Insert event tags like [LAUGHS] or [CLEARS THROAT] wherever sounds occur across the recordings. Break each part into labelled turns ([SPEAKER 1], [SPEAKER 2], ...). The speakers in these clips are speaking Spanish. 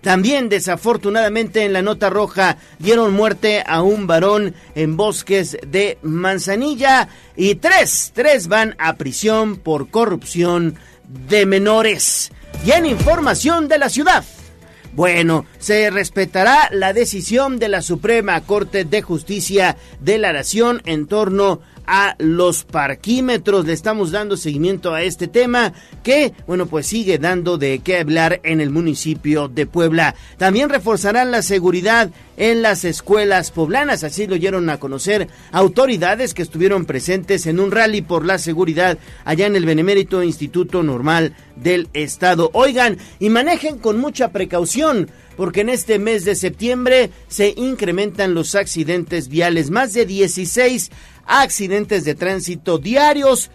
[SPEAKER 1] También desafortunadamente en la nota roja dieron muerte a un varón en bosques de Manzanilla y tres, tres van a prisión por corrupción de menores. Y en información de la ciudad. Bueno, se respetará la decisión de la Suprema Corte de Justicia de la Nación en torno a los parquímetros. Le estamos dando seguimiento a este tema que, bueno, pues sigue dando de qué hablar en el municipio de Puebla. También reforzarán la seguridad en las escuelas poblanas. Así lo dieron a conocer autoridades que estuvieron presentes en un rally por la seguridad allá en el Benemérito Instituto Normal del Estado. Oigan y manejen con mucha precaución porque en este mes de septiembre se incrementan los accidentes viales. Más de 16 accidentes de tránsito diarios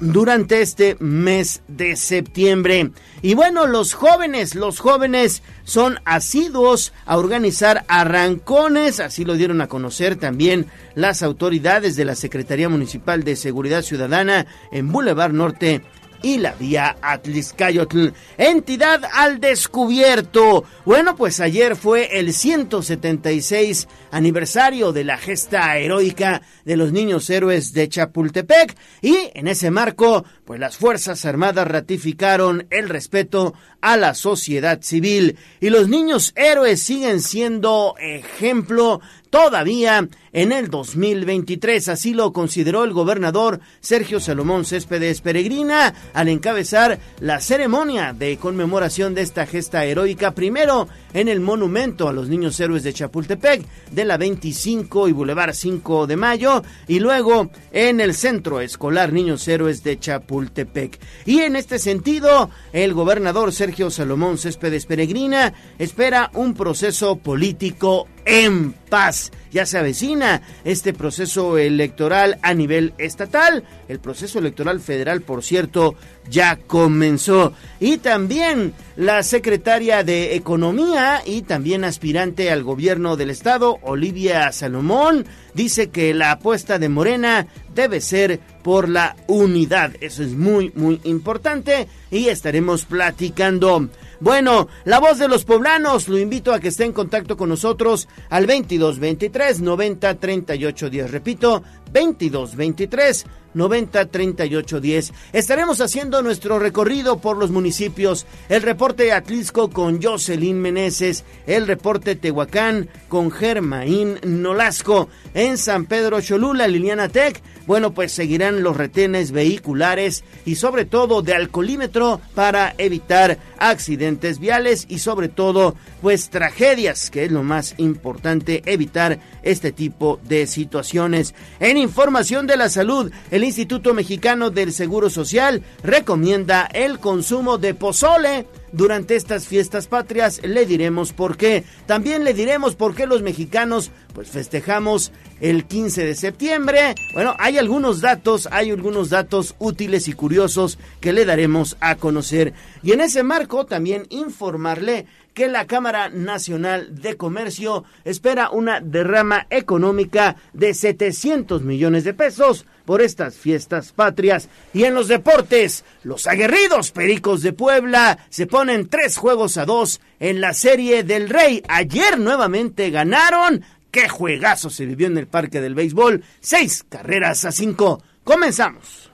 [SPEAKER 1] durante este mes de septiembre. Y bueno, los jóvenes, los jóvenes son asiduos a organizar arrancones, así lo dieron a conocer también las autoridades de la Secretaría Municipal de Seguridad Ciudadana en Boulevard Norte y la vía Atliscayotl. Entidad al descubierto. Bueno, pues ayer fue el 176 aniversario de la gesta heroica de los niños héroes de Chapultepec y en ese marco, pues las Fuerzas Armadas ratificaron el respeto a la sociedad civil y los niños héroes siguen siendo ejemplo todavía en el 2023. Así lo consideró el gobernador Sergio Salomón Céspedes Peregrina al encabezar la ceremonia de conmemoración de esta gesta heroica, primero en el monumento a los niños héroes de Chapultepec de la 25 y Boulevard 5 de Mayo y luego en el Centro Escolar Niños Héroes de Chapultepec. Y en este sentido, el gobernador Sergio Salomón Céspedes Peregrina espera un proceso político en paz. Ya se avecina este proceso electoral a nivel estatal. El proceso electoral federal, por cierto, ya comenzó. Y también la secretaria de Economía y también aspirante al gobierno del estado, Olivia Salomón, dice que la apuesta de Morena debe ser por la unidad. Eso es muy, muy importante y estaremos platicando. Bueno, la voz de los poblanos, lo invito a que esté en contacto con nosotros al 22 23 90 38 10. Repito, 22 23 90 38 10. Estaremos haciendo nuestro recorrido por los municipios. El reporte de Atlisco con Jocelyn Meneses. El reporte Tehuacán con Germaín Nolasco. En San Pedro Cholula, Liliana Tech. Bueno, pues seguirán los retenes vehiculares y sobre todo de alcoholímetro para evitar accidentes viales y sobre todo pues tragedias, que es lo más importante, evitar este tipo de situaciones. En información de la salud, Instituto Mexicano del Seguro Social recomienda el consumo de pozole durante estas fiestas patrias. Le diremos por qué. También le diremos por qué los mexicanos pues festejamos el 15 de septiembre. Bueno, hay algunos datos, hay algunos datos útiles y curiosos que le daremos a conocer. Y en ese marco también informarle que la Cámara Nacional de Comercio espera una derrama económica de 700 millones de pesos por estas fiestas patrias. Y en los deportes, los aguerridos Pericos de Puebla se ponen tres juegos a dos en la Serie del Rey. Ayer nuevamente ganaron. ¡Qué juegazo se vivió en el Parque del Béisbol! Seis carreras a cinco. Comenzamos.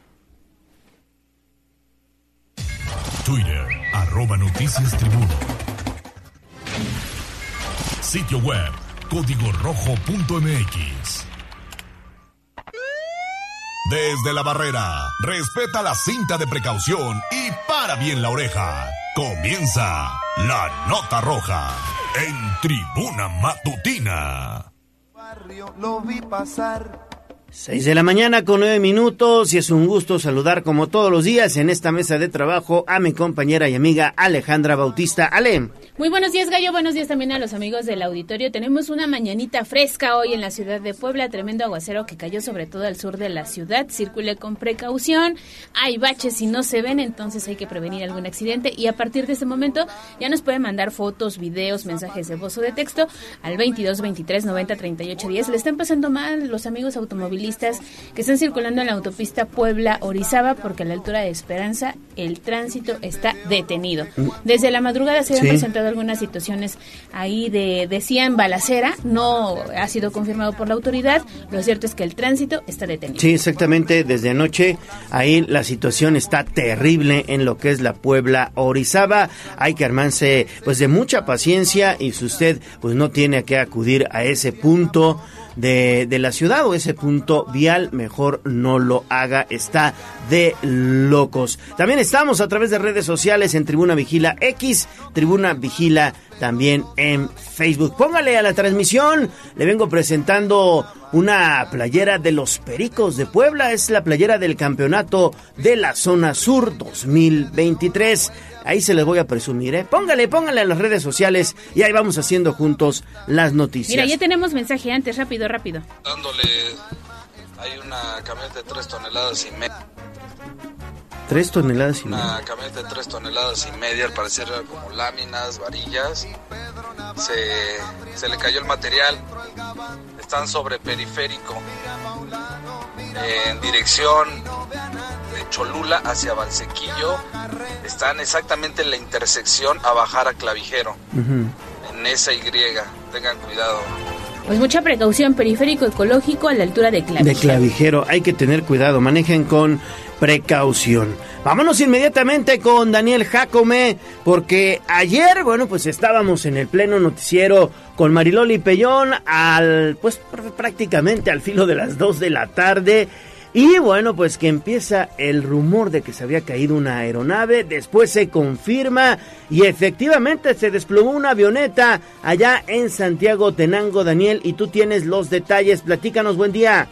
[SPEAKER 2] Twitter, noticias tribuno. Sitio web, código rojo.mx. Desde la barrera, respeta la cinta de precaución y para bien la oreja. Comienza la nota roja en tribuna matutina.
[SPEAKER 3] Barrio lo vi pasar
[SPEAKER 1] 6 de la mañana con 9 minutos y es un gusto saludar como todos los días en esta mesa de trabajo a mi compañera y amiga Alejandra Bautista. Ale.
[SPEAKER 4] Muy buenos días Gallo, buenos días también a los amigos del auditorio. Tenemos una mañanita fresca hoy en la ciudad de Puebla, tremendo aguacero que cayó sobre todo al sur de la ciudad. Circule con precaución, hay baches y no se ven, entonces hay que prevenir algún accidente y a partir de este momento ya nos pueden mandar fotos, videos, mensajes de voz o de texto al 22 23 90 38 10. Le están pasando mal los amigos automovilistas automovilistas que están circulando en la autopista Puebla-Orizaba porque a la altura de Esperanza el tránsito está detenido. Desde la madrugada se han presentado algunas situaciones ahí de, decían balacera, no ha sido confirmado por la autoridad, lo cierto es que el tránsito está detenido.
[SPEAKER 1] Sí, exactamente, desde anoche ahí la situación está terrible en lo que es la Puebla-Orizaba, hay que armarse pues de mucha paciencia y si usted pues no tiene que acudir a ese punto, de, de, la ciudad o ese punto vial, mejor no lo haga, está de locos. También estamos a través de redes sociales en Tribuna Vigila X, Tribuna Vigila también en Facebook. Póngale a la transmisión, le vengo presentando una playera de los Pericos de Puebla, es la playera del campeonato de la zona sur 2023. Ahí se les voy a presumir, ¿eh? Póngale, póngale a las redes sociales y ahí vamos haciendo juntos las noticias.
[SPEAKER 4] Mira, ya tenemos mensaje antes, rápido, rápido.
[SPEAKER 5] Dándole, hay una camioneta de tres toneladas y media.
[SPEAKER 1] Tres toneladas y
[SPEAKER 5] media.
[SPEAKER 1] Una
[SPEAKER 5] camioneta de tres toneladas y media, al parecer como láminas, varillas. Se, se le cayó el material. Están sobre periférico. En dirección de Cholula hacia Valsequillo. Están exactamente en la intersección a bajar a Clavijero. En esa Y. Tengan cuidado.
[SPEAKER 4] Pues mucha precaución, periférico ecológico a la altura de Clavijero.
[SPEAKER 1] De Clavijero, hay que tener cuidado, manejen con precaución. Vámonos inmediatamente con Daniel Jacome, porque ayer, bueno, pues estábamos en el pleno noticiero con Mariloli Pellón al, pues prácticamente al filo de las 2 de la tarde. Y bueno, pues que empieza el rumor de que se había caído una aeronave, después se confirma y efectivamente se desplomó una avioneta allá en Santiago Tenango, Daniel, y tú tienes los detalles, platícanos, buen día.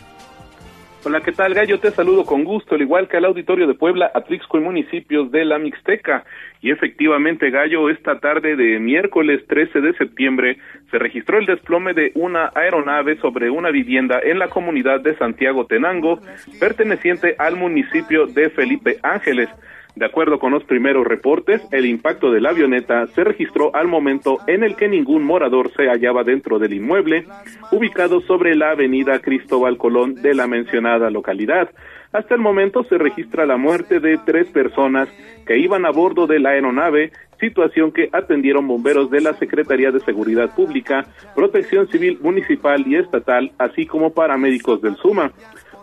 [SPEAKER 6] Hola, ¿qué tal, Gallo? Te saludo con gusto, al igual que al auditorio de Puebla, Atlixco y municipios de la Mixteca. Y efectivamente, Gallo, esta tarde de miércoles 13 de septiembre se registró el desplome de una aeronave sobre una vivienda en la comunidad de Santiago Tenango, perteneciente al municipio de Felipe Ángeles. De acuerdo con los primeros reportes, el impacto de la avioneta se registró al momento en el que ningún morador se hallaba dentro del inmueble, ubicado sobre la avenida Cristóbal Colón de la mencionada localidad. Hasta el momento se registra la muerte de tres personas que iban a bordo de la aeronave, situación que atendieron bomberos de la Secretaría de Seguridad Pública, Protección Civil Municipal y Estatal, así como paramédicos del SUMA.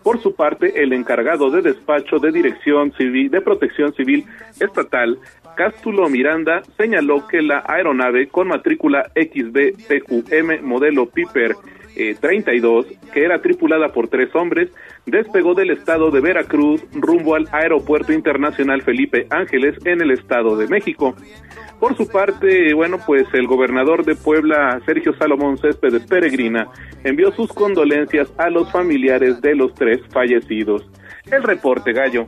[SPEAKER 6] Por su parte, el encargado de despacho de Dirección Civil de Protección Civil Estatal, Cástulo Miranda, señaló que la aeronave con matrícula XB-PQM modelo Piper 32, eh, que era tripulada por tres hombres, despegó del estado de Veracruz rumbo al Aeropuerto Internacional Felipe Ángeles en el Estado de México. Por su parte, bueno, pues el gobernador de Puebla, Sergio Salomón Céspedes Peregrina, envió sus condolencias a los familiares de los tres fallecidos. El reporte, Gallo.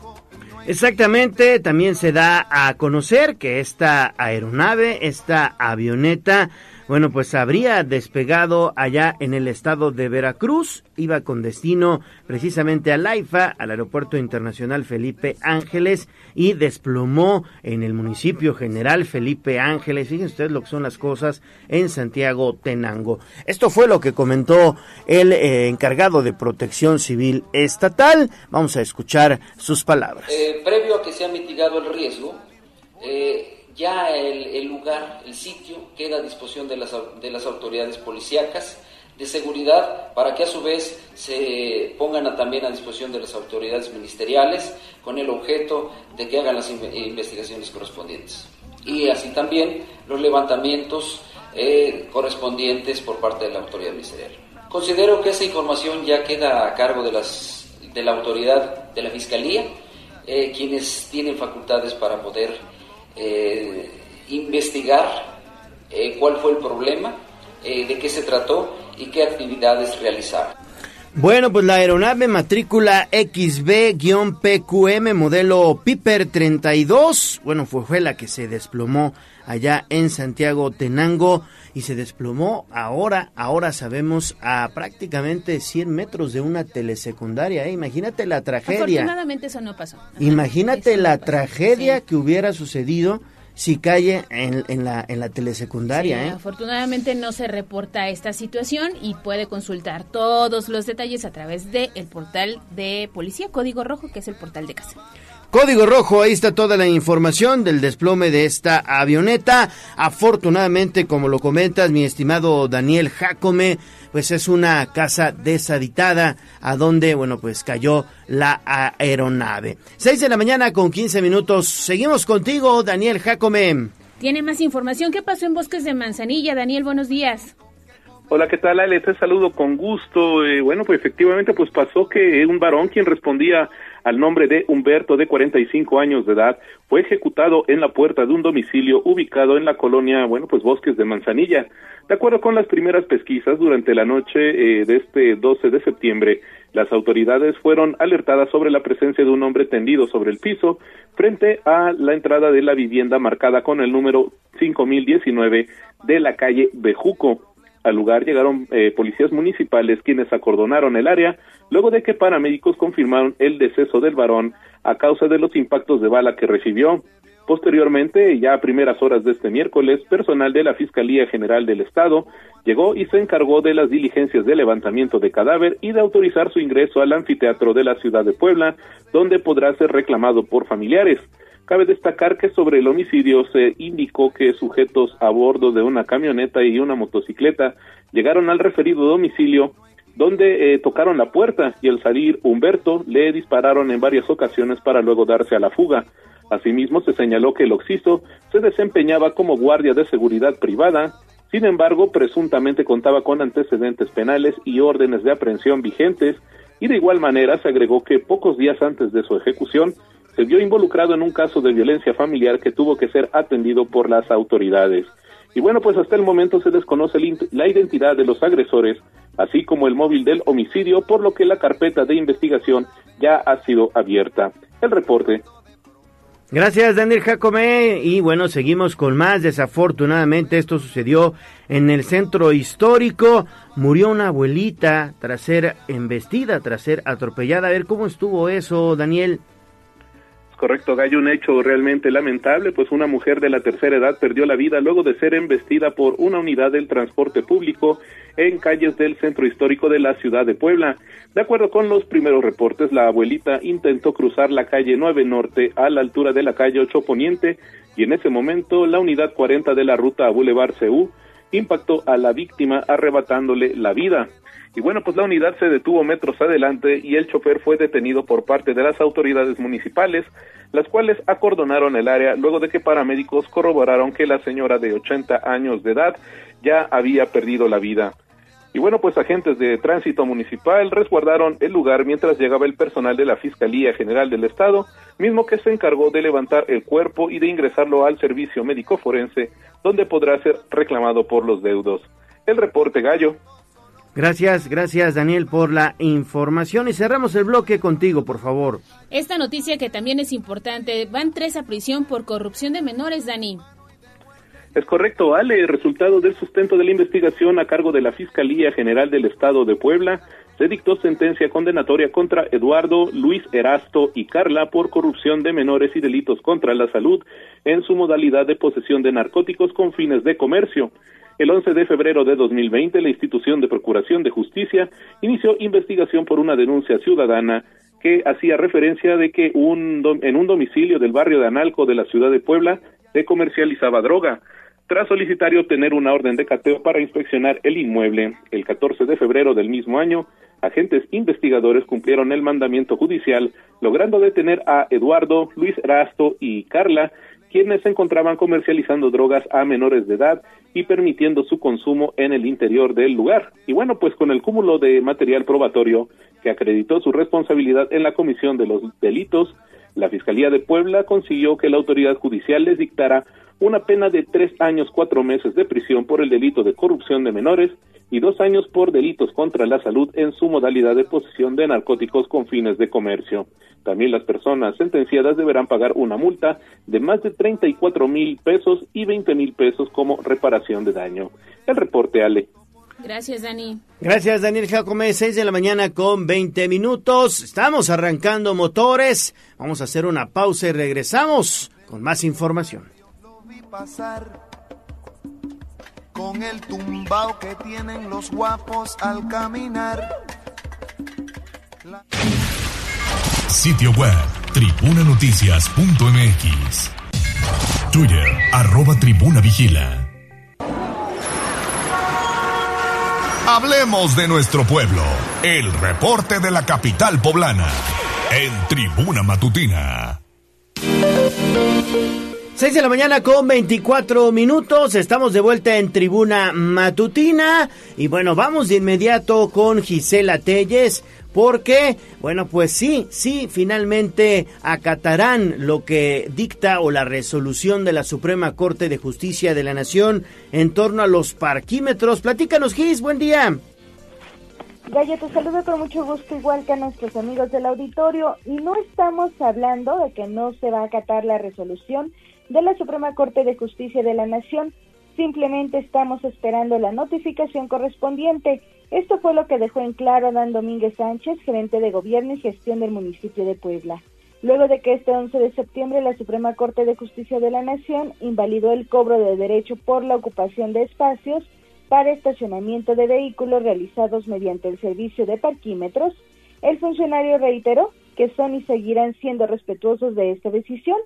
[SPEAKER 1] Exactamente, también se da a conocer que esta aeronave, esta avioneta, bueno, pues habría despegado allá en el estado de Veracruz, iba con destino precisamente a Laifa, al Aeropuerto Internacional Felipe Ángeles, y desplomó en el municipio general Felipe Ángeles. Fíjense ustedes lo que son las cosas en Santiago Tenango. Esto fue lo que comentó el eh, encargado de protección civil estatal. Vamos a escuchar sus palabras.
[SPEAKER 7] Eh, previo a que se ha mitigado el riesgo, eh, ya el, lugar, el sitio, queda a disposición de las, de las autoridades policíacas de seguridad para que a su vez se pongan también a disposición de las autoridades ministeriales con el objeto de que hagan las investigaciones correspondientes. Y así también los levantamientos eh, correspondientes por parte de la autoridad ministerial. Considero que esa información ya queda a cargo de, las, de la autoridad de la Fiscalía, eh, quienes tienen facultades para poder eh, investigar eh, cuál fue el problema, eh, de qué se trató y qué actividades realizar.
[SPEAKER 1] Bueno, pues la aeronave matrícula XB-PQM modelo Piper 32, bueno, fue, fue la que se desplomó allá en Santiago Tenango y se desplomó ahora, ahora sabemos, a prácticamente 100 metros de una telesecundaria. ¿eh? Imagínate la tragedia.
[SPEAKER 4] Afortunadamente eso no pasó.
[SPEAKER 1] Imagínate la tragedia que hubiera sucedido si cae en, en la, en la telesecundaria. ¿eh?
[SPEAKER 4] Afortunadamente no se reporta esta situación y puede consultar todos los detalles a través del el portal de Policía Código Rojo, que es el portal de casa.
[SPEAKER 1] Código Rojo, ahí está toda la información del desplome de esta avioneta. Afortunadamente, como lo comentas, mi estimado Daniel Jacome, pues es una casa deshabitada a donde, bueno, pues cayó la aeronave. 6 de la mañana con 15 minutos. Seguimos contigo, Daniel Jacome.
[SPEAKER 4] Tiene más información. ¿Qué pasó en Bosques de Manzanilla? Daniel, buenos días.
[SPEAKER 6] Hola, ¿qué tal, Ale? Te saludo con gusto. Eh, bueno, pues efectivamente, pues pasó que un varón quien respondía al nombre de Humberto, de 45 años de edad, fue ejecutado en la puerta de un domicilio ubicado en la colonia, bueno, pues Bosques de Manzanilla. De acuerdo con las primeras pesquisas, durante la noche eh, de este 12 de septiembre, las autoridades fueron alertadas sobre la presencia de un hombre tendido sobre el piso frente a la entrada de la vivienda marcada con el número 5019 de la calle Bejuco. Al lugar llegaron eh, policías municipales quienes acordonaron el área luego de que paramédicos confirmaron el deceso del varón a causa de los impactos de bala que recibió. Posteriormente, ya a primeras horas de este miércoles, personal de la Fiscalía General del Estado llegó y se encargó de las diligencias de levantamiento de cadáver y de autorizar su ingreso al anfiteatro de la ciudad de Puebla, donde podrá ser reclamado por familiares. Cabe destacar que sobre el homicidio se indicó que sujetos a bordo de una camioneta y una motocicleta llegaron al referido domicilio donde eh, tocaron la puerta y al salir Humberto le dispararon en varias ocasiones para luego darse a la fuga. Asimismo, se señaló que el occiso se desempeñaba como guardia de seguridad privada, sin embargo, presuntamente contaba con antecedentes penales y órdenes de aprehensión vigentes, y de igual manera se agregó que pocos días antes de su ejecución se vio involucrado en un caso de violencia familiar que tuvo que ser atendido por las autoridades. Y bueno, pues hasta el momento se desconoce la identidad de los agresores, así como el móvil del homicidio, por lo que la carpeta de investigación ya ha sido abierta. El reporte.
[SPEAKER 1] Gracias, Daniel Jacome. Y bueno, seguimos con más. Desafortunadamente, esto sucedió en el centro histórico. Murió una abuelita tras ser embestida, tras ser atropellada. A ver cómo estuvo eso, Daniel.
[SPEAKER 6] Correcto, Gallo, un hecho realmente lamentable, pues una mujer de la tercera edad perdió la vida luego de ser embestida por una unidad del transporte público en calles del centro histórico de la ciudad de Puebla. De acuerdo con los primeros reportes, la abuelita intentó cruzar la calle 9 Norte a la altura de la calle 8 Poniente y en ese momento la unidad 40 de la ruta a Boulevard CU impactó a la víctima arrebatándole la vida. Y bueno, pues la unidad se detuvo metros adelante y el chofer fue detenido por parte de las autoridades municipales, las cuales acordonaron el área luego de que paramédicos corroboraron que la señora de 80 años de edad ya había perdido la vida. Y bueno, pues agentes de tránsito municipal resguardaron el lugar mientras llegaba el personal de la Fiscalía General del Estado, mismo que se encargó de levantar el cuerpo y de ingresarlo al servicio médico forense, donde podrá ser reclamado por los deudos. El reporte Gallo.
[SPEAKER 1] Gracias, gracias Daniel por la información y cerramos el bloque contigo, por favor.
[SPEAKER 4] Esta noticia que también es importante, van tres a prisión por corrupción de menores, Dani.
[SPEAKER 6] Es correcto, Ale. Resultado del sustento de la investigación a cargo de la Fiscalía General del Estado de Puebla, se dictó sentencia condenatoria contra Eduardo, Luis Erasto y Carla por corrupción de menores y delitos contra la salud en su modalidad de posesión de narcóticos con fines de comercio. El 11 de febrero de 2020, la institución de Procuración de Justicia inició investigación por una denuncia ciudadana que hacía referencia de que un, en un domicilio del barrio de Analco de la ciudad de Puebla se comercializaba droga. Tras solicitar y obtener una orden de cateo para inspeccionar el inmueble, el 14 de febrero del mismo año, agentes investigadores cumplieron el mandamiento judicial, logrando detener a Eduardo, Luis Erasto y Carla, quienes se encontraban comercializando drogas a menores de edad y permitiendo su consumo en el interior del lugar. Y bueno, pues con el cúmulo de material probatorio que acreditó su responsabilidad en la comisión de los delitos, la Fiscalía de Puebla consiguió que la autoridad judicial les dictara una pena de tres años cuatro meses de prisión por el delito de corrupción de menores y dos años por delitos contra la salud en su modalidad de posesión de narcóticos con fines de comercio. También las personas sentenciadas deberán pagar una multa de más de 34 mil pesos y 20 mil pesos como reparación de daño. El reporte, Ale.
[SPEAKER 4] Gracias, Dani.
[SPEAKER 1] Gracias, Daniel Jacome. 6 de la mañana con 20 minutos. Estamos arrancando motores. Vamos a hacer una pausa y regresamos con más información.
[SPEAKER 3] Con el tumbao que tienen los guapos al caminar.
[SPEAKER 2] Sitio web, tribunanoticias.mx. Twitter, arroba tribuna vigila. Hablemos de nuestro pueblo. El reporte de la capital poblana. En Tribuna Matutina.
[SPEAKER 1] 6 de la mañana con 24 minutos. Estamos de vuelta en Tribuna Matutina. Y bueno, vamos de inmediato con Gisela Telles. Porque, bueno, pues sí, sí, finalmente acatarán lo que dicta o la resolución de la Suprema Corte de Justicia de la Nación en torno a los parquímetros. Platícanos, Gis, buen día.
[SPEAKER 8] Gallo, te saludo con mucho gusto, igual que a nuestros amigos del auditorio. Y no estamos hablando de que no se va a acatar la resolución de la Suprema Corte de Justicia de la Nación. Simplemente estamos esperando la notificación correspondiente. Esto fue lo que dejó en claro Dan Domínguez Sánchez, gerente de Gobierno y Gestión del municipio de Puebla. Luego de que este 11 de septiembre la Suprema Corte de Justicia de la Nación invalidó el cobro de derecho por la ocupación de espacios para estacionamiento de vehículos realizados mediante el servicio de parquímetros, el funcionario reiteró que son y seguirán siendo respetuosos de esta decisión.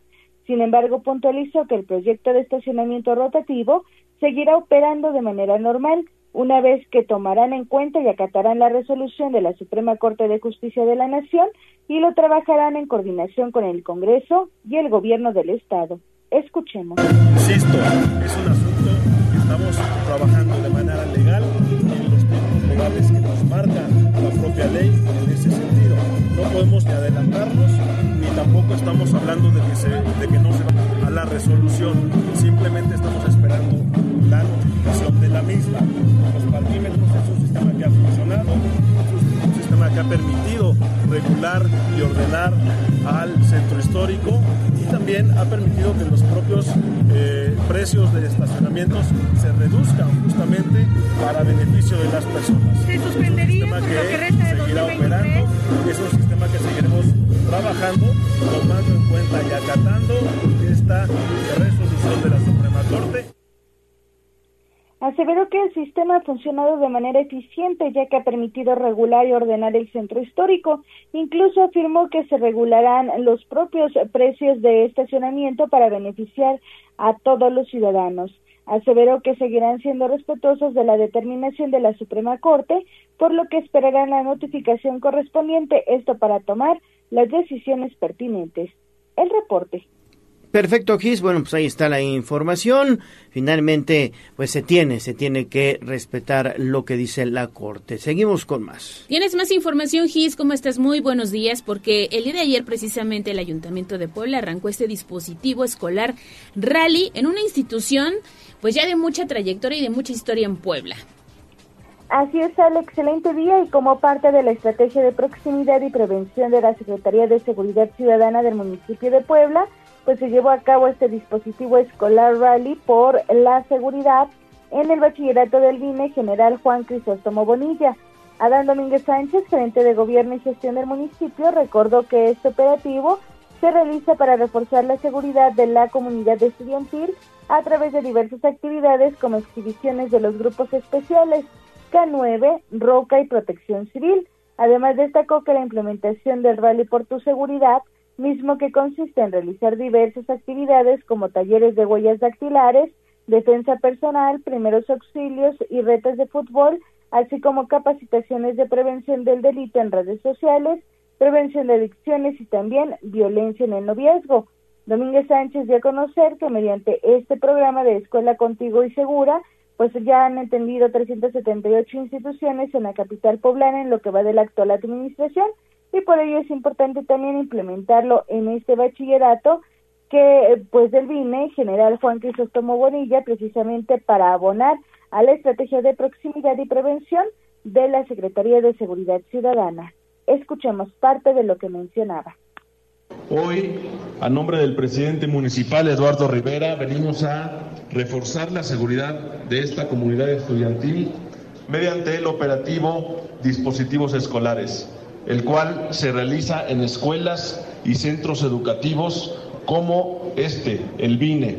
[SPEAKER 8] Sin embargo, puntualizó que el proyecto de estacionamiento rotativo seguirá operando de manera normal, una vez que tomarán en cuenta y acatarán la resolución de la Suprema Corte de Justicia de la Nación y lo trabajarán en coordinación con el Congreso y el Gobierno del Estado. Escuchemos.
[SPEAKER 9] Insisto, es un asunto que estamos trabajando de manera legal en los tiempos legales que nos marca la propia ley en ese sentido. No podemos ni adelantarnos tampoco estamos hablando de que, se, de que no se va a la resolución. Simplemente estamos esperando la notificación de la misma. Los parquímetros es un sistema que ha funcionado, es un sistema que ha permitido regular y ordenar al centro histórico y también ha permitido que los propios eh, precios de estacionamientos se reduzcan justamente para beneficio de las personas.
[SPEAKER 8] ¿Se suspendería
[SPEAKER 9] es un sistema
[SPEAKER 8] lo que
[SPEAKER 9] que
[SPEAKER 8] resta de
[SPEAKER 9] seguirá
[SPEAKER 8] 2023?
[SPEAKER 9] operando, es un sistema que seguiremos trabajando, tomando en cuenta y acatando esta resolución de la Suprema Corte.
[SPEAKER 8] Aseveró que el sistema ha funcionado de manera eficiente ya que ha permitido regular y ordenar el centro histórico. Incluso afirmó que se regularán los propios precios de estacionamiento para beneficiar a todos los ciudadanos. Aseveró que seguirán siendo respetuosos de la determinación de la Suprema Corte, por lo que esperarán la notificación correspondiente, esto para tomar las decisiones pertinentes. El reporte.
[SPEAKER 1] Perfecto, Gis. Bueno, pues ahí está la información. Finalmente, pues se tiene, se tiene que respetar lo que dice la Corte. Seguimos con más.
[SPEAKER 4] Tienes más información, Gis, ¿cómo estás? Muy buenos días, porque el día de ayer precisamente el Ayuntamiento de Puebla arrancó este dispositivo escolar Rally en una institución pues ya de mucha trayectoria y de mucha historia en Puebla.
[SPEAKER 8] Así es, al excelente día y como parte de la estrategia de proximidad y prevención de la Secretaría de Seguridad Ciudadana del municipio de Puebla, pues se llevó a cabo este dispositivo escolar rally por la seguridad en el bachillerato del VINE General Juan Crisóstomo Bonilla. Adán Domínguez Sánchez, gerente de gobierno y gestión del municipio, recordó que este operativo se realiza para reforzar la seguridad de la comunidad estudiantil a través de diversas actividades como exhibiciones de los grupos especiales K9, Roca y Protección Civil. Además destacó que la implementación del Rally por tu Seguridad, mismo que consiste en realizar diversas actividades como talleres de huellas dactilares, defensa personal, primeros auxilios y retas de fútbol, así como capacitaciones de prevención del delito en redes sociales, prevención de adicciones y también violencia en el noviazgo. Domínguez Sánchez dio a conocer que mediante este programa de Escuela Contigo y Segura, pues ya han entendido 378 instituciones en la capital poblana en lo que va de la actual administración y por ello es importante también implementarlo en este bachillerato que pues del VINE General Juan Crisóstomo Bonilla precisamente para abonar a la estrategia de proximidad y prevención de la Secretaría de Seguridad Ciudadana. Escuchemos parte de lo que mencionaba.
[SPEAKER 10] Hoy, a nombre del presidente municipal Eduardo Rivera, venimos a reforzar la seguridad de esta comunidad estudiantil mediante el operativo Dispositivos Escolares, el cual se realiza en escuelas y centros educativos como este, el VINE.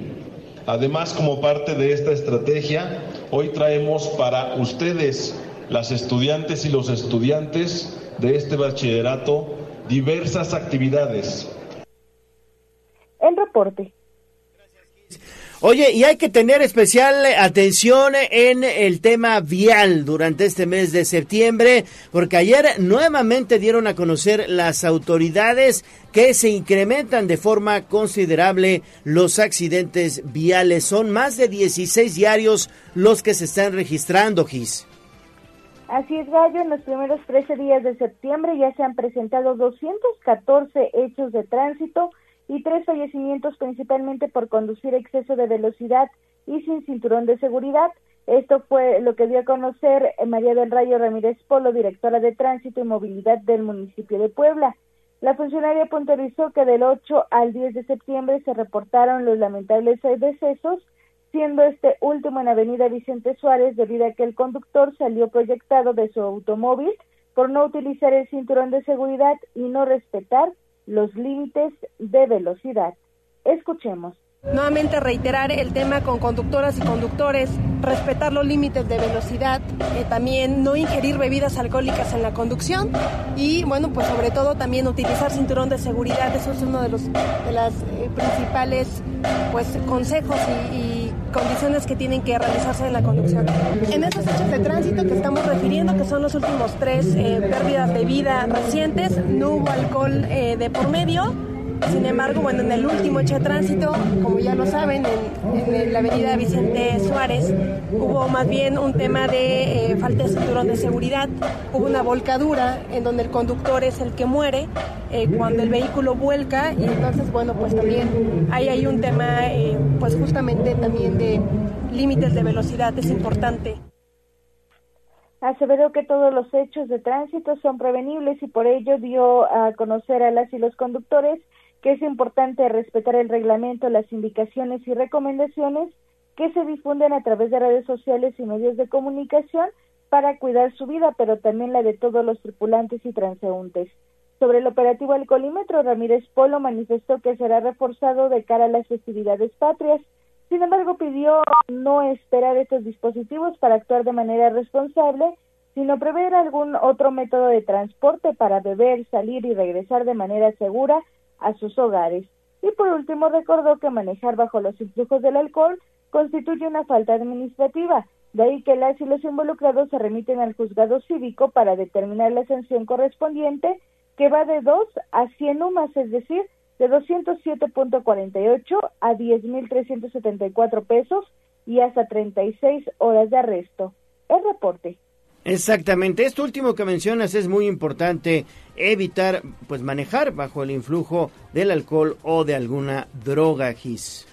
[SPEAKER 10] Además, como parte de esta estrategia, hoy traemos para ustedes, las estudiantes y los estudiantes de este bachillerato, diversas actividades.
[SPEAKER 8] El reporte.
[SPEAKER 1] Oye, y hay que tener especial atención en el tema vial durante este mes de septiembre, porque ayer nuevamente dieron a conocer las autoridades que se incrementan de forma considerable los accidentes viales. Son más de 16 diarios los que se están registrando, Gis.
[SPEAKER 8] Así es, Gallo. En los primeros 13 días de septiembre ya se han presentado 214 hechos de tránsito y tres fallecimientos principalmente por conducir exceso de velocidad y sin cinturón de seguridad. Esto fue lo que dio a conocer María del Rayo Ramírez Polo, directora de Tránsito y Movilidad del municipio de Puebla. La funcionaria puntualizó que del 8 al 10 de septiembre se reportaron los lamentables decesos, siendo este último en Avenida Vicente Suárez debido a que el conductor salió proyectado de su automóvil por no utilizar el cinturón de seguridad y no respetar los límites de velocidad. Escuchemos.
[SPEAKER 11] Nuevamente reiterar el tema con conductoras y conductores, respetar los límites de velocidad, eh, también no ingerir bebidas alcohólicas en la conducción y bueno, pues sobre todo también utilizar cinturón de seguridad, eso es uno de los de las eh, principales pues consejos y, condiciones que tienen que realizarse en la conducción. En esos hechos de tránsito que estamos refiriendo, que son los últimos tres eh, pérdidas de vida recientes, no hubo alcohol de por medio sin embargo, bueno, en el último hecho de tránsito, como ya lo saben, en, la avenida Vicente Suárez, hubo más bien un tema de eh, falta de cinturón de seguridad, hubo una volcadura en donde el conductor es el que muere eh, cuando el vehículo vuelca y entonces, bueno, pues también ahí hay un tema, eh, pues justamente también de límites de velocidad, es importante.
[SPEAKER 8] Aseveró que todos los hechos de tránsito son prevenibles y por ello dio a conocer a las y los conductores que es importante respetar el reglamento, las indicaciones y recomendaciones que se difunden a través de redes sociales y medios de comunicación para cuidar su vida, pero también la de todos los tripulantes y transeúntes. Sobre el operativo alcoholímetro, Ramírez Polo manifestó que será reforzado de cara a las festividades patrias. Sin embargo, pidió no esperar estos dispositivos para actuar de manera responsable, sino prever algún otro método de transporte para beber, salir y regresar de manera segura a sus hogares. Y por último recordó que manejar bajo los influjos del alcohol constituye una falta administrativa, de ahí que las y los involucrados se remiten al juzgado cívico para determinar la sanción correspondiente que va de 2 a 100 UMAS, es decir, de 207.48 a 10.374 pesos y hasta 36 horas de arresto. El reporte.
[SPEAKER 1] Exactamente, esto último que mencionas es muy importante, evitar pues manejar bajo el influjo del alcohol o de alguna droga, Gis.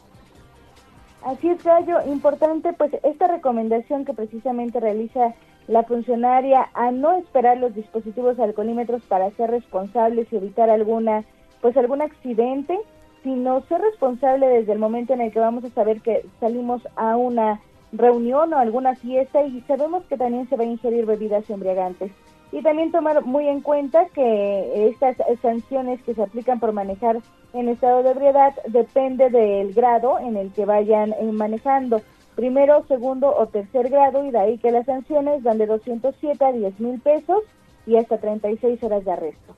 [SPEAKER 8] Así es, Gallo, importante pues esta recomendación que precisamente realiza la funcionaria a no esperar los dispositivos alcoholímetros para ser responsables y evitar alguna pues algún accidente, sino ser responsable desde el momento en el que vamos a saber que salimos a una reunión o alguna fiesta y sabemos que también se va a ingerir bebidas embriagantes. Y también tomar muy en cuenta que estas sanciones que se aplican por manejar en estado de ebriedad depende del grado en el que vayan eh, manejando. Primero, segundo o tercer grado y de ahí que las sanciones van de 207 a 10 mil pesos y hasta 36 horas de arresto.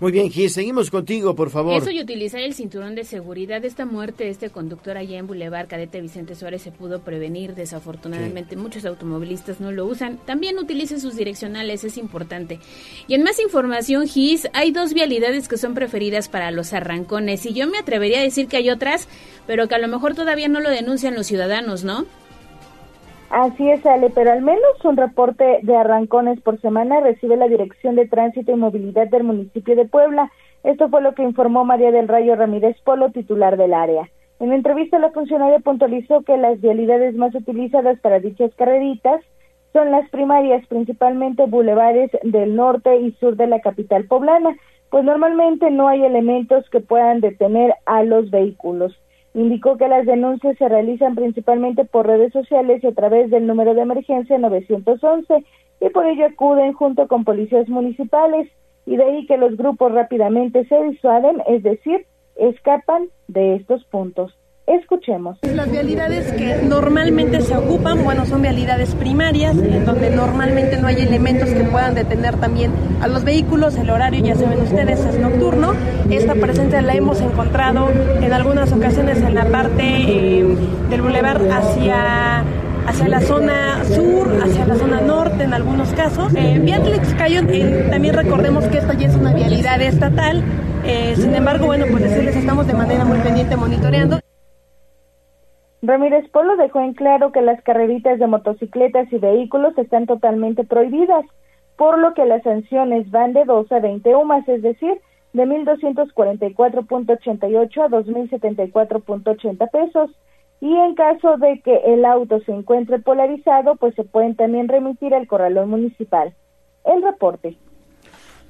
[SPEAKER 1] Muy bien, Gis, seguimos contigo, por favor.
[SPEAKER 4] Eso y utilizar el cinturón de seguridad. Esta muerte de este conductor allá en Boulevard Cadete Vicente Suárez se pudo prevenir. Desafortunadamente, muchos automovilistas no lo usan. También utilice sus direccionales, es importante. Y en más información, Gis, hay dos vialidades que son preferidas para los arrancones. Y yo me atrevería a decir que hay otras, pero que a lo mejor todavía no lo denuncian los ciudadanos, ¿no?
[SPEAKER 8] Así es, Ale, pero al menos un reporte de arrancones por semana recibe la Dirección de Tránsito y Movilidad del municipio de Puebla. Esto fue lo que informó María del Rayo Ramírez Polo, titular del área. En entrevista, la funcionaria puntualizó que las vialidades más utilizadas para dichas carreritas son las primarias, principalmente bulevares del norte y sur de la capital poblana, pues normalmente no hay elementos que puedan detener a los vehículos. Indicó que las denuncias se realizan principalmente por redes sociales y a través del número de emergencia 911 y por ello acuden junto con policías municipales y de ahí que los grupos rápidamente se disuaden, es decir, escapan de estos puntos. Escuchemos.
[SPEAKER 11] Las vialidades que normalmente se ocupan, bueno, son vialidades primarias, en donde normalmente no hay elementos que puedan detener también a los vehículos. El horario, ya saben ustedes, es nocturno. Esta presencia la hemos encontrado en algunas ocasiones en la parte eh, del bulevar hacia hacia la zona sur, hacia la zona norte en algunos casos. Eh, Beatrix Cayo, eh, también recordemos que esta ya es una vialidad estatal, eh, sin embargo, bueno, pues decirles, estamos de manera muy pendiente monitoreando.
[SPEAKER 8] Ramírez Polo dejó en claro que las carreritas de motocicletas y vehículos están totalmente prohibidas, por lo que las sanciones van de 2 a 20 UMAS, es decir, de 1.244.88 a 2.074.80 pesos. Y en caso de que el auto se encuentre polarizado, pues se pueden también remitir al corralón municipal. El reporte.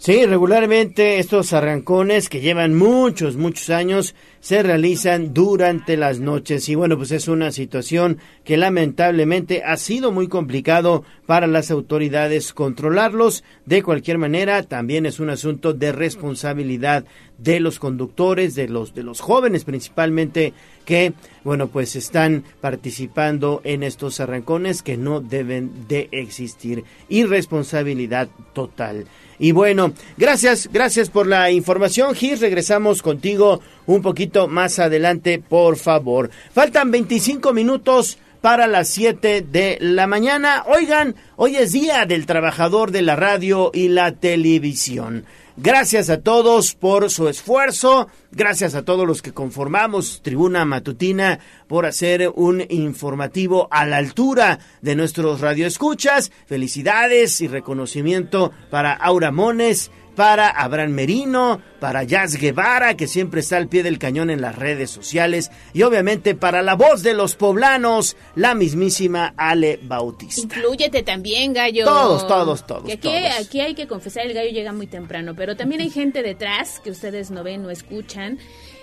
[SPEAKER 1] Sí, regularmente estos arrancones que llevan muchos, muchos años se realizan durante las noches y bueno, pues es una situación que lamentablemente ha sido muy complicado para las autoridades controlarlos. De cualquier manera, también es un asunto de responsabilidad de los conductores, de los de los jóvenes principalmente que bueno, pues están participando en estos arrancones que no deben de existir. Irresponsabilidad total. Y bueno, gracias, gracias por la información, Gis. Regresamos contigo un poquito más adelante, por favor. Faltan 25 minutos para las 7 de la mañana. Oigan, hoy es Día del Trabajador de la Radio y la Televisión. Gracias a todos por su esfuerzo, gracias a todos los que conformamos Tribuna Matutina por hacer un informativo a la altura de nuestros radioescuchas. Felicidades y reconocimiento para Aura Mones, para Abraham Merino, para Jazz Guevara, que siempre está al pie del cañón en las redes sociales, y obviamente para la voz de los poblanos, la mismísima Ale Bautista.
[SPEAKER 4] Inclúyete también, gallo.
[SPEAKER 1] Todos, todos, todos.
[SPEAKER 4] Que aquí,
[SPEAKER 1] todos.
[SPEAKER 4] aquí hay que confesar, el gallo llega muy temprano, pero también hay gente detrás que ustedes no ven, no escuchan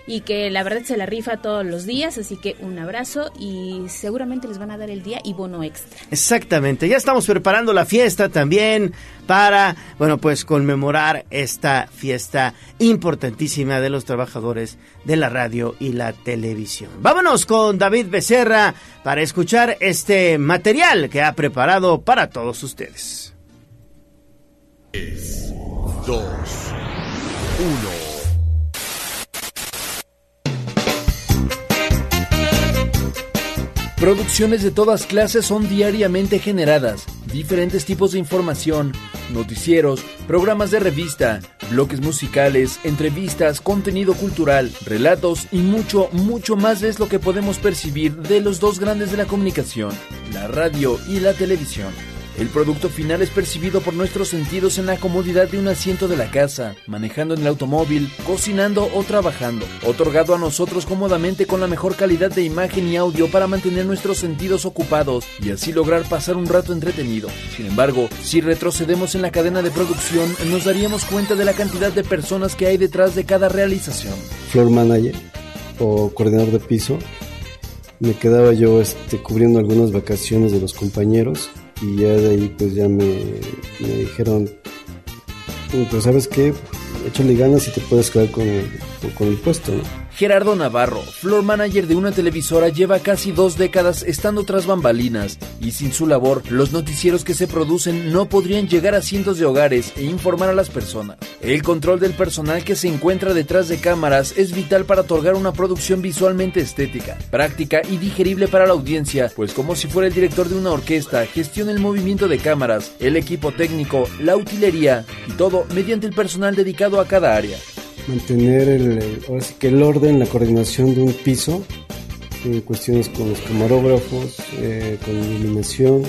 [SPEAKER 4] y que la verdad se la rifa todos los días, así que un abrazo y seguramente les van a dar el día y bono extra.
[SPEAKER 1] Exactamente, ya estamos preparando la fiesta también para, bueno, pues conmemorar esta fiesta importantísima de los trabajadores de la radio y la televisión. Vámonos con David Becerra para escuchar este material que ha preparado para todos ustedes.
[SPEAKER 2] 3, 2, 1.
[SPEAKER 12] Producciones de todas clases son diariamente generadas, diferentes tipos de información, noticieros, programas de revista, bloques musicales, entrevistas, contenido cultural, relatos y mucho, mucho más es lo que podemos percibir de los dos grandes de la comunicación, la radio y la televisión. El producto final es percibido por nuestros sentidos en la comodidad de un asiento de la casa, manejando en el automóvil, cocinando o trabajando, otorgado a nosotros cómodamente con la mejor calidad de imagen y audio para mantener nuestros sentidos ocupados y así lograr pasar un rato entretenido. Sin embargo, si retrocedemos en la cadena de producción, nos daríamos cuenta de la cantidad de personas que hay detrás de cada realización.
[SPEAKER 13] Floor manager o coordinador de piso, me quedaba yo este, cubriendo algunas vacaciones de los compañeros y ya de ahí pues ya me, me dijeron, pues sabes qué, échale ganas y te puedes quedar con el, con el puesto, ¿no?
[SPEAKER 12] Gerardo Navarro, floor manager de una televisora, lleva casi dos décadas estando tras bambalinas y sin su labor, los noticieros que se producen no podrían llegar a cientos de hogares e informar a las personas. El control del personal que se encuentra detrás de cámaras es vital para otorgar una producción visualmente estética, práctica y digerible para la audiencia, pues como si fuera el director de una orquesta, gestiona el movimiento de cámaras, el equipo técnico, la utilería y todo mediante el personal dedicado a cada área
[SPEAKER 13] mantener el, ahora sí que el orden, la coordinación de un piso, en cuestiones con los camarógrafos, eh, con iluminación,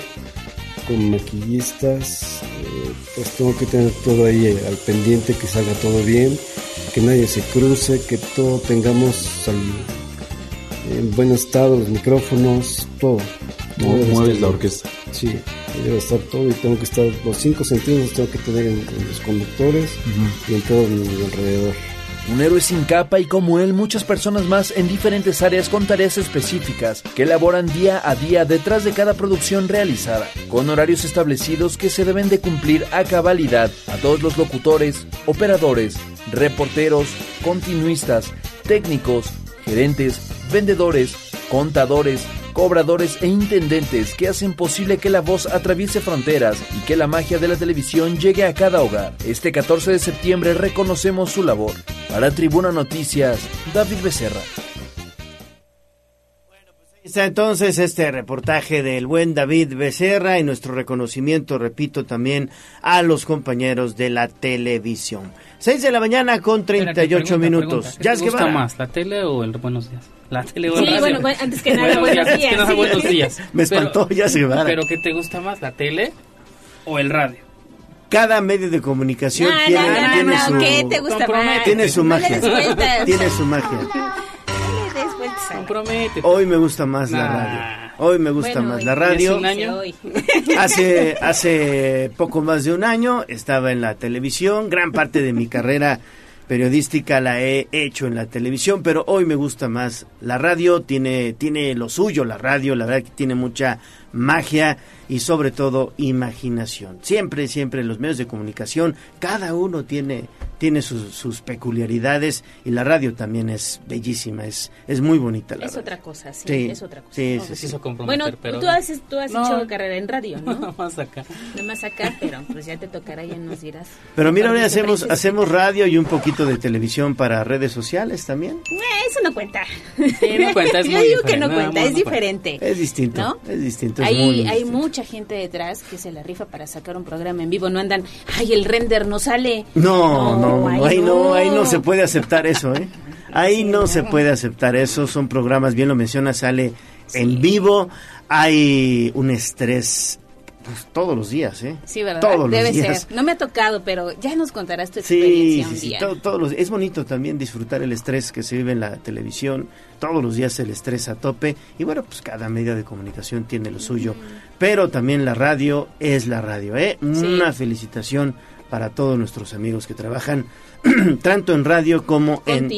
[SPEAKER 13] con maquillistas, eh, pues tengo que tener todo ahí eh, al pendiente, que salga todo bien, que nadie se cruce, que todo tengamos al, en buen estado, los micrófonos, todo.
[SPEAKER 14] ¿Cómo mueves la orquesta?
[SPEAKER 13] Sí, debe estar todo y tengo que estar, los cinco sentidos los tengo que tener en, en los conductores y en todo mi alrededor.
[SPEAKER 12] Un héroe sin capa y como él muchas personas más en diferentes áreas con tareas específicas que elaboran día a día detrás de cada producción realizada, con horarios establecidos que se deben de cumplir a cabalidad a todos los locutores, operadores, reporteros, continuistas, técnicos, gerentes, vendedores, contadores, cobradores e intendentes que hacen posible que la voz atraviese fronteras y que la magia de la televisión llegue a cada hogar. Este 14 de septiembre reconocemos su labor. Para Tribuna Noticias, David Becerra.
[SPEAKER 1] Está entonces este reportaje del buen David Becerra y nuestro reconocimiento, repito, también a los compañeros de la televisión. 6 de la mañana con 38 minutos.
[SPEAKER 15] ¿Qué te gusta más, la tele o el Buenos Días? La tele o el
[SPEAKER 4] Sí,
[SPEAKER 15] radio?
[SPEAKER 4] bueno, antes que nada, buenos días.
[SPEAKER 15] Antes que nada,
[SPEAKER 4] sí.
[SPEAKER 15] buenos días.
[SPEAKER 1] Me espantó ya Guevara.
[SPEAKER 15] Pero ¿qué te gusta más, la tele o el radio?
[SPEAKER 1] Cada medio de comunicación
[SPEAKER 4] No,
[SPEAKER 1] tiene,
[SPEAKER 4] no, no,
[SPEAKER 1] tiene
[SPEAKER 4] no,
[SPEAKER 1] su,
[SPEAKER 4] ¿qué te gusta más?
[SPEAKER 1] tiene su magia. tiene su magia.
[SPEAKER 4] No le des vueltas ahí.
[SPEAKER 15] Compromete.
[SPEAKER 1] Hoy me gusta más la radio. Hoy me gusta
[SPEAKER 4] Bueno,
[SPEAKER 1] más la radio. [LAUGHS] Hace, hace poco más de un año estaba en la televisión. Gran parte de mi carrera periodística la he hecho en la televisión, pero hoy me gusta más la radio. Tiene, tiene lo suyo la radio, la verdad que tiene mucha magia y sobre todo imaginación. Siempre, siempre los medios de comunicación, cada uno tiene, tiene sus, sus peculiaridades y la radio también es bellísima, es, es muy bonita la
[SPEAKER 4] Es
[SPEAKER 1] radio.
[SPEAKER 4] otra cosa, sí,
[SPEAKER 1] Sí,
[SPEAKER 4] es otra cosa.
[SPEAKER 1] sí,
[SPEAKER 15] No
[SPEAKER 1] sí, sí.
[SPEAKER 4] Bueno,
[SPEAKER 15] pero...
[SPEAKER 4] tú has, tú has
[SPEAKER 15] No.
[SPEAKER 4] hecho carrera en radio, ¿no? [LAUGHS]
[SPEAKER 15] Nada más acá.
[SPEAKER 4] Nada más acá, pero pues ya te tocará, ya nos dirás.
[SPEAKER 1] Pero mira, ahora hacemos, hacemos radio y un poquito de televisión para redes sociales también.
[SPEAKER 4] Eh, eso no cuenta.
[SPEAKER 15] Sí, no cuenta, es [LAUGHS]
[SPEAKER 4] Yo
[SPEAKER 15] muy
[SPEAKER 4] digo que
[SPEAKER 15] diferente.
[SPEAKER 4] no
[SPEAKER 15] No,
[SPEAKER 4] cuenta,
[SPEAKER 15] no,
[SPEAKER 4] es
[SPEAKER 15] no cuenta.
[SPEAKER 4] diferente.
[SPEAKER 1] Es distinto,
[SPEAKER 4] ¿No?
[SPEAKER 1] es distinto.
[SPEAKER 4] Hay, hay mucha gente detrás que se la rifa para sacar un programa en vivo. No andan, ay, el render no sale.
[SPEAKER 1] No, no, no, ahí no, ahí no se puede aceptar eso, ¿eh? [LAUGHS] Ahí no se puede aceptar eso, son programas, bien lo menciona, sale en vivo, hay un estrés pues, todos los días, ¿eh?
[SPEAKER 4] Sí, ¿verdad?
[SPEAKER 1] Todos los
[SPEAKER 4] Debe
[SPEAKER 1] días.
[SPEAKER 4] ser. No me ha tocado, pero ya nos contarás tu
[SPEAKER 1] Sí,
[SPEAKER 4] experiencia
[SPEAKER 1] sí,
[SPEAKER 4] un
[SPEAKER 1] sí, to- todos los- es bonito también disfrutar el estrés que se vive en la televisión, todos los días el estrés a tope y bueno, pues cada medio de comunicación tiene lo suyo, pero también la radio es la radio, ¿eh? Una felicitación para todos nuestros amigos que trabajan [CLEARS THROAT] tanto en radio como en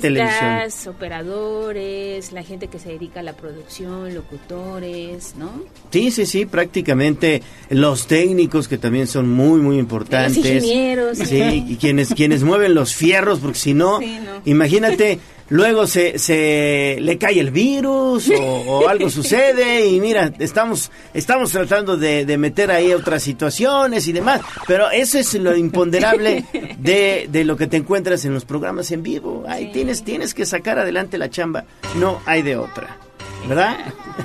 [SPEAKER 1] televisión.
[SPEAKER 4] Operadores, la gente que se dedica a la producción, locutores, ¿no?
[SPEAKER 1] Sí, sí, sí, prácticamente los técnicos que también son muy, muy importantes.
[SPEAKER 4] Los ingenieros.
[SPEAKER 1] Sí, y quienes, quienes mueven los fierros, porque si no,
[SPEAKER 4] Sí, no.
[SPEAKER 1] imagínate, [LAUGHS] luego se, se le cae el virus o, o [LAUGHS] algo sucede y mira, estamos, estamos tratando de, de meter ahí otras situaciones y demás, pero eso es lo imponderable de, de lo que te encuentras en los programas en vivo. Ahí tienes, tienes que sacar adelante la chamba, no hay de otra, ¿verdad?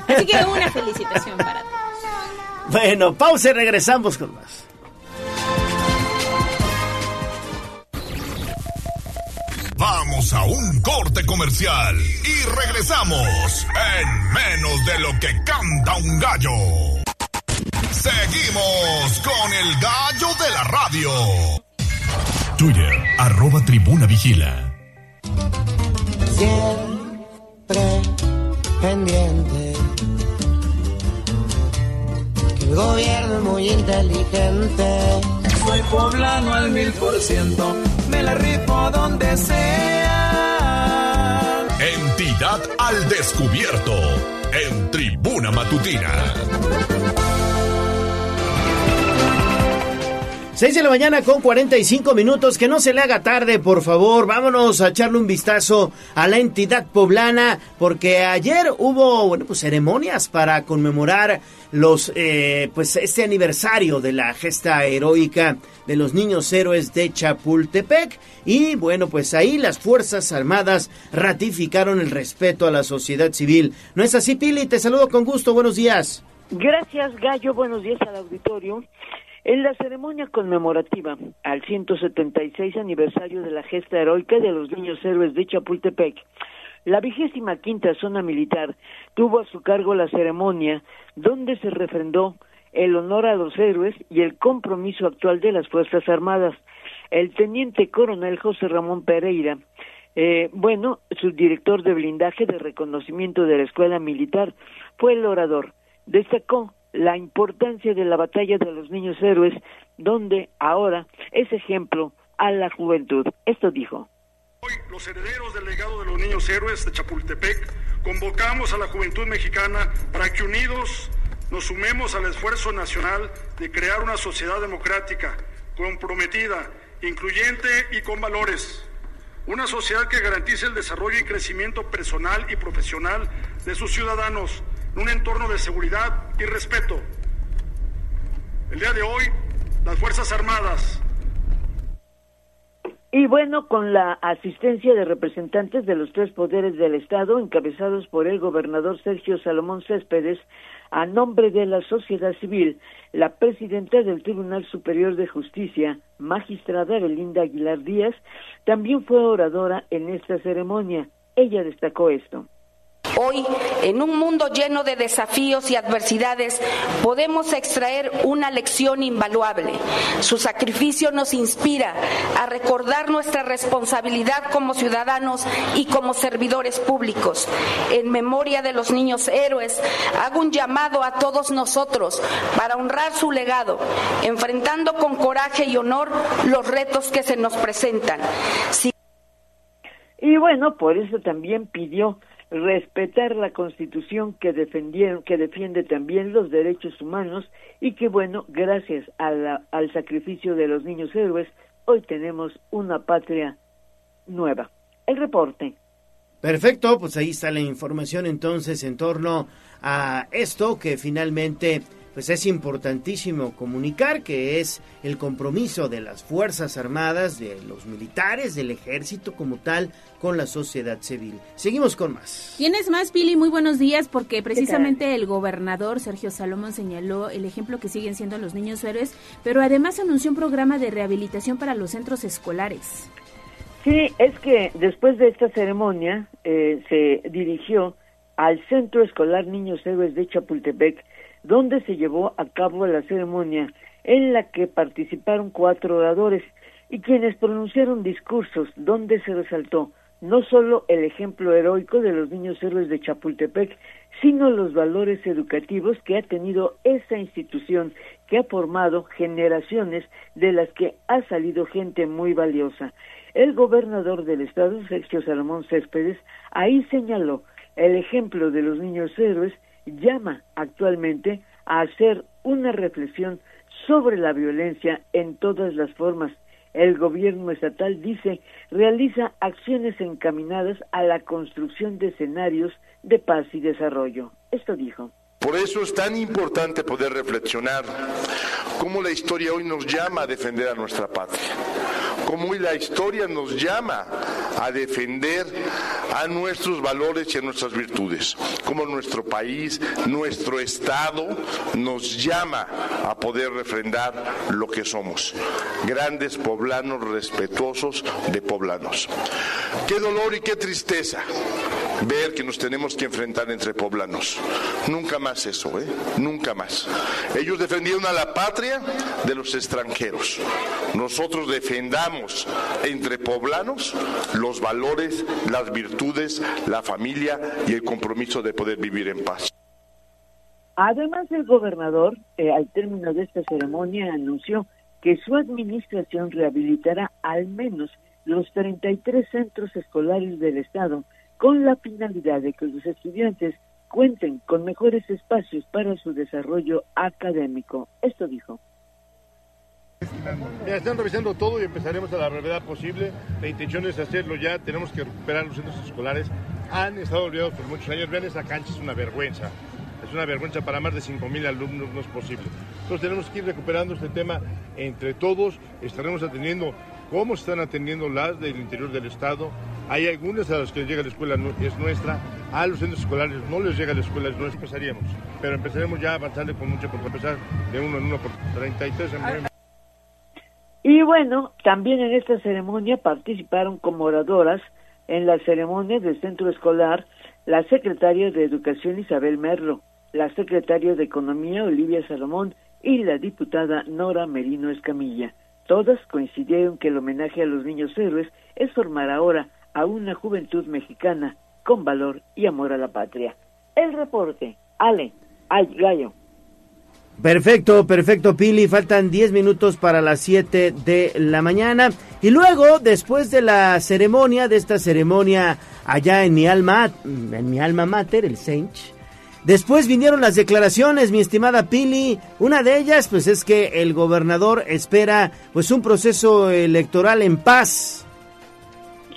[SPEAKER 4] Así que una felicitación para todos. [LAUGHS]
[SPEAKER 1] Bueno, pausa y regresamos con más.
[SPEAKER 2] Vamos a un corte comercial y regresamos en menos de lo que canta un gallo. Seguimos con el gallo de la radio. Twitter, arroba tribuna vigila.
[SPEAKER 16] siempre pendiente. Que el gobierno es muy inteligente.
[SPEAKER 17] Soy poblano al mil por ciento, me la rifo donde sea.
[SPEAKER 2] Entidad al descubierto en tribuna matutina.
[SPEAKER 1] 6 de la mañana con 45 minutos, que no se le haga tarde, por favor. Vámonos a echarle un vistazo a la entidad poblana, porque ayer hubo, bueno, pues ceremonias para conmemorar los, eh, pues este aniversario de la gesta heroica de los niños héroes de Chapultepec. Y bueno, pues ahí las Fuerzas Armadas ratificaron el respeto a la sociedad civil. ¿No es así, Pili? Te saludo con gusto, buenos días.
[SPEAKER 18] Gracias, Gallo. Buenos días al auditorio. En la ceremonia conmemorativa al 176 aniversario de la gesta heroica de los niños héroes de Chapultepec, la vigésima quinta zona militar tuvo a su cargo la ceremonia donde se refrendó el honor a los héroes y el compromiso actual de las Fuerzas Armadas. El teniente coronel José Ramón Pereira, eh, bueno, subdirector de blindaje de reconocimiento de la Escuela Militar, fue el orador. Destacó la importancia de la batalla de los niños héroes, donde ahora es ejemplo a la juventud. Esto dijo.
[SPEAKER 19] Los herederos del legado de los niños héroes de Chapultepec convocamos a la juventud mexicana para que unidos nos sumemos al esfuerzo nacional de crear una sociedad democrática, comprometida, incluyente y con valores. una sociedad que garantice el desarrollo y crecimiento personal y profesional de sus ciudadanos un entorno de seguridad y respeto. El día de hoy, las Fuerzas Armadas,
[SPEAKER 18] y bueno, con la asistencia de representantes de los tres poderes del Estado, encabezados por el gobernador Sergio Salomón Céspedes, a nombre de la sociedad civil, la presidenta del Tribunal Superior de Justicia, magistrada Belinda Aguilar Díaz, también fue oradora en esta ceremonia. Ella destacó esto.
[SPEAKER 20] Hoy, en un mundo lleno de desafíos y adversidades, podemos extraer una lección invaluable. Su sacrificio nos inspira a recordar nuestra responsabilidad como ciudadanos y como servidores públicos. En memoria de los niños héroes, hago un llamado a todos nosotros para honrar su legado, enfrentando con coraje y honor los retos que se nos presentan.
[SPEAKER 18] Y bueno, por eso también pidió respetar la Constitución que defendieron, que defiende también los derechos humanos y que bueno, gracias al sacrificio de los niños héroes, hoy tenemos una patria nueva. El reporte.
[SPEAKER 1] Perfecto, pues ahí está la información entonces en torno a esto que finalmente pues es importantísimo comunicar que es el compromiso de las Fuerzas Armadas, de los militares, del ejército como tal, con la sociedad civil. Seguimos con más.
[SPEAKER 4] ¿Tienes más, Pili? Muy buenos días, porque precisamente el gobernador Sergio Salomón señaló el ejemplo que siguen siendo los niños héroes, pero además anunció un programa de rehabilitación para los centros escolares.
[SPEAKER 18] Sí, es que después de esta ceremonia eh, se dirigió al Centro Escolar Niños Héroes de Chapultepec, donde se llevó a cabo la ceremonia en la que participaron cuatro oradores y quienes pronunciaron discursos donde se resaltó no solo el ejemplo heroico de los niños héroes de Chapultepec, sino los valores educativos que ha tenido esa institución que ha formado generaciones de las que ha salido gente muy valiosa. El gobernador del estado, Sergio Salomón Céspedes, ahí señaló el ejemplo de los niños héroes llama actualmente a hacer una reflexión sobre la violencia en todas las formas. El gobierno estatal dice realiza acciones encaminadas a la construcción de escenarios de paz y desarrollo. Esto dijo.
[SPEAKER 21] Por eso es tan importante poder reflexionar cómo la historia hoy nos llama a defender a nuestra patria, cómo hoy la historia nos llama a defender a nuestros valores y a nuestras virtudes, cómo nuestro país, nuestro Estado nos llama a poder refrendar lo que somos, grandes poblanos respetuosos de poblanos. Qué dolor y qué tristeza ver que nos tenemos que enfrentar entre poblanos. Nunca más eso, ¿eh? Nunca más. Ellos defendieron a la patria de los extranjeros. Nosotros defendamos entre poblanos los valores, las virtudes, la familia y el compromiso de poder vivir en paz.
[SPEAKER 18] Además, el gobernador, eh, al término de esta ceremonia, anunció que su administración rehabilitará al menos los 33 centros escolares del Estado con la finalidad de que los estudiantes cuenten con mejores espacios para su desarrollo académico. Esto dijo.
[SPEAKER 22] Ya están revisando todo y empezaremos a la brevedad posible. La intención es hacerlo ya. Tenemos que recuperar los centros escolares. Han estado olvidados por muchos años. Vean, esa cancha es una vergüenza. Es una vergüenza para más de 5.000 alumnos, no es posible. Entonces tenemos que ir recuperando este tema entre todos. Estaremos atendiendo cómo están atendiendo las del interior del Estado, hay algunas a las que les llega la escuela, es nuestra, a los centros escolares no les llega la escuela, no empezaríamos, pero empezaremos ya a avanzarle con mucho, por empezar de uno en uno por 33 en
[SPEAKER 18] Y bueno, también en esta ceremonia participaron como oradoras en la ceremonia del centro escolar la secretaria de Educación Isabel Merlo, la secretaria de Economía Olivia Salomón y la diputada Nora Merino Escamilla. Todas coincidieron que el homenaje a los niños héroes es formar ahora a una juventud mexicana con valor y amor a la patria. El reporte, Ale, ay, gallo.
[SPEAKER 1] Perfecto, perfecto, Pili. Faltan 10 minutos para las 7 de la mañana. Y luego, después de la ceremonia, de esta ceremonia allá en mi alma, en mi alma mater, el Sainch, después vinieron las declaraciones, mi estimada Pili. Una de ellas, pues es que el gobernador espera, pues un proceso electoral en paz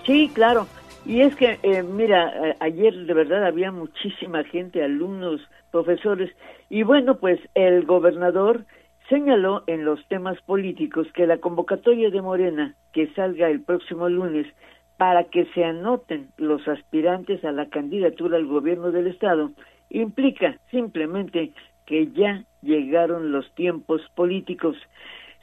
[SPEAKER 18] Sí, claro. Y es que, eh, mira, ayer de verdad había muchísima gente, alumnos, profesores, y bueno, pues el gobernador señaló en los temas políticos que la convocatoria de Morena, que salga el próximo lunes, para que se anoten los aspirantes a la candidatura al gobierno del Estado, implica simplemente que ya llegaron los tiempos políticos.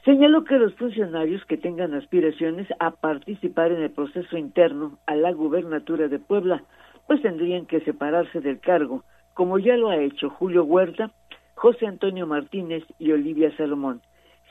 [SPEAKER 18] Señaló que los funcionarios que tengan aspiraciones a participar en el proceso interno a la gubernatura de Puebla, pues tendrían que separarse del cargo, como ya lo ha hecho Julio Huerta, José Antonio Martínez y Olivia Salomón.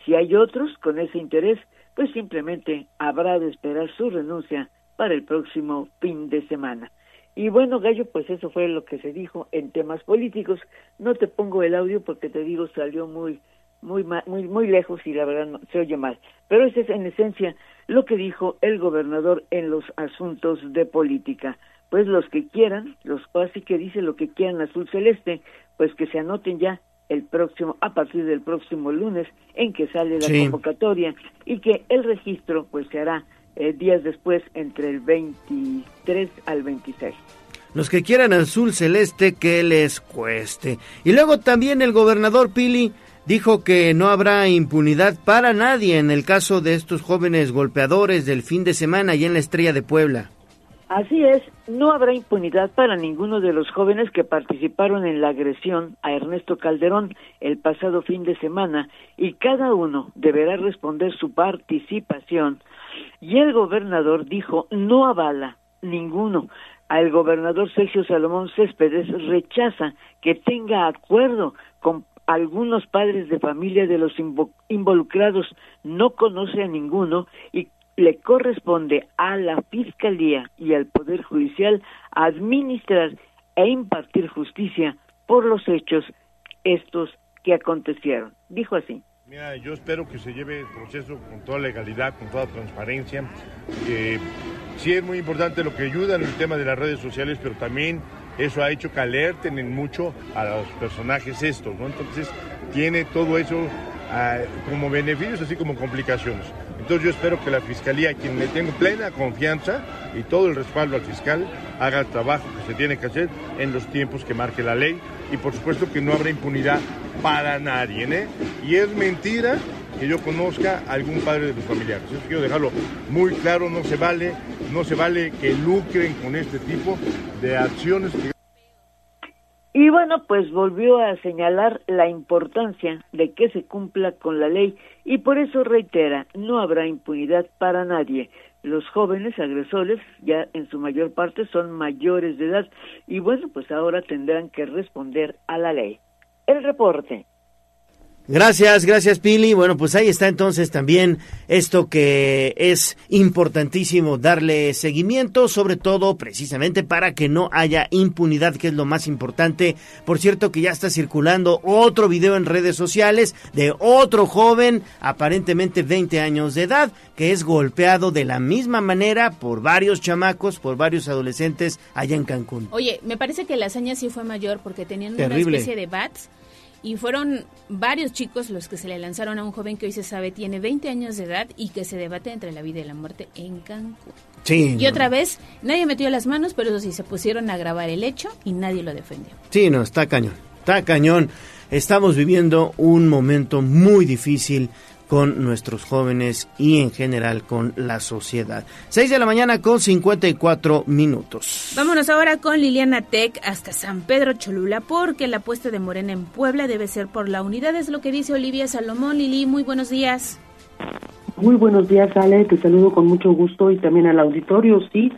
[SPEAKER 18] Si hay otros con ese interés, pues simplemente habrá de esperar su renuncia para el próximo fin de semana. Y bueno, Gallo, pues eso fue lo que se dijo en temas políticos. No te pongo el audio porque te digo salió muy muy muy muy lejos y la verdad no, se oye mal. Pero ese es en esencia lo que dijo el gobernador en los asuntos de política. Pues los que quieran, los así que dice lo que quieran azul celeste, pues que se anoten ya el próximo a partir del próximo lunes en que sale la convocatoria y que el registro pues se hará eh, días después entre el 23 al 26.
[SPEAKER 1] Los que quieran azul celeste, que les cueste. Y luego también el gobernador Pili dijo que no habrá impunidad para nadie en el caso de estos jóvenes golpeadores del fin de semana y en la Estrella de Puebla.
[SPEAKER 18] Así es, no habrá impunidad para ninguno de los jóvenes que participaron en la agresión a Ernesto Calderón el pasado fin de semana y cada uno deberá responder su participación y el gobernador dijo no avala ninguno. Al gobernador Sergio Salomón Céspedes rechaza que tenga acuerdo con algunos padres de familia de los involucrados, no conoce a ninguno y le corresponde a la Fiscalía y al Poder Judicial administrar e impartir justicia por los hechos estos que acontecieron. Dijo así.
[SPEAKER 22] Mira, yo espero que se lleve el proceso con toda legalidad, con toda transparencia. Eh, sí es muy importante lo que ayuda en el tema de las redes sociales, pero también eso ha hecho que alerten mucho a los personajes estos, ¿no? Entonces tiene todo eso ah, como beneficios así como complicaciones. Entonces yo espero que la Fiscalía, a quien le tengo plena confianza y todo el respaldo al fiscal, haga el trabajo que se tiene que hacer en los tiempos que marque la ley y por supuesto que no habrá impunidad para nadie. ¿eh? Y es mentira que yo conozca a algún padre de mis familiares. Eso quiero dejarlo muy claro, no se vale, no se vale que lucren con este tipo de acciones
[SPEAKER 18] Y bueno, pues volvió a señalar la importancia de que se cumpla con la ley y por eso reitera, no habrá impunidad para nadie. Los jóvenes agresores ya en su mayor parte son mayores de edad y bueno, pues ahora tendrán que responder a la ley. El reporte.
[SPEAKER 1] Gracias, gracias Pili. Bueno, pues ahí está entonces también esto que es importantísimo darle seguimiento, sobre todo precisamente para que no haya impunidad, que es lo más importante. Por cierto que ya está circulando otro video en redes sociales de otro joven, aparentemente 20 años de edad, que es golpeado de la misma manera por varios chamacos, por varios adolescentes allá en Cancún.
[SPEAKER 4] Oye, me parece que la hazaña sí fue mayor porque tenían una especie de bats y fueron varios chicos los que se le lanzaron a un joven que hoy se sabe tiene 20 años de edad y que se debate entre la vida y la muerte en Cancún.
[SPEAKER 1] Sí.
[SPEAKER 4] Y otra vez, nadie metió las manos, pero eso sí, se pusieron a grabar el hecho y nadie lo defendió.
[SPEAKER 1] Sí, no, está cañón, está cañón. Estamos viviendo un momento muy difícil con nuestros jóvenes y en general con la sociedad. 6 de la mañana con 54 minutos.
[SPEAKER 4] Vámonos ahora con Liliana Tech hasta San Pedro Cholula porque la apuesta de Morena en Puebla debe ser por la unidad, es lo que dice Olivia Salomón. Lili, muy buenos días.
[SPEAKER 23] Muy buenos días, Ale, te saludo con mucho gusto y también al auditorio, sí,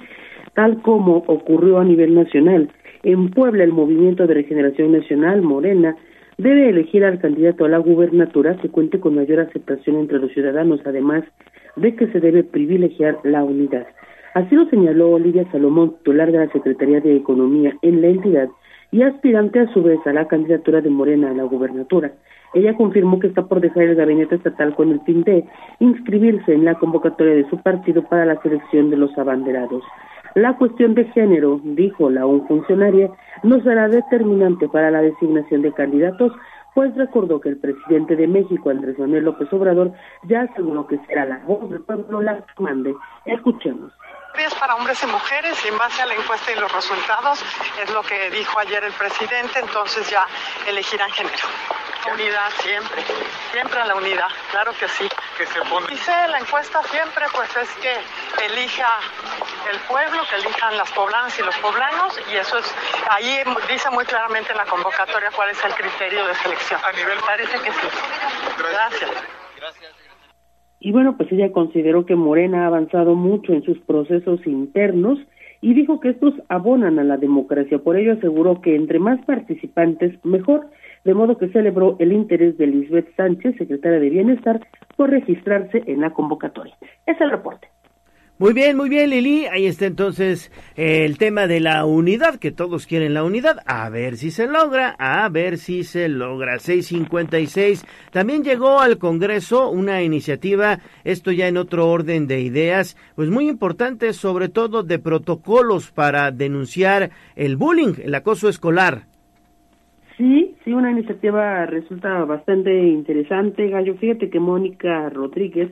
[SPEAKER 23] tal como ocurrió a nivel nacional. En Puebla, el Movimiento de Regeneración Nacional, Morena, debe elegir al candidato a la gubernatura que cuente con mayor aceptación entre los ciudadanos, además de que se debe privilegiar la unidad. Así lo señaló Olivia Salomón, titular de la Secretaría de Economía en la entidad y aspirante a su vez a la candidatura de Morena a la gubernatura. Ella confirmó que está por dejar el gabinete estatal con el fin de inscribirse en la convocatoria de su partido para la selección de los abanderados. La cuestión de género, dijo la un funcionaria, no será determinante para la designación de candidatos, pues recordó que el presidente de México, Andrés Manuel López Obrador, ya aseguró que será la voz del pueblo la que mande. Escuchemos.
[SPEAKER 24] es para hombres y mujeres y en base a la encuesta y los resultados es lo que dijo ayer el presidente, entonces ya elegirán género. Unidad siempre, siempre a la unidad, claro que sí.
[SPEAKER 22] Que se pone.
[SPEAKER 24] Dice la encuesta siempre pues es que elija el pueblo, que elijan las poblanas y los poblanos y eso es, ahí dice muy claramente en la convocatoria cuál es el criterio de selección.
[SPEAKER 22] A nivel
[SPEAKER 24] Parece que sí. Gracias.
[SPEAKER 23] Y bueno, pues ella consideró que Morena ha avanzado mucho en sus procesos internos y dijo que estos abonan a la democracia. Por ello aseguró que entre más participantes, mejor. De modo que celebró el interés de Lisbeth Sánchez, secretaria de Bienestar, por registrarse en la convocatoria. Es el reporte.
[SPEAKER 1] Muy bien, muy bien, Lili. Ahí está entonces el tema de la unidad, que todos quieren la unidad. A ver si se logra, a ver si se logra. 656. También llegó al Congreso una iniciativa, esto ya en otro orden de ideas, pues muy importante, sobre todo de protocolos para denunciar el bullying, el acoso escolar.
[SPEAKER 23] Sí, sí, una iniciativa resulta bastante interesante, Gallo. Fíjate que Mónica Rodríguez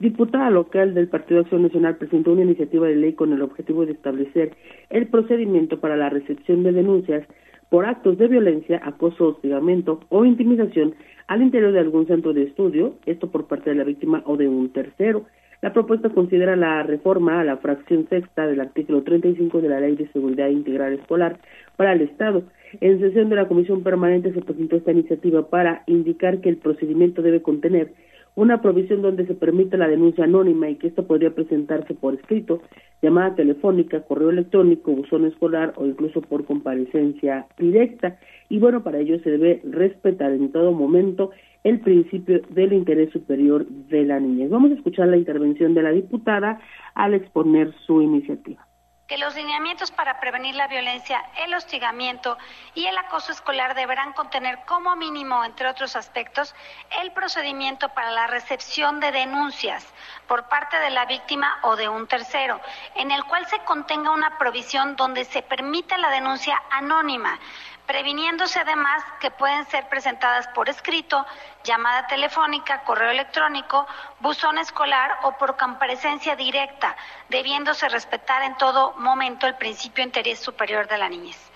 [SPEAKER 23] diputada local del Partido Acción Nacional presentó una iniciativa de ley con el objetivo de establecer el procedimiento para la recepción de denuncias por actos de violencia, acoso, hostigamiento o intimidación al interior de algún centro de estudio, esto por parte de la víctima o de un tercero. La propuesta considera la reforma a la fracción sexta del artículo 35 de la Ley de Seguridad Integral Escolar para el Estado. En sesión de la Comisión Permanente se presentó esta iniciativa para indicar que el procedimiento debe contener una provisión donde se permite la denuncia anónima y que esto podría presentarse por escrito, llamada telefónica, correo electrónico, buzón escolar o incluso por comparecencia directa. Y bueno, para ello se debe respetar en todo momento el principio del interés superior de la niñez. Vamos a escuchar la intervención de la diputada al exponer su iniciativa
[SPEAKER 25] que los lineamientos para prevenir la violencia, el hostigamiento y el acoso escolar deberán contener como mínimo, entre otros aspectos, el procedimiento para la recepción de denuncias por parte de la víctima o de un tercero, en el cual se contenga una provisión donde se permita la denuncia anónima previniéndose además que pueden ser presentadas por escrito, llamada telefónica, correo electrónico, buzón escolar o por comparecencia directa, debiéndose respetar en todo momento el principio de interés superior de la niñez.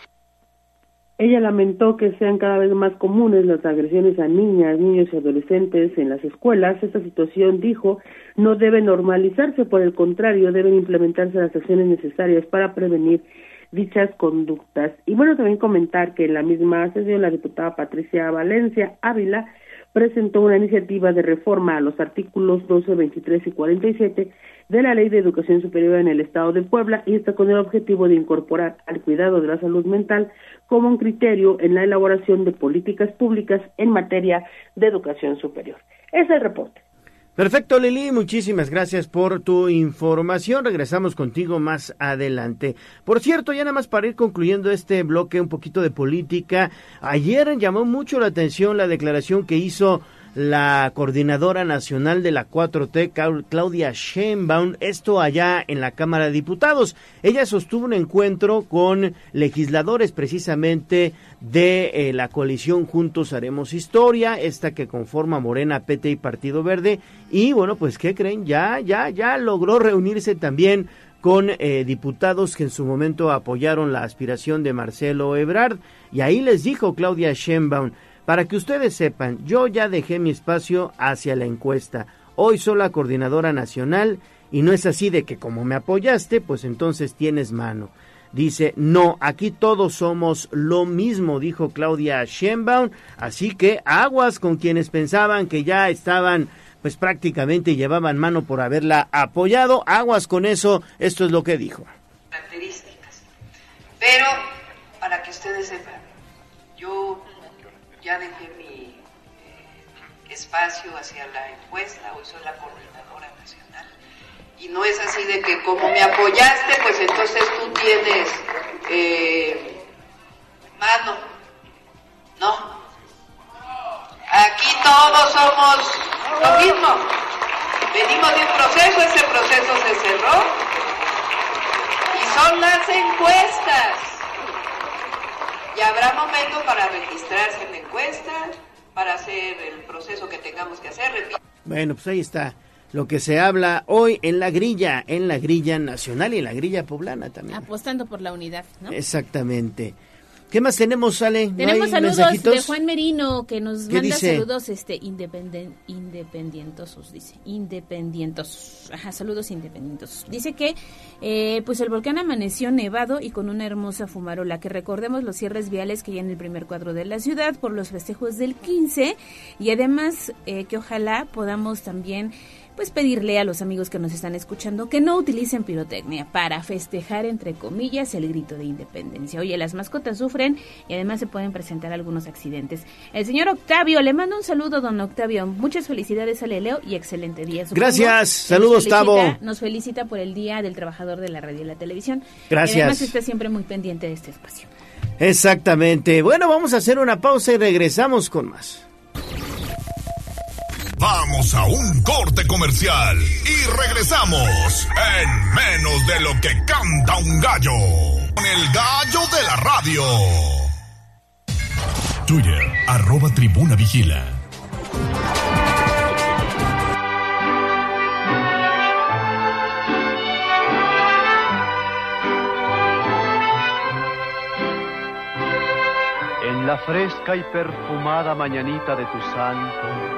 [SPEAKER 23] Ella lamentó que sean cada vez más comunes las agresiones a niñas, niños y adolescentes en las escuelas. Esta situación, dijo, no debe normalizarse, por el contrario, deben implementarse las acciones necesarias para prevenir dichas conductas. Y bueno, también comentar que en la misma sesión la diputada Patricia Valencia Ávila presentó una iniciativa de reforma a los artículos 12, 23 y 47 de la Ley de Educación Superior en el Estado de Puebla y está con el objetivo de incorporar al cuidado de la salud mental como un criterio en la elaboración de políticas públicas en materia de educación superior. Es el reporte.
[SPEAKER 1] Perfecto, Lili, muchísimas gracias por tu información. Regresamos contigo más adelante. Por cierto, ya nada más para ir concluyendo este bloque un poquito de política, ayer llamó mucho la atención la declaración que hizo la coordinadora nacional de la 4T, Claudia Sheinbaum, esto allá en la Cámara de Diputados. Ella sostuvo un encuentro con legisladores precisamente de eh, la coalición Juntos Haremos Historia, esta que conforma Morena, PT y Partido Verde. Y bueno, pues ¿qué creen? Ya, ya, ya logró reunirse también con eh, diputados que en su momento apoyaron la aspiración de Marcelo Ebrard. Y ahí les dijo Claudia Sheinbaum, para que ustedes sepan, yo ya dejé mi espacio hacia la encuesta. Hoy soy la coordinadora nacional y no es así de que como me apoyaste, pues entonces tienes mano. Dice, no, aquí todos somos lo mismo, dijo Claudia Sheinbaum, así que aguas con quienes pensaban que ya estaban, pues prácticamente llevaban mano por haberla apoyado, aguas con eso, esto es lo que dijo.
[SPEAKER 26] Características. Pero, para que ustedes sepan, yo ya dejé mi eh, espacio hacia la encuesta, hoy soy la coordinadora nacional. Y no es así de que como me apoyaste, pues entonces tú tienes eh, mano. No. Aquí todos somos lo mismo. Venimos de un proceso, ese proceso se cerró. Y son las encuestas y habrá momento para registrarse en la encuesta, para hacer el proceso que tengamos que hacer.
[SPEAKER 1] Bueno, pues ahí está. lo que se habla hoy en la grilla, en la grilla nacional y en la grilla poblana también.
[SPEAKER 4] Apostando por la unidad, ¿no?
[SPEAKER 1] Exactamente. ¿Qué más tenemos, Ale?
[SPEAKER 4] Tenemos saludos de Juan Merino que nos manda saludos este independen, independientosos, dice. Independientosos. Ajá, saludos independientosos. Dice que eh, pues el volcán amaneció nevado y con una hermosa fumarola. Que recordemos los cierres viales que hay en el primer cuadro de la ciudad por los festejos del 15 y además eh, que ojalá podamos también pues pedirle a los amigos que nos están escuchando que no utilicen pirotecnia para festejar entre comillas el grito de independencia. Oye, las mascotas sufren y además se pueden presentar algunos accidentes. El señor Octavio, le mando un saludo, don Octavio. Muchas felicidades a Leo y excelente día.
[SPEAKER 1] Gracias, saludos, Tavo.
[SPEAKER 4] Nos felicita por el Día del Trabajador de la Radio y la Televisión.
[SPEAKER 1] Gracias. Y
[SPEAKER 4] además está siempre muy pendiente de este espacio.
[SPEAKER 1] Exactamente. Bueno, vamos a hacer una pausa y regresamos con más.
[SPEAKER 2] Vamos a un corte comercial y regresamos en menos de lo que canta un gallo. Con el gallo de la radio. Twitter, arroba tribuna vigila.
[SPEAKER 27] En la fresca y perfumada mañanita de tu santo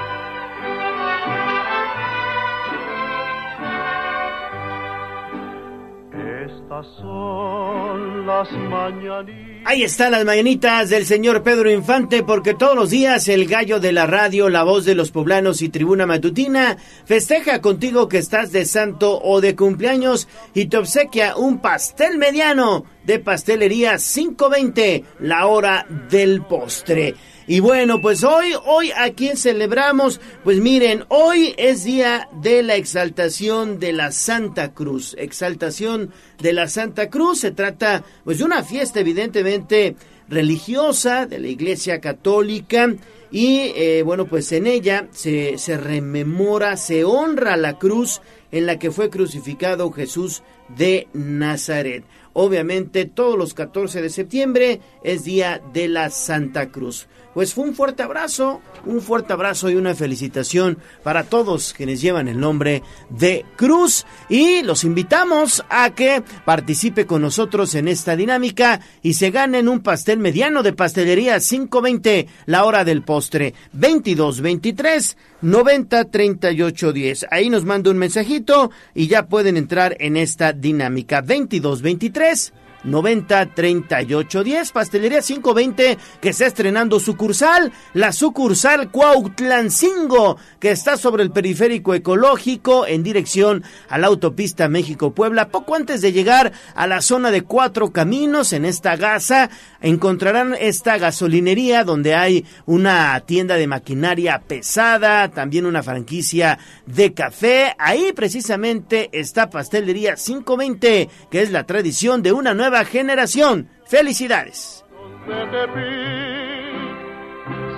[SPEAKER 1] Ahí están las mañanitas del señor Pedro Infante, porque todos los días el gallo de la radio, la voz de los poblanos y tribuna matutina festeja contigo que estás de santo o de cumpleaños y te obsequia un pastel mediano de pastelería 520, la hora del postre. Y bueno, pues hoy, hoy a quién celebramos, pues miren, hoy es día de la exaltación de la Santa Cruz, exaltación de la Santa Cruz, se trata pues de una fiesta evidentemente religiosa de la Iglesia Católica. Y eh, bueno, pues en ella se, se rememora, se honra la cruz en la que fue crucificado Jesús de Nazaret. Obviamente todos los 14 de septiembre es día de la Santa Cruz pues fue un fuerte abrazo, un fuerte abrazo y una felicitación para todos quienes llevan el nombre de Cruz. Y los invitamos a que participe con nosotros en esta dinámica y se ganen un pastel mediano de pastelería 520 la hora del postre. 2223 90 38 10. Ahí nos manda un mensajito y ya pueden entrar en esta dinámica. 2223 90 38 10. Pastelería 520 que está estrenando sucursal, la sucursal Cuautlancingo, que está sobre el periférico ecológico en dirección a la autopista México-Puebla. Poco antes de llegar a la zona de Cuatro Caminos, en esta gasa, encontrarán esta gasolinería donde hay una tienda de maquinaria pesada, también una franquicia de café. Ahí precisamente está Pastelería 520, que es la tradición de una nueva generación. Felicidades.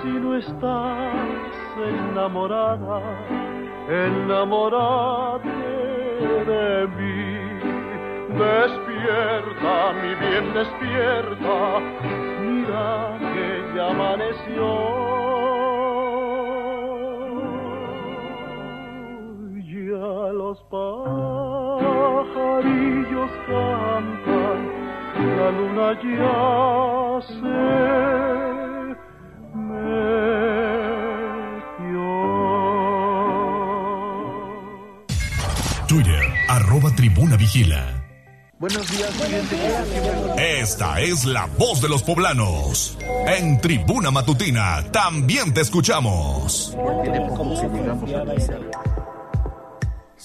[SPEAKER 27] Si no estás enamorada, enamorate de mí. Despierta, mi bien, despierta. Mira que ya amaneció. Ya los pajarillos cantan la luna ya se metió.
[SPEAKER 2] Twitter, arroba tribuna vigila.
[SPEAKER 27] Buenos días,
[SPEAKER 2] Esta es la voz de los poblanos. En Tribuna Matutina también te escuchamos.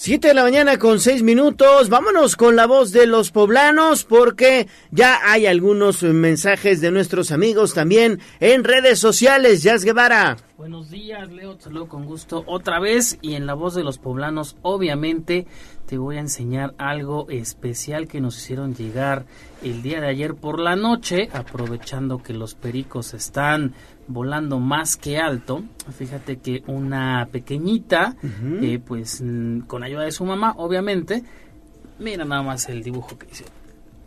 [SPEAKER 1] 7 de la mañana con 6 minutos. Vámonos con la voz de los poblanos porque ya hay algunos mensajes de nuestros amigos también en redes sociales. Jazz Guevara.
[SPEAKER 15] Buenos días, Leo. Te saludo con gusto otra vez y en la voz de los poblanos, obviamente, te voy a enseñar algo especial que nos hicieron llegar el día de ayer por la noche, aprovechando que los pericos están volando más que alto. Fíjate que una pequeñita, eh, pues mm, con ayuda de su mamá, obviamente, mira nada más el dibujo que hizo.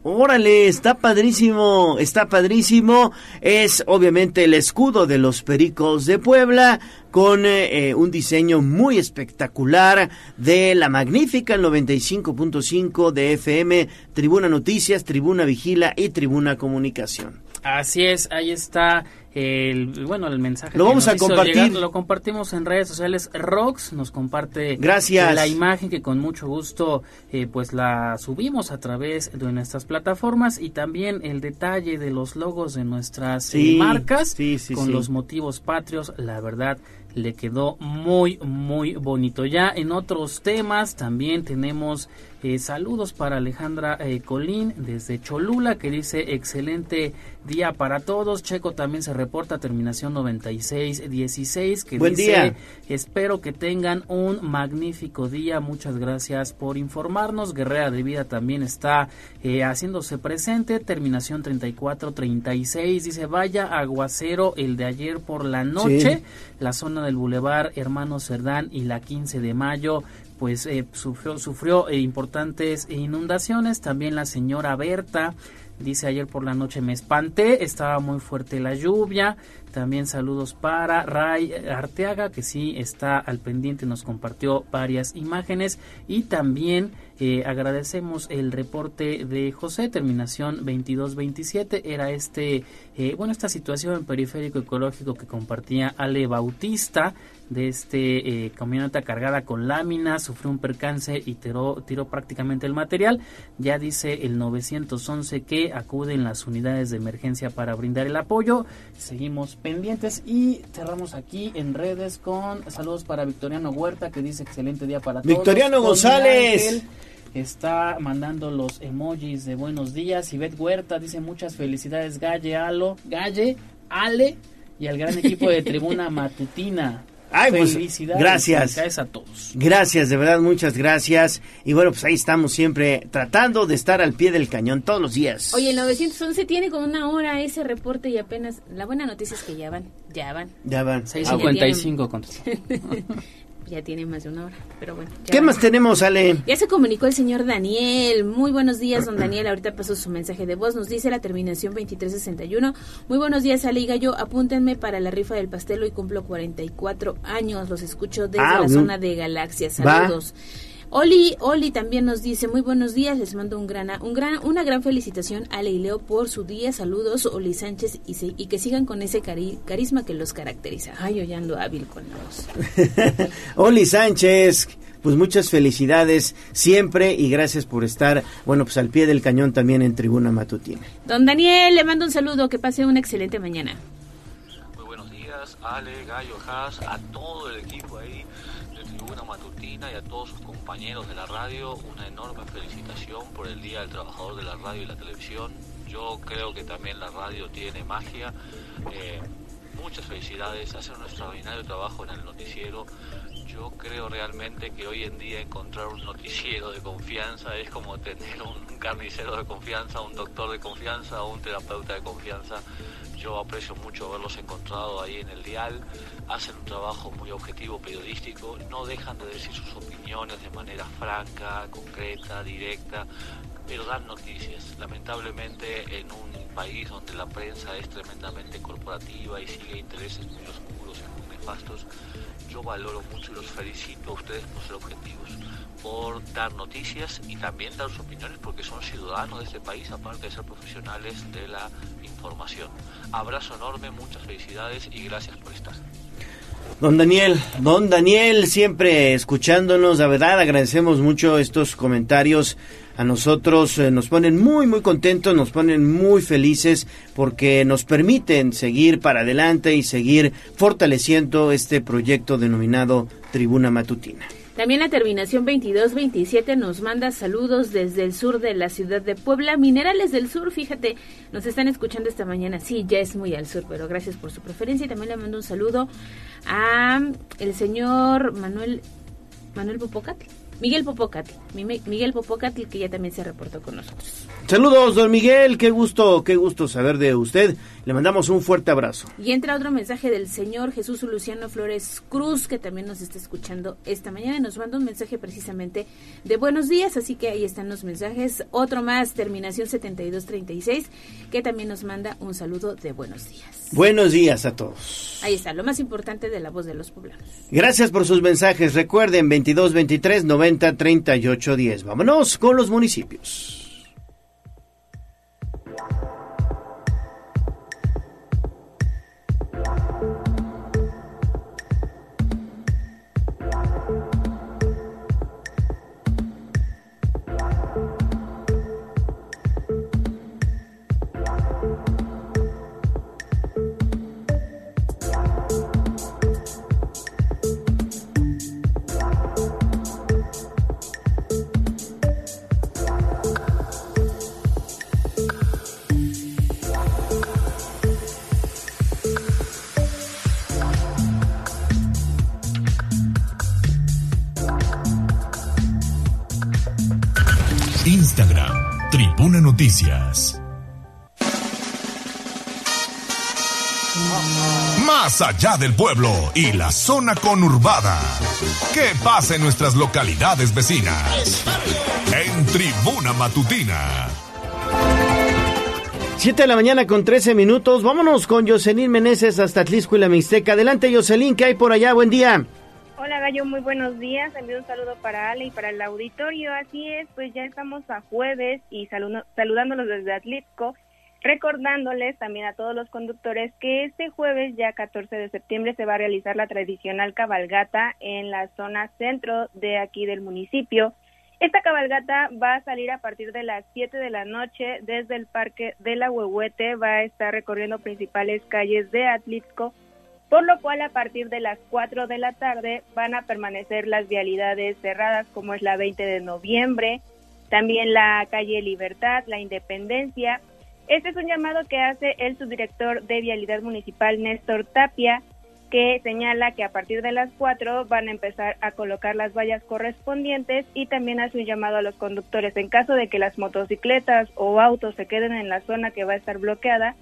[SPEAKER 1] Órale, está padrísimo, está padrísimo. Es obviamente el escudo de los Pericos de Puebla con eh, eh, un diseño muy espectacular de la magnífica el 95.5 de FM, Tribuna Noticias, Tribuna Vigila y Tribuna Comunicación.
[SPEAKER 15] Así es, ahí está el bueno el mensaje
[SPEAKER 1] lo
[SPEAKER 15] que
[SPEAKER 1] vamos a compartir.
[SPEAKER 15] llegar, lo compartimos en redes sociales. Rox nos comparte
[SPEAKER 1] Gracias.
[SPEAKER 15] la imagen que con mucho gusto eh, pues la subimos a través de nuestras plataformas y también el detalle de los logos de nuestras
[SPEAKER 1] Sí,
[SPEAKER 15] eh, marcas
[SPEAKER 1] sí, sí,
[SPEAKER 15] con los motivos patrios la verdad le quedó muy muy bonito. Ya en otros temas también tenemos eh, saludos para Alejandra eh, Colín desde Cholula que dice excelente día para todos. Checo también se reporta terminación 9616 que
[SPEAKER 1] Buen
[SPEAKER 15] dice
[SPEAKER 1] día.
[SPEAKER 15] espero que tengan un magnífico día. Muchas gracias por informarnos. Guerrera de Vida también está eh, haciéndose presente. Terminación 3436 dice vaya aguacero el de ayer por la noche.
[SPEAKER 1] Sí.
[SPEAKER 15] La zona del Boulevard Hermano Cerdán y la 15 de mayo pues eh, sufrió, sufrió eh, importantes inundaciones. También la señora Berta dice ayer por la noche me espanté, estaba muy fuerte la lluvia. También saludos para Ray Arteaga, que sí está al pendiente, nos compartió varias imágenes. Y también eh, agradecemos el reporte de José, terminación 2227. Era este, eh, bueno, esta situación en periférico ecológico que compartía Ale Bautista de este eh, camioneta cargada con láminas, sufrió un percance y tiró, tiró prácticamente el material. Ya dice el 911 que acuden las unidades de emergencia para brindar el apoyo. Seguimos pendientes y cerramos aquí en redes con saludos para Victoriano Huerta que dice excelente día para todos.
[SPEAKER 1] Victoriano González.
[SPEAKER 15] Está mandando los emojis de buenos días. Ivette Huerta dice muchas felicidades Galle, Alo, Galle, Ale y al gran equipo de [LAUGHS] Tribuna Matutina.
[SPEAKER 1] Ay, pues,
[SPEAKER 15] felicidades.
[SPEAKER 1] gracias.
[SPEAKER 15] felicidades a todos.
[SPEAKER 1] Gracias, de verdad, muchas gracias. Y bueno, pues ahí estamos siempre tratando de estar al pie del cañón todos los días.
[SPEAKER 4] Oye, el 911 tiene como una hora ese reporte y apenas... La buena noticia es que ya van, ya van.
[SPEAKER 1] Ya van.
[SPEAKER 15] 6.55 con [LAUGHS]
[SPEAKER 4] ya tiene más de una hora, pero bueno.
[SPEAKER 1] ¿Qué más tenemos, Ale?
[SPEAKER 4] Ya se comunicó el señor Daniel. Muy buenos días, don Daniel. Ahorita pasó su mensaje de voz. Nos dice la terminación 2361. Muy buenos días, Ale y Gallo. Apúntenme para la rifa del pastel. Hoy cumplo 44 años. Los escucho desde
[SPEAKER 1] Ah,
[SPEAKER 4] la zona de Galaxia.
[SPEAKER 1] Va.
[SPEAKER 4] Oli, Oli también nos dice muy buenos días, les mando un gran, un gran, una gran felicitación a Ale y Leo por su día, saludos Oli Sánchez y, se- y que sigan con ese cari- carisma que los caracteriza. Ay, yo ya ando hábil con la [LAUGHS] voz.
[SPEAKER 1] Oli Sánchez, pues muchas felicidades siempre y gracias por estar, bueno, pues al pie del cañón también en Tribuna Matutina.
[SPEAKER 4] Don Daniel, le mando un saludo, que pase una excelente mañana.
[SPEAKER 28] Muy buenos días, Ale, Gallo, Haas, a todo el equipo ahí de Tribuna Matutina y a todos sus compañeros de la radio. Una enorme felicitación por el Día del Trabajador de la Radio y la Televisión. Yo creo que también la radio tiene magia. Eh, muchas felicidades, hacen un extraordinario trabajo en el noticiero. Yo creo realmente que hoy en día encontrar un noticiero de confianza es como tener un carnicero de confianza, un doctor de confianza un terapeuta de confianza. Yo aprecio mucho haberlos encontrado ahí en el dial. Hacen un trabajo muy objetivo periodístico. No dejan de decir sus opiniones de manera franca, concreta, directa, pero dan noticias. Lamentablemente en un país donde la prensa es tremendamente corporativa y sigue intereses muy oscuros y muy nefastos, yo valoro mucho y los felicito a ustedes por ser objetivos, por dar noticias y también dar sus opiniones porque son ciudadanos de este país, aparte de ser profesionales de la información. Abrazo enorme, muchas felicidades y gracias por estar.
[SPEAKER 1] Don Daniel, don Daniel, siempre escuchándonos, la verdad agradecemos mucho estos comentarios. A nosotros eh, nos ponen muy, muy contentos, nos ponen muy felices porque nos permiten seguir para adelante y seguir fortaleciendo este proyecto denominado Tribuna Matutina.
[SPEAKER 4] También la terminación 2227 nos manda saludos desde el sur de la ciudad de Puebla. Minerales del Sur, fíjate, nos están escuchando esta mañana. Sí, ya es muy al sur, pero gracias por su preferencia. Y también le mando un saludo a el señor Manuel Manuel Popocatl. Miguel Popocatl, Miguel Popocatl que ya también se reportó con nosotros.
[SPEAKER 1] Saludos, don Miguel, qué gusto, qué gusto saber de usted. Le mandamos un fuerte abrazo.
[SPEAKER 4] Y entra otro mensaje del señor Jesús Luciano Flores Cruz, que también nos está escuchando esta mañana y nos manda un mensaje precisamente de buenos días, así que ahí están los mensajes. Otro más, terminación 7236, que también nos manda un saludo de buenos días.
[SPEAKER 1] Buenos días a todos.
[SPEAKER 4] Ahí está, lo más importante de la voz de los poblanos.
[SPEAKER 1] Gracias por sus mensajes. Recuerden 22 23 90 38 10. Vámonos con los municipios.
[SPEAKER 2] Más allá del pueblo y la zona conurbada. ¿Qué pasa en nuestras localidades vecinas? En Tribuna Matutina.
[SPEAKER 1] 7 de la mañana con 13 minutos. Vámonos con Jocelyn Meneses hasta Tlisco y la Mixteca. Adelante, Jocelyn, ¿qué hay por allá? Buen día.
[SPEAKER 29] Hola Gallo, muy buenos días. Envío un saludo para Ale y para el auditorio. Así es, pues ya estamos a jueves y saludándolos desde Atlitco, recordándoles también a todos los conductores que este jueves, ya 14 de septiembre, se va a realizar la tradicional cabalgata en la zona centro de aquí del municipio. Esta cabalgata va a salir a partir de las 7 de la noche desde el Parque de la Huehuete, va a estar recorriendo principales calles de Atlitco por lo cual a partir de las 4 de la tarde van a permanecer las vialidades cerradas como es la 20 de noviembre, también la calle Libertad, la Independencia. Este es un llamado que hace el subdirector de Vialidad Municipal, Néstor Tapia, que señala que a partir de las 4 van a empezar a colocar las vallas correspondientes y también hace un llamado a los conductores en caso de que las motocicletas o autos se queden en la zona que va a estar bloqueada,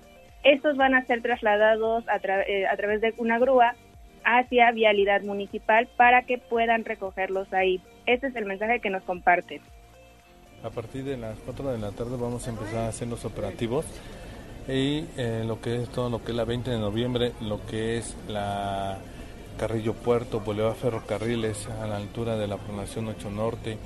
[SPEAKER 29] estos van a ser trasladados eh, a, través de una grúa hacia vialidad municipal para que puedan recogerlos ahí. Este es el mensaje que nos comparten.
[SPEAKER 30] A partir de las 4 de la tarde vamos a empezar a hacer los operativos y eh, lo que es todo lo que es la 20 de noviembre, lo que es la Carrillo Puerto, Boulevard Ferrocarriles a la altura de la Fundación 8 Norte,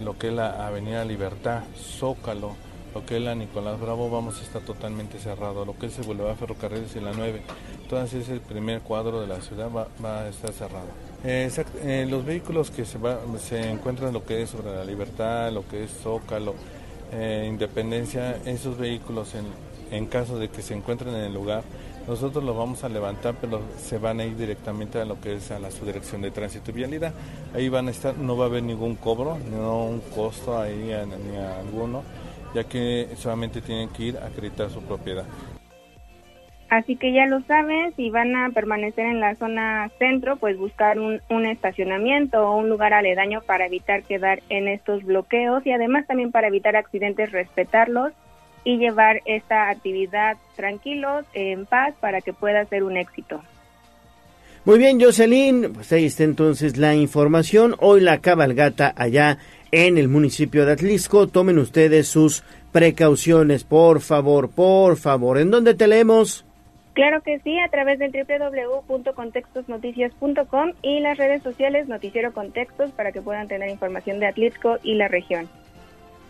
[SPEAKER 30] lo que es la Avenida Libertad, Zócalo, lo que es la Nicolás Bravo vamos a estar totalmente cerrado, lo que es el Boulevard Ferrocarriles y la 9, entonces el primer cuadro de la ciudad va, a estar cerrado. Eh, los vehículos que se, va, se encuentran lo que es sobre la libertad, lo que es Zócalo, eh, Independencia, esos vehículos en, en caso de que se encuentren en el lugar, nosotros los vamos a levantar, pero se van a ir directamente a lo que es a la subdirección de tránsito y vialidad. Ahí van a estar, no va a haber ningún cobro, no un costo ahí ni alguno ya que solamente tienen que ir a acreditar su propiedad.
[SPEAKER 29] Así que ya lo saben, si van a permanecer en la zona centro, pues buscar un, un, estacionamiento o un lugar aledaño para evitar quedar en estos bloqueos y además también para evitar accidentes, respetarlos y llevar esta actividad tranquilos, en paz, para que pueda ser un éxito.
[SPEAKER 1] Muy bien, Jocelyn, pues ahí está entonces la información. Hoy la cabalgata allá en el municipio de Atlisco. Tomen ustedes sus precauciones, por favor, por favor. ¿En dónde te leemos?
[SPEAKER 29] Claro que sí, a través del www.contextosnoticias.com y las redes sociales Noticiero Contextos para que puedan tener información de Atlisco y la región.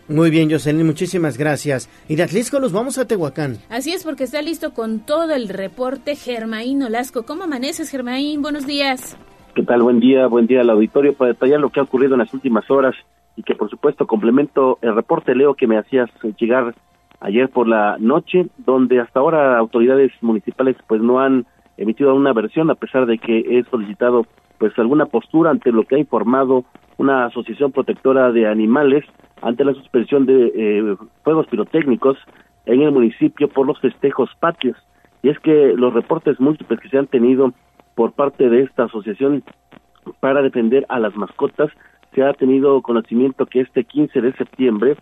[SPEAKER 1] Muy bien, Jocelyn, muchísimas gracias. Y de Atlisco nos vamos a Tehuacán.
[SPEAKER 4] Así es, porque está listo con todo el reporte Germaín Olasco. ¿Cómo amaneces, Germaín? Buenos días.
[SPEAKER 31] ¿Qué tal? Buen día, buen día al auditorio para detallar lo que ha ocurrido en las últimas horas y que por supuesto complemento el reporte Leo que me hacías llegar ayer por la noche, donde hasta ahora autoridades municipales pues no han emitido una versión a pesar de que he solicitado pues alguna postura ante lo que ha informado una asociación protectora de animales ante la suspensión de eh, fuegos pirotécnicos en el municipio por los festejos patrios. Y es que los reportes múltiples que se han tenido por parte de esta asociación para defender a las mascotas, se ha tenido conocimiento que este 15 de septiembre,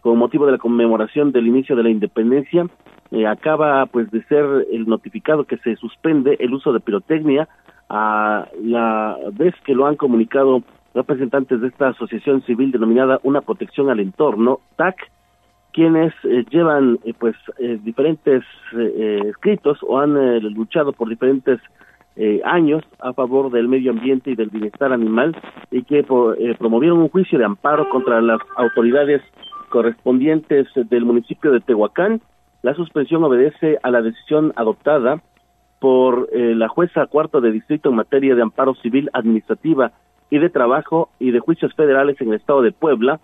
[SPEAKER 31] con motivo de la conmemoración del inicio de la independencia, eh, acaba pues de ser el notificado que se suspende el uso de pirotecnia. A la vez que lo han comunicado representantes de esta asociación civil denominada Una Protección al Entorno, TAC, quienes eh, llevan eh, pues eh, diferentes escritos o han luchado por diferentes años a favor del medio ambiente y del bienestar animal y que promovieron un juicio de amparo contra las autoridades correspondientes del municipio de Tehuacán. La suspensión obedece a la decisión adoptada por la jueza cuarto de distrito en materia de amparo civil administrativa y de Trabajo y de Juicios Federales en el Estado de Puebla,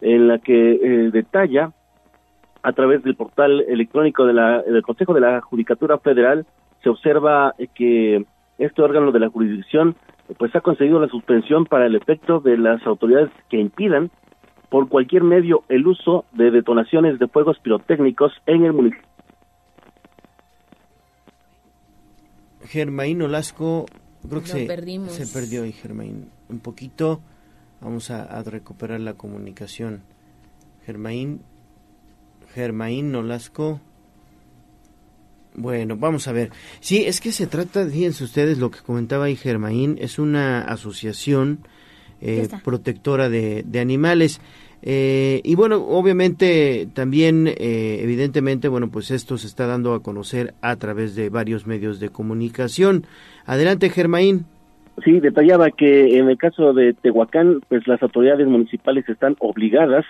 [SPEAKER 31] en la que eh, detalla a través del portal electrónico de la, del Consejo de la Judicatura Federal, se observa que este órgano de la jurisdicción pues ha conseguido la suspensión para el efecto de las autoridades que impidan por cualquier medio el uso de detonaciones de fuegos pirotécnicos en el municipio.
[SPEAKER 1] Germaín Olasco, creo que se, se perdió ahí, Germaín un poquito. Vamos a, recuperar la comunicación. Germain, Germain Nolasco. Bueno, vamos a ver. Sí, es que se trata, fíjense ustedes lo que comentaba ahí Germain, es una asociación eh, protectora de, animales. Eh, y bueno, obviamente también, eh, evidentemente, bueno, pues esto se está dando a conocer a través de varios medios de comunicación. Adelante, Germain.
[SPEAKER 31] Sí, detallaba que en el caso de Tehuacán, pues las autoridades municipales están obligadas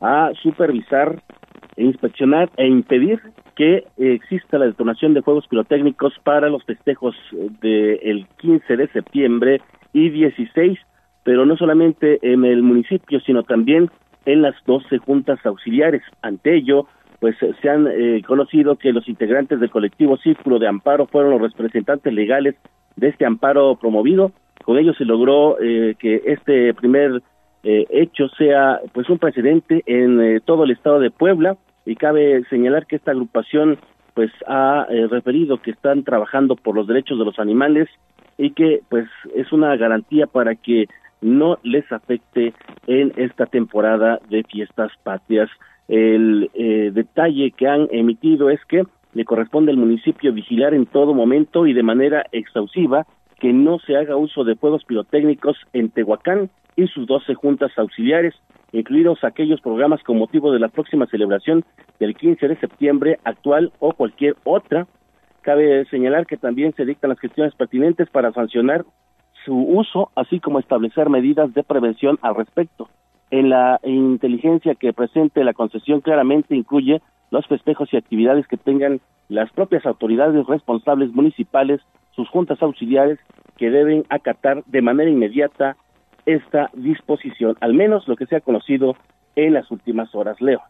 [SPEAKER 31] a supervisar, e inspeccionar e impedir que exista la detonación de fuegos pirotécnicos para los festejos del 15 de septiembre y 16, pero no solamente en el municipio, sino también en las 12 juntas auxiliares. Ante ello, pues se han eh, conocido que los integrantes del colectivo Círculo de Amparo fueron los representantes legales de este amparo promovido. Con ello se logró eh, que este primer eh, hecho sea pues un precedente en eh, todo el estado de Puebla y cabe señalar que esta agrupación pues ha referido que están trabajando por los derechos de los animales y que pues es una garantía para que no les afecte en esta temporada de fiestas patrias. El detalle que han emitido es que le corresponde al municipio vigilar en todo momento y de manera exhaustiva que no se haga uso de fuegos pirotécnicos en Tehuacán y sus doce juntas auxiliares, incluidos aquellos programas con motivo de la próxima celebración del 15 de septiembre actual o cualquier otra. Cabe señalar que también se dictan las gestiones pertinentes para sancionar su uso, así como establecer medidas de prevención al respecto. En la inteligencia que presente la concesión claramente incluye los festejos y actividades que tengan las propias autoridades responsables municipales, sus juntas auxiliares, que deben acatar de manera inmediata esta disposición, al menos lo que se ha conocido en las últimas horas, Leo.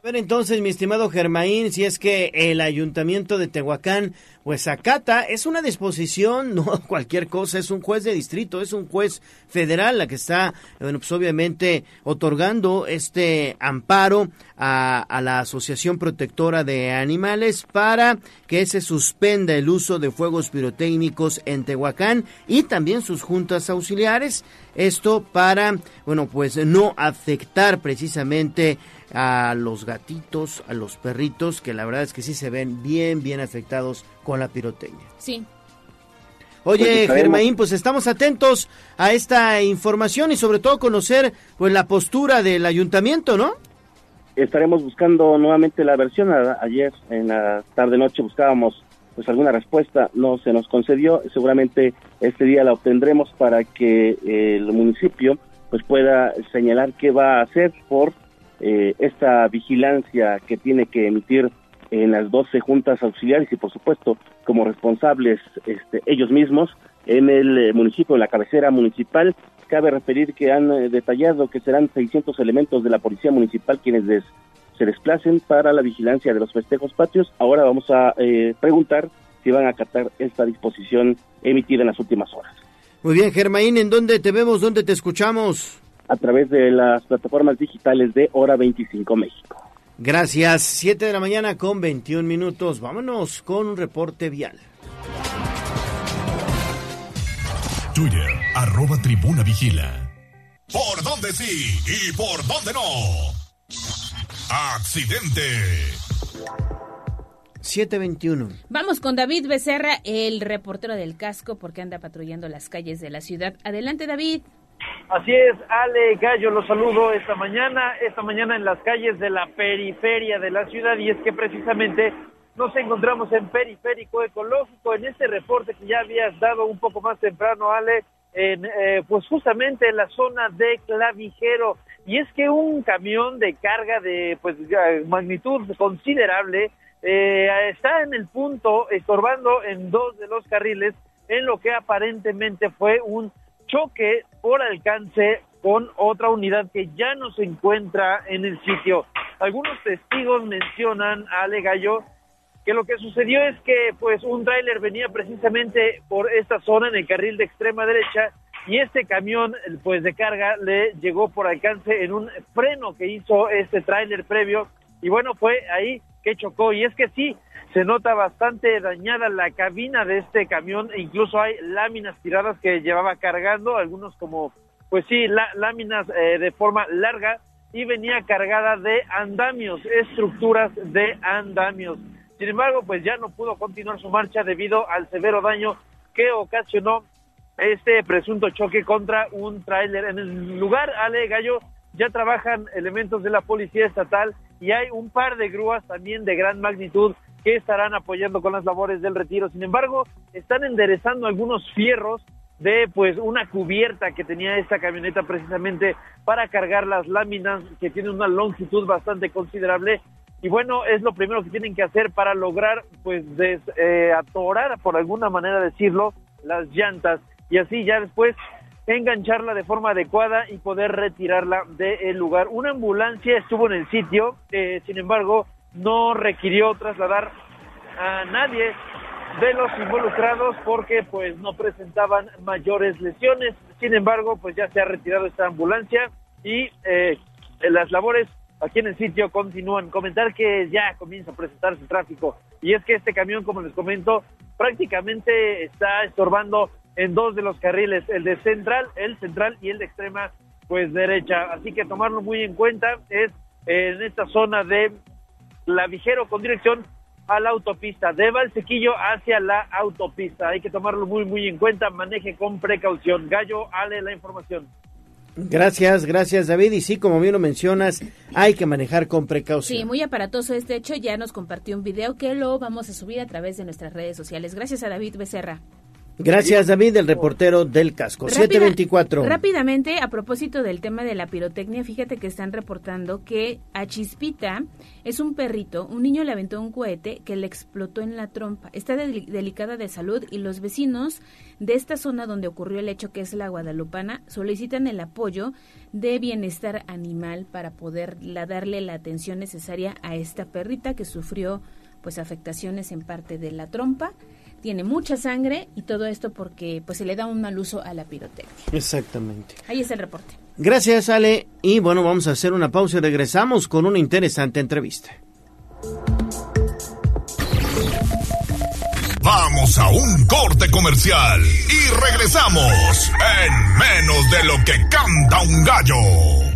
[SPEAKER 1] A ver entonces, mi estimado Germaín, si es que el ayuntamiento de Tehuacán, pues acata, es una disposición, [LAUGHS] no cualquier cosa, es un juez de distrito, es un juez federal la que está, bueno, pues obviamente otorgando este amparo a, a la Asociación Protectora de Animales para que se suspenda el uso de fuegos pirotécnicos en Tehuacán y también sus juntas auxiliares. Esto para, bueno, pues no afectar precisamente a los gatitos, a los perritos, que la verdad es que sí se ven bien, bien afectados con la pirotecnia.
[SPEAKER 4] Sí.
[SPEAKER 1] Oye, pues Germaín, pues estamos atentos a esta información y sobre todo conocer pues la postura del ayuntamiento, ¿no?
[SPEAKER 31] Estaremos buscando nuevamente la versión. Ayer en la tarde noche buscábamos pues alguna respuesta, no se nos concedió. Seguramente este día la obtendremos para que el municipio pues pueda señalar qué va a hacer por eh, esta vigilancia que tiene que emitir en las 12 juntas auxiliares y por supuesto como responsables este, ellos mismos en el eh, municipio, en la cabecera municipal. Cabe referir que han eh, detallado que serán 600 elementos de la policía municipal quienes se desplacen para la vigilancia de los festejos patrios. Ahora vamos a preguntar si van a acatar esta disposición emitida en las últimas horas.
[SPEAKER 1] Muy bien, Germain, ¿en dónde te vemos? ¿Dónde te escuchamos?
[SPEAKER 31] A través de las plataformas digitales de Hora 25 México.
[SPEAKER 1] Gracias. 7 de la mañana con 21 minutos. Vámonos con un reporte vial.
[SPEAKER 2] Twitter, arroba tribuna vigila. ¿Por dónde sí y por dónde no? Accidente.
[SPEAKER 1] 721.
[SPEAKER 4] Vamos con David Becerra, el reportero del casco, porque anda patrullando las calles de la ciudad. Adelante, David.
[SPEAKER 32] Así es, Ale Gallo, los saludo esta mañana, esta mañana en las calles de la periferia de la ciudad y es que precisamente nos encontramos en Periférico Ecológico, en este reporte que ya habías dado un poco más temprano, Ale, en, eh, pues justamente en la zona de Clavijero. Y es que un camión de carga de pues magnitud considerable eh, está en el punto estorbando en dos de los carriles en lo que aparentemente fue un choque por alcance con otra unidad que ya no se encuentra en el sitio. Algunos testigos mencionan a Ale Gallo que lo que sucedió es que pues un tráiler venía precisamente por esta zona en el carril de extrema derecha y este camión pues de carga le llegó por alcance en un freno que hizo este tráiler previo y bueno fue ahí chocó. Y es que sí se nota bastante dañada la cabina de este camión. E incluso hay láminas tiradas que llevaba cargando algunos como pues sí láminas eh, de forma larga y venía cargada de andamios estructuras de andamios. Sin embargo, pues ya no pudo continuar su marcha debido al severo daño que ocasionó este presunto choque contra un tráiler. En el lugar, Ale Gallo, ya trabajan elementos de la Policía Estatal y hay un par de grúas también de gran magnitud que estarán apoyando con las labores del retiro. Sin embargo, están enderezando algunos fierros de pues una cubierta que tenía esta camioneta precisamente para cargar las láminas que tienen una longitud bastante considerable y bueno, es lo primero que tienen que hacer para lograr, pues, des, eh, atorar, por alguna manera decirlo, las llantas y así ya después engancharla de forma adecuada y poder retirarla del lugar. Una ambulancia estuvo en el sitio, eh, sin embargo, no requirió trasladar a nadie de los involucrados porque pues no presentaban mayores lesiones. Sin embargo, pues ya se ha retirado esta ambulancia y eh, las labores aquí en el sitio continúan. Comentar que ya comienza a presentarse tráfico y es que este camión, como les comento, prácticamente está estorbando en dos de los carriles, el de central, el central y el de extrema, pues derecha. Así que tomarlo muy en cuenta es en esta zona de la Vigero con dirección a la autopista, de Valsequillo hacia la autopista. Hay que tomarlo muy, muy en cuenta, maneje con precaución. Gallo, Ale, la información.
[SPEAKER 1] Gracias, gracias David. Y sí, como bien lo mencionas, hay que manejar con precaución.
[SPEAKER 4] Sí, muy aparatoso este hecho. Ya nos compartió un video que lo vamos a subir a través de nuestras redes sociales. Gracias a David Becerra.
[SPEAKER 1] Gracias, David, el reportero del casco. 724.
[SPEAKER 4] Rápidamente, a propósito del tema de la pirotecnia, fíjate que están reportando que a Chispita es un perrito, un niño le aventó un cohete que le explotó en la trompa. Está delicada de salud y los vecinos de esta zona donde ocurrió el hecho, que es la Guadalupana, solicitan el apoyo de bienestar animal para poder darle la atención necesaria a esta perrita que sufrió pues afectaciones en parte de la trompa tiene mucha sangre y todo esto porque pues se le da un mal uso a la pirotecnia.
[SPEAKER 1] Exactamente.
[SPEAKER 4] Ahí está el reporte.
[SPEAKER 1] Gracias, Ale. Y bueno, vamos a hacer una pausa y regresamos con una interesante entrevista.
[SPEAKER 2] Vamos a un corte comercial y regresamos en menos de lo que canta un gallo.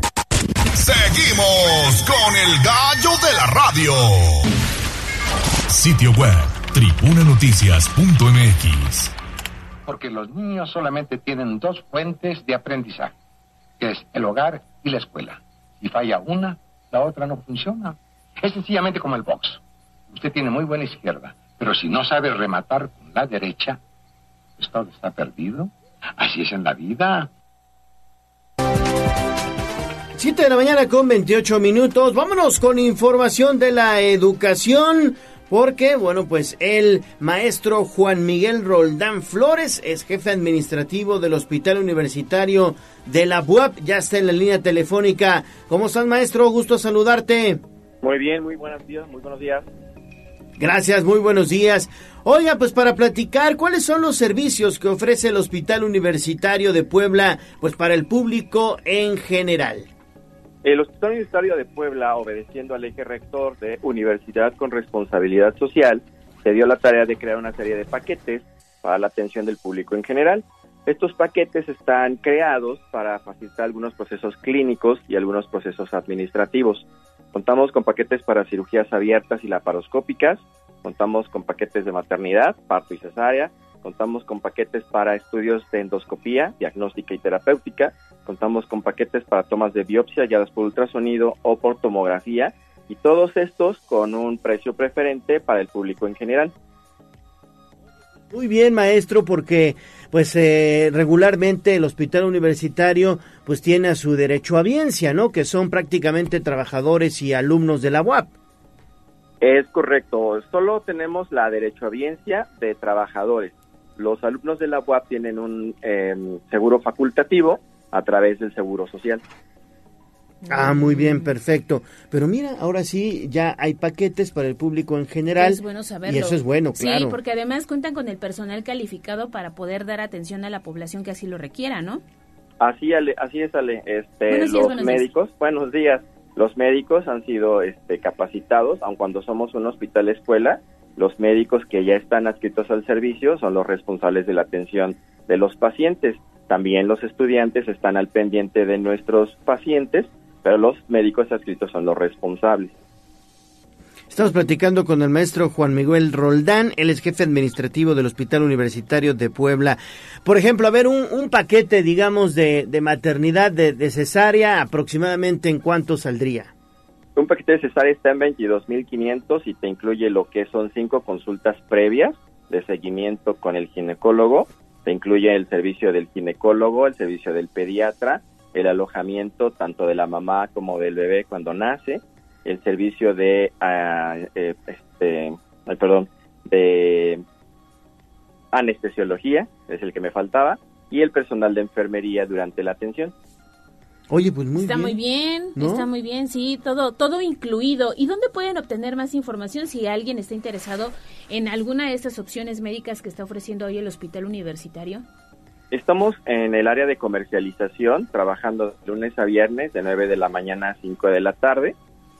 [SPEAKER 2] Seguimos con el gallo de la radio. Sitio web tribunanoticias.mx.
[SPEAKER 33] Porque los niños solamente tienen dos fuentes de aprendizaje, que es el hogar y la escuela. Si falla una, la otra no funciona. Es sencillamente como el box. Usted tiene muy buena izquierda, pero si no sabe rematar con la derecha, pues todo está perdido. Así es en la vida.
[SPEAKER 1] 7 de la mañana con 28 minutos. Vámonos con información de la educación. Porque, bueno, pues el maestro Juan Miguel Roldán Flores es jefe administrativo del Hospital Universitario de la UAP. Ya está en la línea telefónica. ¿Cómo estás, maestro? Gusto saludarte.
[SPEAKER 34] Muy bien, muy buenos días, muy buenos días.
[SPEAKER 1] Gracias, muy buenos días. Oiga, pues para platicar, ¿cuáles son los servicios que ofrece el Hospital Universitario de Puebla, pues para el público en general?
[SPEAKER 34] El Hospital Universitario de Puebla, obedeciendo al eje rector de Universidad con Responsabilidad Social, se dio la tarea de crear una serie de paquetes para la atención del público en general. Estos paquetes están creados para facilitar algunos procesos clínicos y algunos procesos administrativos. Contamos con paquetes para cirugías abiertas y laparoscópicas, contamos con paquetes de maternidad, parto y cesárea, contamos con paquetes para estudios de endoscopía, diagnóstica y terapéutica, contamos con paquetes para tomas de biopsia guiadas por ultrasonido o por tomografía, y todos estos con un precio preferente para el público en general.
[SPEAKER 1] Muy bien, maestro, porque pues eh, regularmente el hospital universitario pues tiene a su derecho a biencia, ¿no? Que son prácticamente trabajadores y alumnos de la UAP.
[SPEAKER 34] Es correcto, solo tenemos la derecho a biencia de trabajadores. Los alumnos de la UAP tienen un em, seguro facultativo a través del seguro social.
[SPEAKER 1] Ah, muy bien, perfecto. Pero mira, ahora sí ya hay paquetes para el público en general.
[SPEAKER 4] Es bueno saberlo.
[SPEAKER 1] Y eso es bueno, claro.
[SPEAKER 4] Sí, porque además cuentan con el personal calificado para poder dar atención a la población que así lo requiera, ¿no?
[SPEAKER 34] Así, Ale, así es, Ale. Este, los médicos, buenos días. Los médicos han sido este, capacitados, aun cuando somos un hospital escuela, los médicos que ya están adscritos al servicio son los responsables de la atención de los pacientes. También los estudiantes están al pendiente de nuestros pacientes pero los médicos adscritos son los responsables.
[SPEAKER 1] Estamos platicando con el maestro Juan Miguel Roldán, él es jefe administrativo del Hospital Universitario de Puebla. Por ejemplo, a ver, un, paquete, digamos, de, maternidad de, cesárea, aproximadamente en cuánto saldría?
[SPEAKER 34] Un paquete de cesárea está en 22.500 y te incluye lo que son cinco consultas previas de seguimiento con el ginecólogo, te incluye el servicio del ginecólogo, el servicio del pediatra, el alojamiento tanto de la mamá como del bebé cuando nace, el servicio de, ah, eh, este, perdón, de anestesiología, es el que me faltaba, y el personal de enfermería durante la atención.
[SPEAKER 1] Oye, pues muy
[SPEAKER 4] está muy bien, está muy bien, sí, todo, todo incluido. ¿Y dónde pueden obtener más información si alguien está interesado en alguna de estas opciones médicas que está ofreciendo hoy el hospital universitario?
[SPEAKER 34] Estamos en el área de comercialización, trabajando de lunes a viernes, de 9 de la mañana a 5 de la tarde.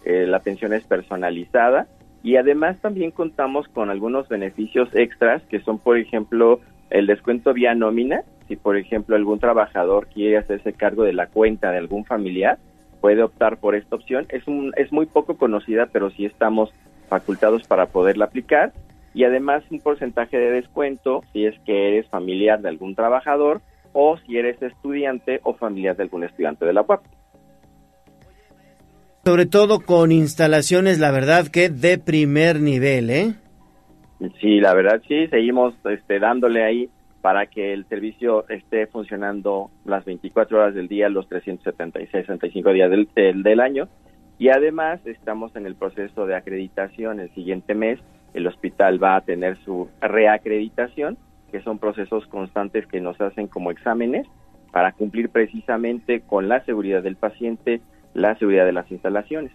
[SPEAKER 34] Eh, la atención es personalizada y además también contamos con algunos beneficios extras que son, por ejemplo, el descuento vía nómina. Si, por ejemplo, algún trabajador quiere hacerse cargo de la cuenta de algún familiar, puede optar por esta opción. Es, un, es muy poco conocida, pero sí estamos facultados para poderla aplicar y además un porcentaje de descuento si es que eres familiar de algún trabajador o si eres estudiante o familiar de algún estudiante de la UAP.
[SPEAKER 1] Sobre todo con instalaciones, la verdad que de primer nivel, ¿eh?
[SPEAKER 34] Sí, la verdad sí, seguimos este, dándole ahí para que el servicio esté funcionando las 24 horas del día, los 376, 65 días del, del, del año. Y además estamos en el proceso de acreditación el siguiente mes el hospital va a tener su reacreditación, que son procesos constantes que nos hacen como exámenes para cumplir precisamente con la seguridad del paciente, la seguridad de las instalaciones.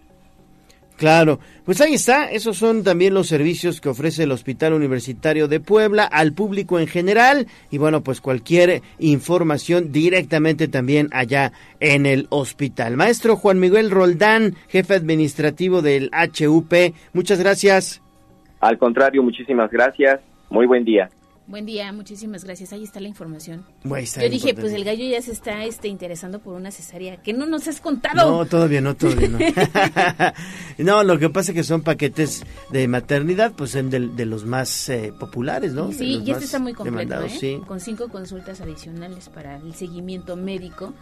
[SPEAKER 1] Claro, pues ahí está, esos son también los servicios que ofrece el Hospital Universitario de Puebla al público en general y bueno, pues cualquier información directamente también allá en el hospital. Maestro Juan Miguel Roldán, jefe administrativo del HUP, muchas gracias.
[SPEAKER 34] Al contrario, muchísimas gracias. Muy buen día.
[SPEAKER 4] Buen día, muchísimas gracias. Ahí está la información.
[SPEAKER 1] Yo
[SPEAKER 4] dije, pues el gallo ya se está este, interesando por una cesárea. que no nos has contado?
[SPEAKER 1] No, todavía no, todavía no. [LAUGHS] [LAUGHS] no, lo que pasa es que son paquetes de maternidad, pues son de, los más eh, populares, ¿no?
[SPEAKER 4] Sí, y este está muy completo, ¿eh? Con cinco consultas adicionales para el seguimiento médico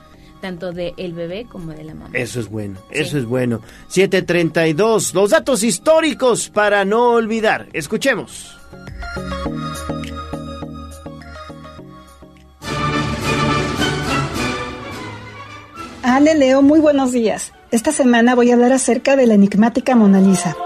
[SPEAKER 4] tanto del el bebé como de la mamá.
[SPEAKER 1] Eso es bueno, eso es bueno. 732, los datos históricos para no olvidar. Escuchemos.
[SPEAKER 35] Ale Leo, muy buenos días. Esta semana voy a hablar acerca de la enigmática Mona Lisa.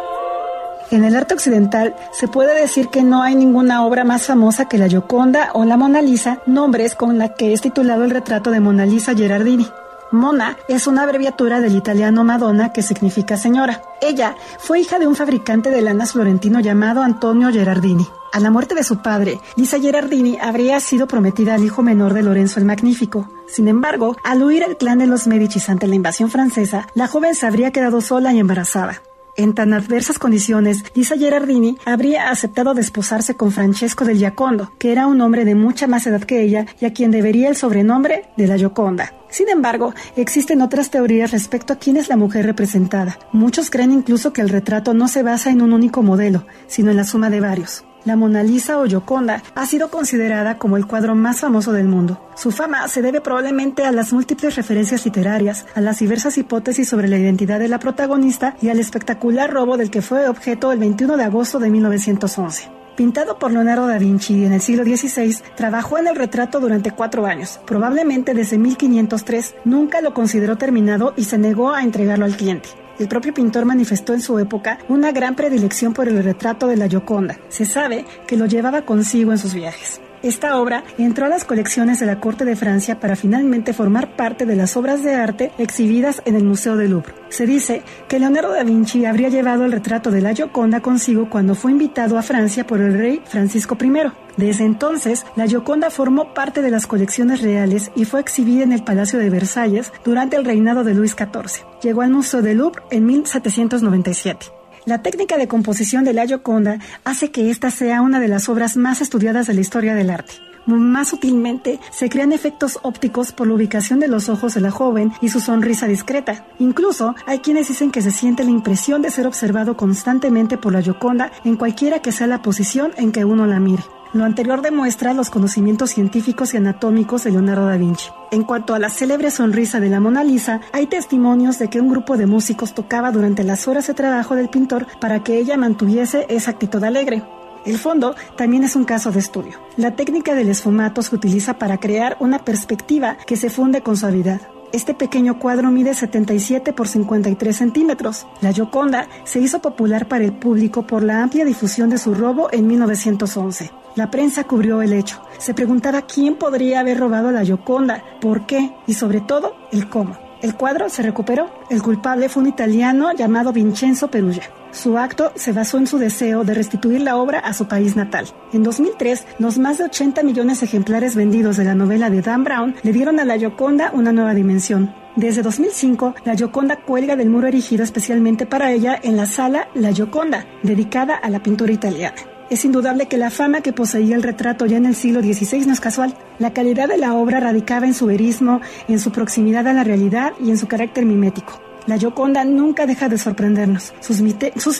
[SPEAKER 35] En el arte occidental se puede decir que no hay ninguna obra más famosa que la Gioconda o la Mona Lisa, nombres con la que es titulado el retrato de Mona Lisa Gerardini. Mona es una abreviatura del italiano Madonna que significa señora. Ella fue hija de un fabricante de lanas florentino llamado Antonio Gerardini. A la muerte de su padre, Lisa Gerardini habría sido prometida al hijo menor de Lorenzo el Magnífico. Sin embargo, al huir el clan de los Medicis ante la invasión francesa, la joven se habría quedado sola y embarazada. En tan adversas condiciones, Lisa Gerardini habría aceptado desposarse con Francesco del Giacondo, que era un hombre de mucha más edad que ella y a quien debería el sobrenombre de la Gioconda. Sin embargo, existen otras teorías respecto a quién es la mujer representada. Muchos creen incluso que el retrato no se basa en un único modelo, sino en la suma de varios. La Mona Lisa o Gioconda ha sido considerada como el cuadro más famoso del mundo. Su fama se debe probablemente a las múltiples referencias literarias, a las diversas hipótesis sobre la identidad de la protagonista y al espectacular robo del que fue objeto el 21 de agosto de 1911. Pintado por Leonardo da Vinci en el siglo XVI, trabajó en el retrato durante cuatro años. Probablemente desde 1503 nunca lo consideró terminado y se negó a entregarlo al cliente. El propio pintor manifestó en su época una gran predilección por el retrato de la Gioconda. Se sabe que lo llevaba consigo en sus viajes. Esta obra entró a las colecciones de la Corte de Francia para finalmente formar parte de las obras de arte exhibidas en el Museo del Louvre. Se dice que Leonardo da Vinci habría llevado el retrato de la Gioconda consigo cuando fue invitado a Francia por el rey Francisco I. Desde entonces, la Gioconda formó parte de las colecciones reales y fue exhibida en el Palacio de Versalles durante el reinado de Luis XIV. Llegó al Museo del Louvre en 1797. La técnica de composición de la Gioconda hace que esta sea una de las obras más estudiadas de la historia del arte. Más sutilmente, se crean efectos ópticos por la ubicación de los ojos de la joven y su sonrisa discreta. Incluso hay quienes dicen que se siente la impresión de ser observado constantemente por la Gioconda en cualquiera que sea la posición en que uno la mire. Lo anterior demuestra los conocimientos científicos y anatómicos de Leonardo da Vinci. En cuanto a la célebre sonrisa de la Mona Lisa, hay testimonios de que un grupo de músicos tocaba durante las horas de trabajo del pintor para que ella mantuviese esa actitud alegre. El fondo también es un caso de estudio. La técnica del esfumato se utiliza para crear una perspectiva que se funde con suavidad. Este pequeño cuadro mide 77 por 53 centímetros. La Gioconda se hizo popular para el público por la amplia difusión de su robo en 1911. La prensa cubrió el hecho. Se preguntaba quién podría haber robado la Gioconda, por qué y sobre todo el cómo. El cuadro se recuperó. El culpable fue un italiano llamado Vincenzo Perugia. Su acto se basó en su deseo de restituir la obra a su país natal. En 2003, los más de 80 millones de ejemplares vendidos de la novela de Dan Brown le dieron a la Gioconda una nueva dimensión. Desde 2005, la Gioconda cuelga del muro erigido especialmente para ella en la sala La Gioconda, dedicada a la pintura italiana. Es indudable que la fama que poseía el retrato ya en el siglo XVI no es casual. La calidad de la obra radicaba en su verismo, en su proximidad a la realidad y en su carácter mimético. La Gioconda nunca deja de sorprendernos. Sus,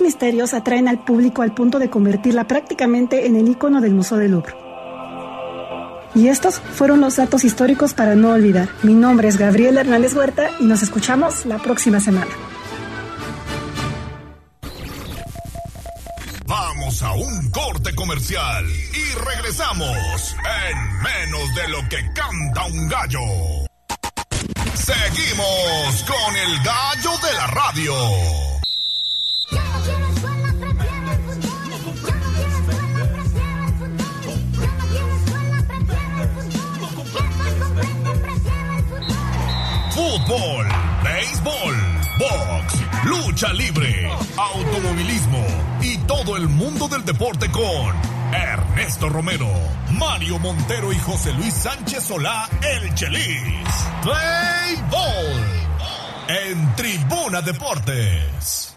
[SPEAKER 35] misterios atraen al público al punto de convertirla prácticamente en el icono del Museo del Louvre. Y estos fueron los datos históricos para no olvidar. Mi nombre es Gabriel Hernández Huerta y nos escuchamos la próxima semana.
[SPEAKER 2] Vamos a un corte comercial y regresamos en menos de lo que canta un gallo. Seguimos con el gallo de la radio. Fútbol, béisbol, box, lucha libre, automovilismo y todo el mundo del deporte con Ernesto Romero, Mario Montero y José Luis Sánchez Solá, el Chelis. Play Ball en Tribuna Deportes.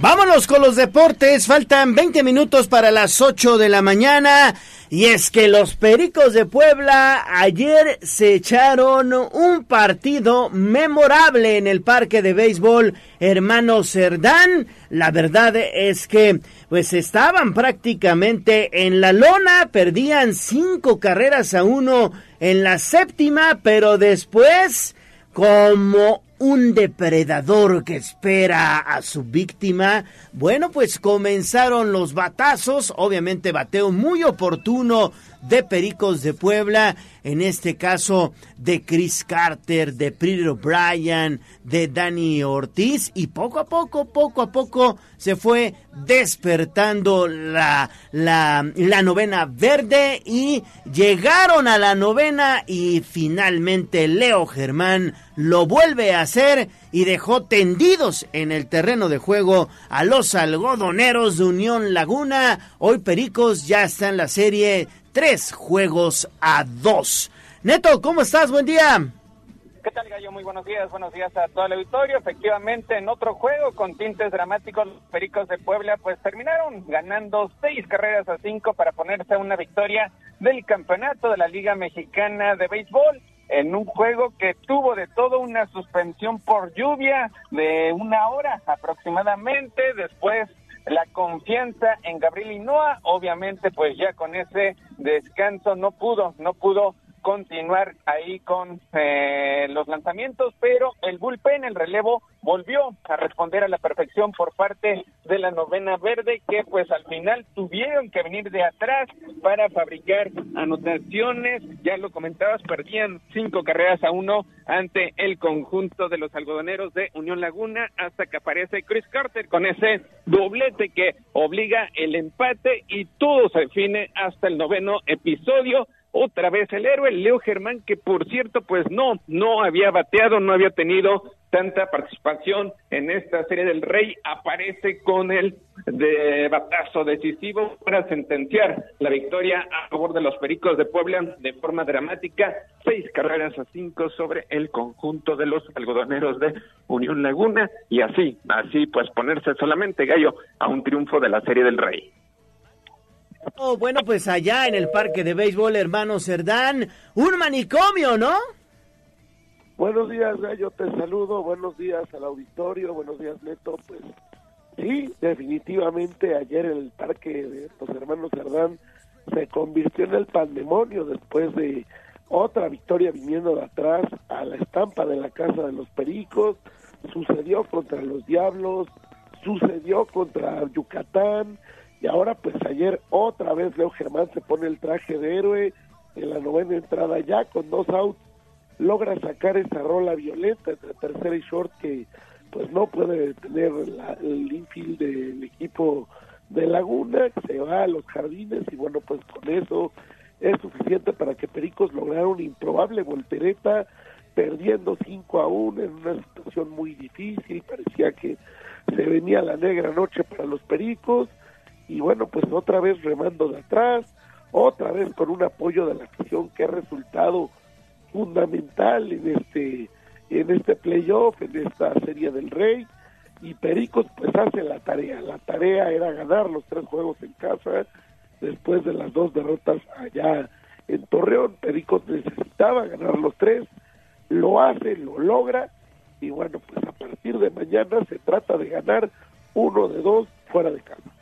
[SPEAKER 1] Vámonos con los deportes. Faltan 20 minutos para las 8 de la mañana. Y es que los Pericos de Puebla ayer se echaron un partido memorable en el parque de béisbol Hermano Cerdán. La verdad es que pues estaban prácticamente en la lona, perdían cinco carreras a uno en la séptima, pero después como un depredador que espera a su víctima. Bueno, pues comenzaron los batazos, obviamente bateo muy oportuno de Pericos de Puebla, en este caso de Chris Carter, de Pretty O'Brien, de Danny Ortiz y poco a poco, poco a poco se fue despertando la, la, la novena verde y llegaron a la novena y finalmente Leo Germán lo vuelve a hacer y dejó tendidos en el terreno de juego a los algodoneros de Unión Laguna. Hoy Pericos ya está en la serie tres juegos a dos. Neto, ¿cómo estás? Buen día.
[SPEAKER 36] ¿Qué tal, Gallo? Muy buenos días. Buenos días a todo el auditorio. Efectivamente, en otro juego con tintes dramáticos, los Pericos de Puebla pues terminaron ganando seis carreras a cinco para ponerse a una victoria del campeonato de la Liga Mexicana de Béisbol en un juego que tuvo de todo una suspensión por lluvia de una hora aproximadamente. Después la confianza en Gabriel Hinoa, obviamente pues ya con ese descanso no pudo, no pudo continuar ahí con eh, los lanzamientos, pero el bullpen, el relevo, volvió a responder a la perfección por parte de la novena verde, que pues al final tuvieron que venir de atrás para fabricar anotaciones. Ya lo comentabas, perdían cinco carreras a uno ante el conjunto de los algodoneros de Unión Laguna, hasta que aparece Chris Carter con ese doblete que obliga el empate y todo se define hasta el noveno episodio otra vez el héroe, Leo Germán, que por cierto, pues no, no había bateado, no había tenido tanta participación en esta serie del Rey, aparece con el de batazo decisivo para sentenciar la victoria a favor de los Pericos de Puebla de forma dramática, seis carreras a cinco sobre el conjunto de los algodoneros de Unión Laguna. Y así, así pues ponerse solamente gallo a un triunfo de la serie del Rey.
[SPEAKER 1] Oh, bueno, pues allá en el parque de béisbol, hermano Cerdán, un manicomio, ¿no?
[SPEAKER 37] Buenos días, Gallo, te saludo. Buenos días al auditorio. Buenos días, Neto. Pues sí, definitivamente ayer el parque de los hermanos Cerdán se convirtió en el pandemonio después de otra victoria viniendo de atrás a la estampa de la Casa de los Pericos. Sucedió contra los Diablos, sucedió contra Yucatán y ahora, pues ayer otra vez Leo Germán se pone el traje de héroe en la novena entrada ya con dos outs. Logra sacar esa rola violenta entre tercera y short que pues no puede tener el infield del equipo de Laguna, se va a los jardines y bueno, pues con eso es suficiente para que Pericos lograra una improbable voltereta, perdiendo 5 a 1 en una situación muy difícil, parecía que se venía la negra noche para los Pericos, y bueno, pues otra vez remando de atrás, otra vez con un apoyo de la afición que ha resultado fundamental en este en este playoff, en esta serie del Rey. Y Pericos pues hace la tarea, la tarea era ganar los tres juegos en casa después de las dos derrotas allá en Torreón, Pericos necesitaba ganar los tres, lo hace, lo logra. Y bueno pues a partir de mañana se trata de ganar uno de dos fuera de casa.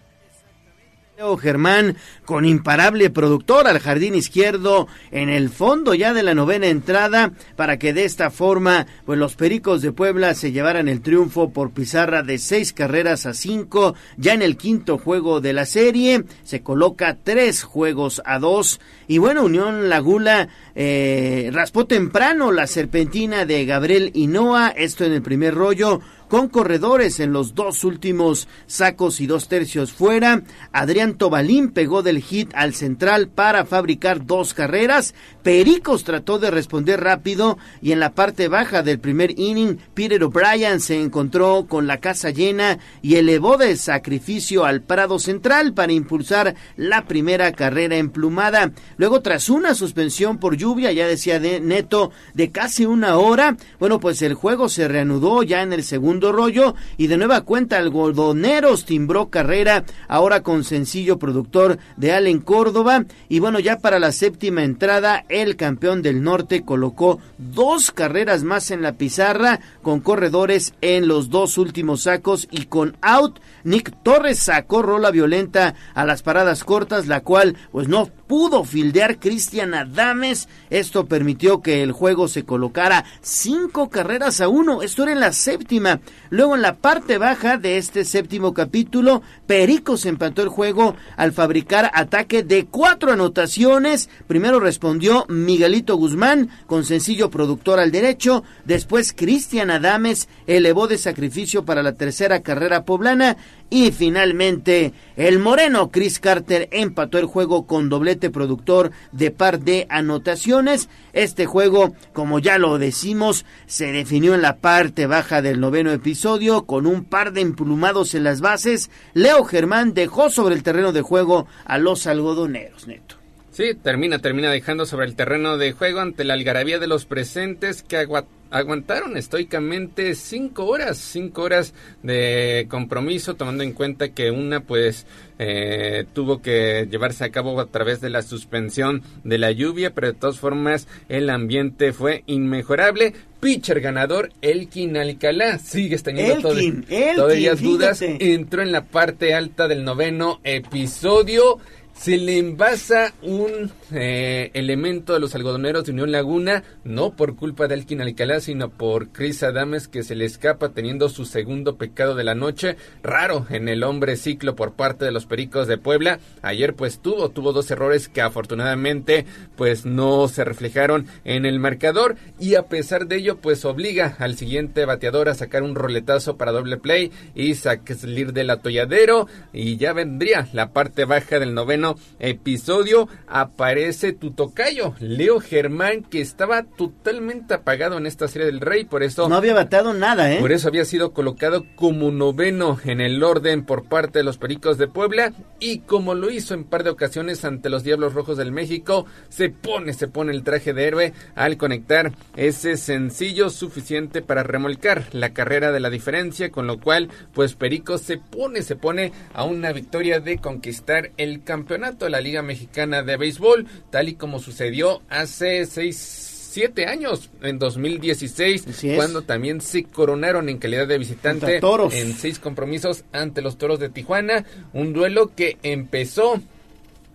[SPEAKER 1] Germán con imparable productor al jardín izquierdo en el fondo ya de la novena entrada para que de esta forma pues los Pericos de Puebla se llevaran el triunfo por pizarra de seis carreras a cinco ya en el quinto juego de la serie se coloca tres juegos a dos y bueno Unión Laguna eh, raspó temprano la serpentina de Gabriel Hinoa esto en el primer rollo con corredores en los dos últimos sacos y dos tercios fuera. Adrián Tobalín pegó del hit al central para fabricar dos carreras. Pericos trató de responder rápido y en la parte baja del primer inning, Peter O'Brien se encontró con la casa llena y elevó de sacrificio al Prado Central para impulsar la primera carrera emplumada. Luego, tras una suspensión por lluvia, ya decía de Neto, de casi una hora, bueno, pues el juego se reanudó ya en el segundo rollo y de nueva cuenta Algodoneros timbró carrera ahora con sencillo productor de Allen Córdoba y bueno ya para la séptima entrada el campeón del norte colocó dos carreras más en la pizarra con corredores en los dos últimos sacos y con out Nick Torres sacó rola violenta a las paradas cortas la cual pues no pudo fildear Cristian Adames. Esto permitió que el juego se colocara cinco carreras a uno. Esto era en la séptima. Luego en la parte baja de este séptimo capítulo, Pericos empató el juego al fabricar ataque de cuatro anotaciones. Primero respondió Miguelito Guzmán con sencillo productor al derecho. Después Cristian Adames elevó de sacrificio para la tercera carrera poblana. Y finalmente, el moreno Chris Carter empató el juego con doblete productor de par de anotaciones. Este juego, como ya lo decimos, se definió en la parte baja del noveno episodio con un par de emplumados en las bases. Leo Germán dejó sobre el terreno de juego a los algodoneros, Neto.
[SPEAKER 38] Sí, termina, termina dejando sobre el terreno de juego ante la algarabía de los presentes que aguantaron estoicamente cinco horas, cinco horas de compromiso, tomando en cuenta que una pues eh, tuvo que llevarse a cabo a través de la suspensión de la lluvia, pero de todas formas el ambiente fue inmejorable. Pitcher ganador, Elkin Alcalá, sigue teniendo todavía dudas, entró en la parte alta del noveno episodio se le envasa un eh, elemento de los algodoneros de Unión Laguna, no por culpa de Elkin Alcalá, sino por Chris Adames que se le escapa teniendo su segundo pecado de la noche, raro en el hombre ciclo por parte de los Pericos de Puebla. Ayer pues tuvo, tuvo dos errores que afortunadamente pues no se reflejaron en el marcador y a pesar de ello pues obliga al siguiente bateador a sacar un roletazo para doble play y salir del atolladero y ya vendría la parte baja del noveno episodio aparece tu tocayo, Leo Germán, que estaba totalmente apagado en esta serie del Rey, por eso...
[SPEAKER 1] No había batado nada, ¿eh?
[SPEAKER 38] Por eso había sido colocado como noveno en el orden por parte de los Pericos de Puebla y como lo hizo en par de ocasiones ante los Diablos Rojos del México, se pone, se pone el traje de héroe al conectar ese sencillo suficiente para remolcar la carrera de la diferencia, con lo cual, pues Pericos se pone, se pone a una victoria de conquistar el campeonato de la Liga Mexicana de Béisbol, tal y como sucedió hace seis siete años, en 2016, cuando también se coronaron en calidad de visitante en seis compromisos ante los Toros de Tijuana, un duelo que empezó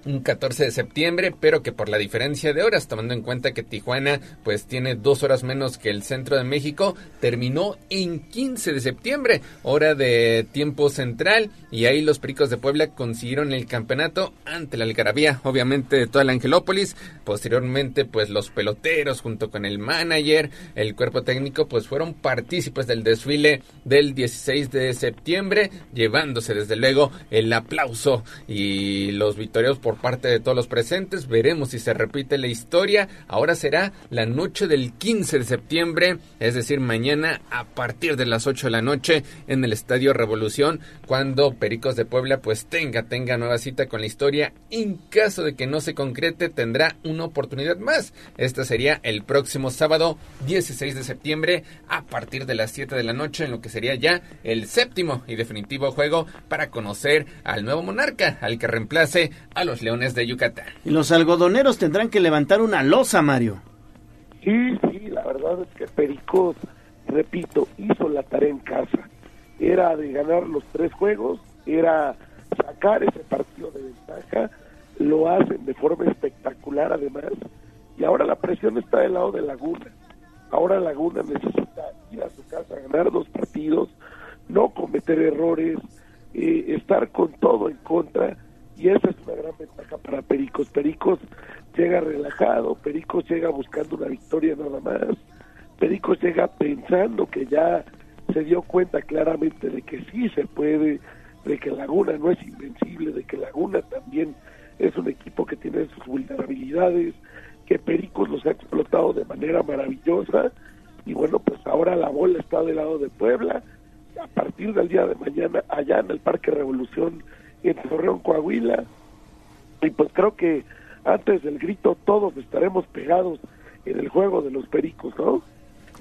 [SPEAKER 38] un 14 de septiembre, pero que por la diferencia de horas, tomando en cuenta que Tijuana pues tiene dos horas menos que el centro de México, terminó en 15 de septiembre, hora de tiempo central, y ahí los Pericos de Puebla consiguieron el campeonato ante la Algarabía, obviamente de toda la Angelópolis, posteriormente pues los peloteros junto con el manager, el cuerpo técnico pues fueron partícipes del desfile del 16 de septiembre, llevándose desde luego el aplauso y los victorios por parte de todos los presentes. Veremos si se repite la historia. Ahora será la noche del 15 de septiembre, es decir, mañana a partir de las 8 de la noche en el Estadio Revolución, cuando Pericos de Puebla pues tenga, tenga nueva cita con la historia. En caso de que no se concrete, tendrá una oportunidad más. Este sería el próximo sábado 16 de septiembre a partir de las 7 de la noche en lo que sería ya el séptimo y definitivo juego para conocer al nuevo monarca, al que reemplace a los Leones de Yucatán.
[SPEAKER 1] Y los algodoneros tendrán que levantar una losa, Mario.
[SPEAKER 37] Sí, sí, la verdad es que Pericos, repito, hizo la tarea en casa. Era de ganar los tres juegos, era sacar ese partido de ventaja, lo hacen de forma espectacular además, y ahora la presión está del lado de Laguna. Ahora Laguna necesita ir a su casa a ganar dos partidos, no cometer errores, eh, estar con todo en contra y esa es una gran ventaja para Pericos. Pericos llega relajado, Pericos llega buscando una victoria nada más, Pericos llega pensando que ya se dio cuenta claramente de que sí se puede, de que Laguna no es invencible, de que Laguna también es un equipo que tiene sus vulnerabilidades, que Pericos los ha explotado de manera maravillosa y bueno, pues ahora la bola está del lado de Puebla. A partir del día de mañana, allá en el Parque Revolución, en Torreón, Coahuila. Y pues creo que antes del grito todos estaremos pegados en el juego de los pericos, ¿no?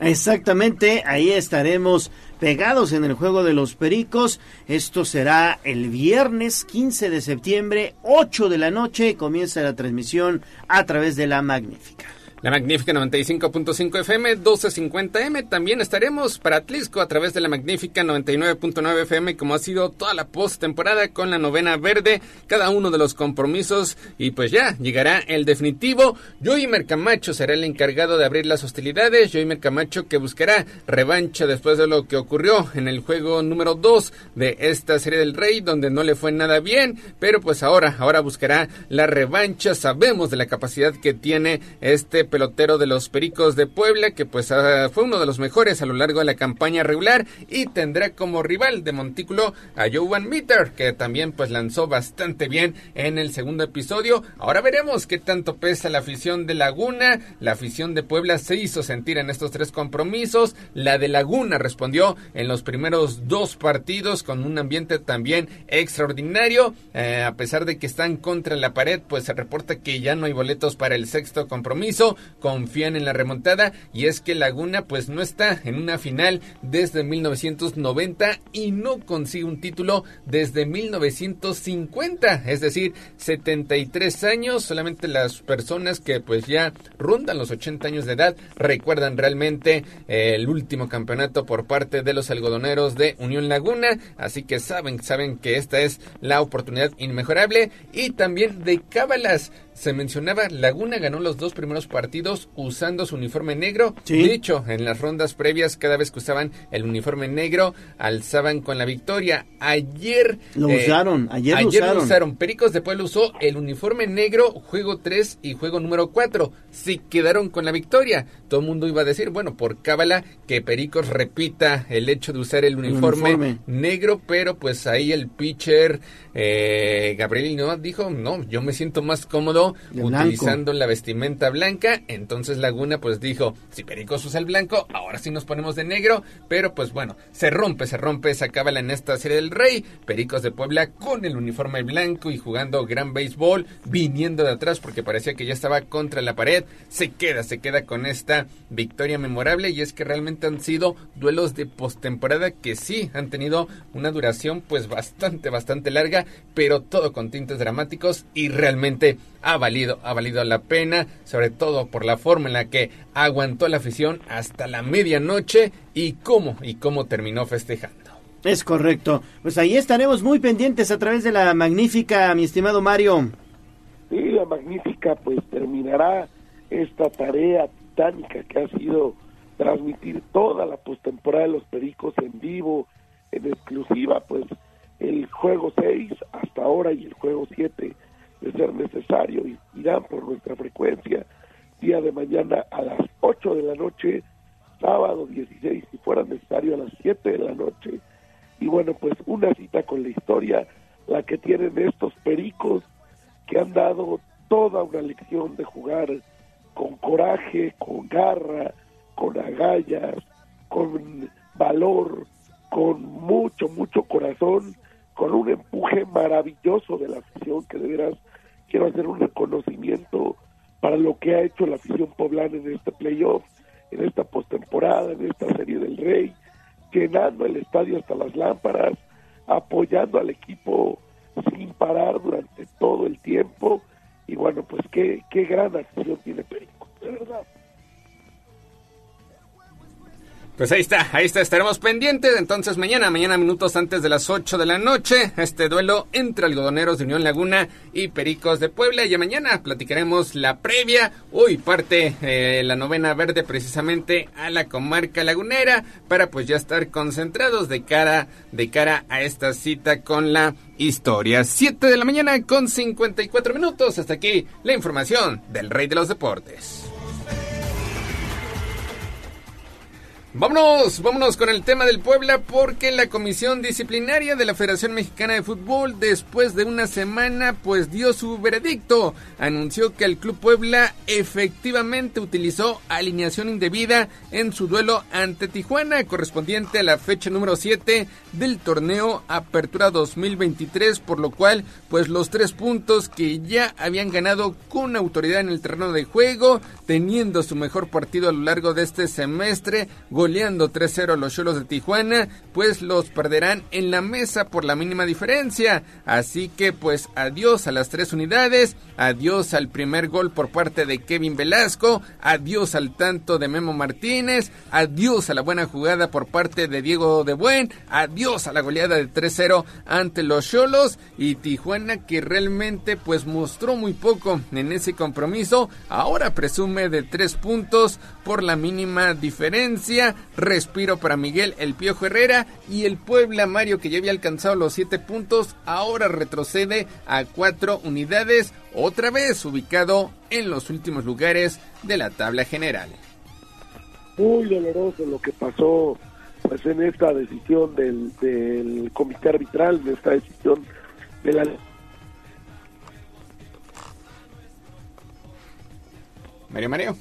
[SPEAKER 1] Exactamente, ahí estaremos pegados en el juego de los Pericos. Esto será el viernes 15 de septiembre, 8 de la noche, comienza la transmisión a través de la Magnífica.
[SPEAKER 38] La magnífica 95.5 FM, 1250M. También estaremos para Atlisco a través de la magnífica 99.9 FM, como ha sido toda la postemporada con la novena verde, cada uno de los compromisos. Y pues ya llegará el definitivo. Joey Mercamacho será el encargado de abrir las hostilidades. Joey Mercamacho que buscará revancha después de lo que ocurrió en el juego número 2 de esta serie del Rey, donde no le fue nada bien. Pero pues ahora, ahora buscará la revancha. Sabemos de la capacidad que tiene este pelotero de los Pericos de Puebla, que pues ah, fue uno de los mejores a lo largo de la campaña regular y tendrá como rival de Montículo a Jovan Mitter, que también pues lanzó bastante bien en el segundo episodio. Ahora veremos qué tanto pesa la afición de Laguna. La afición de Puebla se hizo sentir en estos tres compromisos. La de Laguna respondió en los primeros dos partidos con un ambiente también extraordinario. Eh, a pesar de que están contra la pared, pues se reporta que ya no hay boletos para el sexto compromiso confían en la remontada y es que Laguna pues no está en una final desde 1990 y no consigue un título desde 1950, es decir, 73 años, solamente las personas que pues ya rondan los 80 años de edad recuerdan realmente eh, el último campeonato por parte de los algodoneros de Unión Laguna, así que saben, saben que esta es la oportunidad inmejorable. Y también de Cábalas se mencionaba, Laguna ganó los dos primeros partidos usando su uniforme negro. De hecho, en las rondas previas, cada vez que usaban el uniforme negro, alzaban con la victoria. Ayer...
[SPEAKER 1] Lo eh, usaron, ayer,
[SPEAKER 38] lo usaron. Pericos de Puebla usó el uniforme negro, juego 3 y juego número 4. Se quedaron con la victoria. Todo el mundo iba a decir, bueno, por cábala, que Pericos repita el hecho de usar el uniforme, negro, pero pues ahí el pitcher eh, Gabriel no dijo, no, yo me siento más cómodo utilizando la vestimenta blanca. Entonces Laguna pues dijo, si Pericos usa el blanco, ahora sí nos ponemos de negro. Pero pues bueno, se rompe, se rompe, se acaba en esta serie del Rey. Pericos de Puebla con el uniforme blanco y jugando gran béisbol, viniendo de atrás porque parecía que ya estaba contra la pared. Se queda, se queda con esta victoria memorable y es que realmente han sido duelos de postemporada que sí han tenido una duración pues bastante, bastante larga, pero todo con tintes dramáticos y realmente ha valido, ha valido la pena, sobre todo por la forma en la que aguantó la afición hasta la medianoche y cómo, y cómo terminó festejando.
[SPEAKER 1] Es correcto. Pues ahí estaremos muy pendientes a través de la magnífica, mi estimado Mario.
[SPEAKER 37] Sí, la magnífica pues terminará esta tarea titánica que ha sido transmitir toda la postemporada de los Pericos en vivo, en exclusiva, pues el juego 6 hasta ahora y el juego 7 de ser necesario, irán por nuestra frecuencia día de mañana a las 8 de la noche, sábado 16 si fuera necesario a las 7 de la noche. Y bueno, pues una cita con la historia, la que tienen estos pericos que han dado toda una lección de jugar con coraje, con garra, con agallas, con valor, con mucho, mucho corazón, con un empuje maravilloso de la afición que de veras quiero hacer un reconocimiento para lo que ha hecho la afición poblana en este playoff, en esta postemporada, en esta serie del Rey, llenando el estadio hasta las lámparas, apoyando al equipo sin parar durante todo el tiempo. Y bueno, pues qué, qué gran afición tiene Perico, de verdad.
[SPEAKER 38] Pues ahí está, ahí está, estaremos pendientes. Entonces mañana, mañana minutos antes de las 8 de la noche, este duelo entre algodoneros de Unión Laguna y Pericos de Puebla. Y mañana platicaremos la previa. Hoy parte eh, la novena verde precisamente a la comarca lagunera para pues ya estar concentrados de cara, de cara a esta cita con la historia. 7 de la mañana con 54 minutos. Hasta aquí la información del Rey de los Deportes. Vámonos, vámonos con el tema del Puebla porque la Comisión Disciplinaria de la Federación Mexicana de Fútbol después de una semana pues dio su veredicto. Anunció que el Club Puebla efectivamente utilizó alineación indebida en su duelo ante Tijuana correspondiente a la fecha número 7 del torneo Apertura 2023 por lo cual pues los tres puntos que ya habían ganado con autoridad en el terreno de juego teniendo su mejor partido a lo largo de este semestre goleando 3-0 los Cholos de Tijuana, pues los perderán en la mesa por la mínima diferencia. Así que pues adiós a las tres unidades, adiós al primer gol por parte de Kevin Velasco, adiós al tanto de Memo Martínez, adiós a la buena jugada por parte de Diego de Buen, adiós a la goleada de 3-0 ante los Cholos y Tijuana que realmente pues mostró muy poco en ese compromiso, ahora presume de tres puntos por la mínima diferencia, respiro para Miguel El Piojo Herrera y el Puebla Mario que ya había alcanzado los siete puntos, ahora retrocede a cuatro unidades, otra vez ubicado en los últimos lugares de la tabla general.
[SPEAKER 37] Muy doloroso lo que pasó pues en esta decisión del, del comité arbitral, en esta decisión de la
[SPEAKER 38] Mario Mario.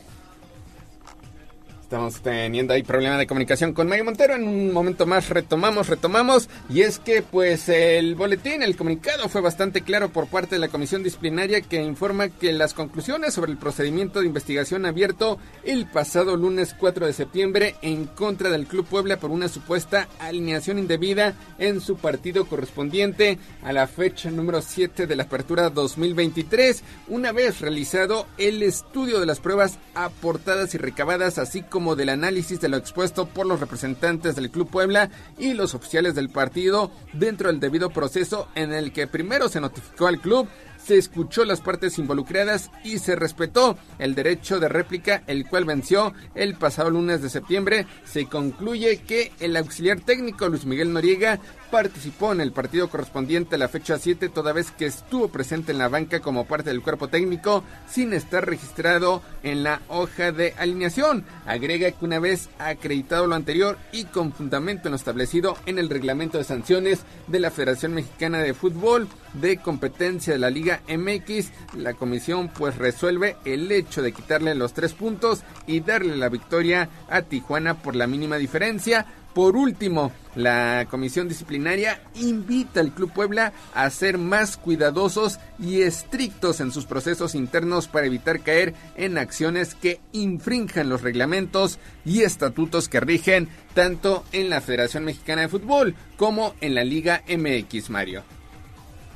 [SPEAKER 38] Estamos teniendo ahí problema de comunicación con Mario Montero. En un momento más retomamos, retomamos. Y es que pues el boletín, el comunicado fue bastante claro por parte de la comisión disciplinaria que informa que las conclusiones sobre el procedimiento de investigación abierto el pasado lunes 4 de septiembre en contra del Club Puebla por una supuesta alineación indebida en su partido correspondiente a la fecha número 7 de la apertura 2023. Una vez realizado el estudio de las pruebas aportadas y recabadas así como como del análisis de lo expuesto por los representantes del Club Puebla y los oficiales del partido dentro del debido proceso en el que primero se notificó al club se escuchó las partes involucradas y se respetó el derecho de réplica, el cual venció el pasado lunes de septiembre. Se concluye que el auxiliar técnico Luis Miguel Noriega participó en el partido correspondiente a la fecha 7, toda vez que estuvo presente en la banca como parte del cuerpo técnico, sin estar registrado en la hoja de alineación. Agrega que una vez acreditado lo anterior y con fundamento en lo establecido en el reglamento de sanciones de la Federación Mexicana de Fútbol de competencia de la Liga MX, la comisión pues resuelve el hecho de quitarle los tres puntos y darle la victoria a Tijuana por la mínima diferencia. Por último, la comisión disciplinaria invita al Club Puebla a ser más cuidadosos y estrictos en sus procesos internos para evitar caer en acciones que infrinjan los reglamentos y estatutos que rigen tanto en la Federación Mexicana de Fútbol como en la Liga MX, Mario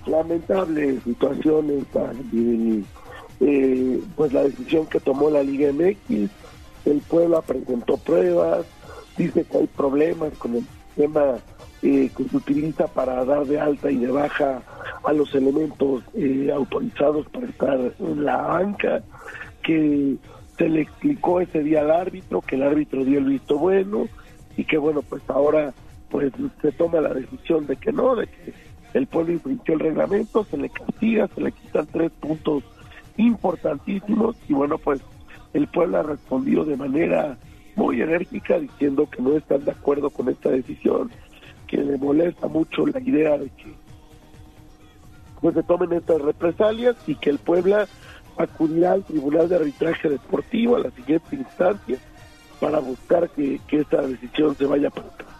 [SPEAKER 37] lamentable situación esta, eh, pues la decisión que tomó la Liga MX, el pueblo presentó pruebas, dice que hay problemas con el sistema eh, que se utiliza para dar de alta y de baja a los elementos eh, autorizados para estar en la banca, que se le explicó ese día al árbitro, que el árbitro dio el visto bueno y que bueno, pues ahora pues se toma la decisión de que no, de que el pueblo infringió el reglamento, se le castiga, se le quitan tres puntos importantísimos y bueno, pues el pueblo ha respondido de manera muy enérgica diciendo que no están de acuerdo con esta decisión, que le molesta mucho la idea de que pues se tomen estas represalias y que el Puebla acudirá al Tribunal de Arbitraje Deportivo a la siguiente instancia para buscar que, esta decisión se vaya para atrás.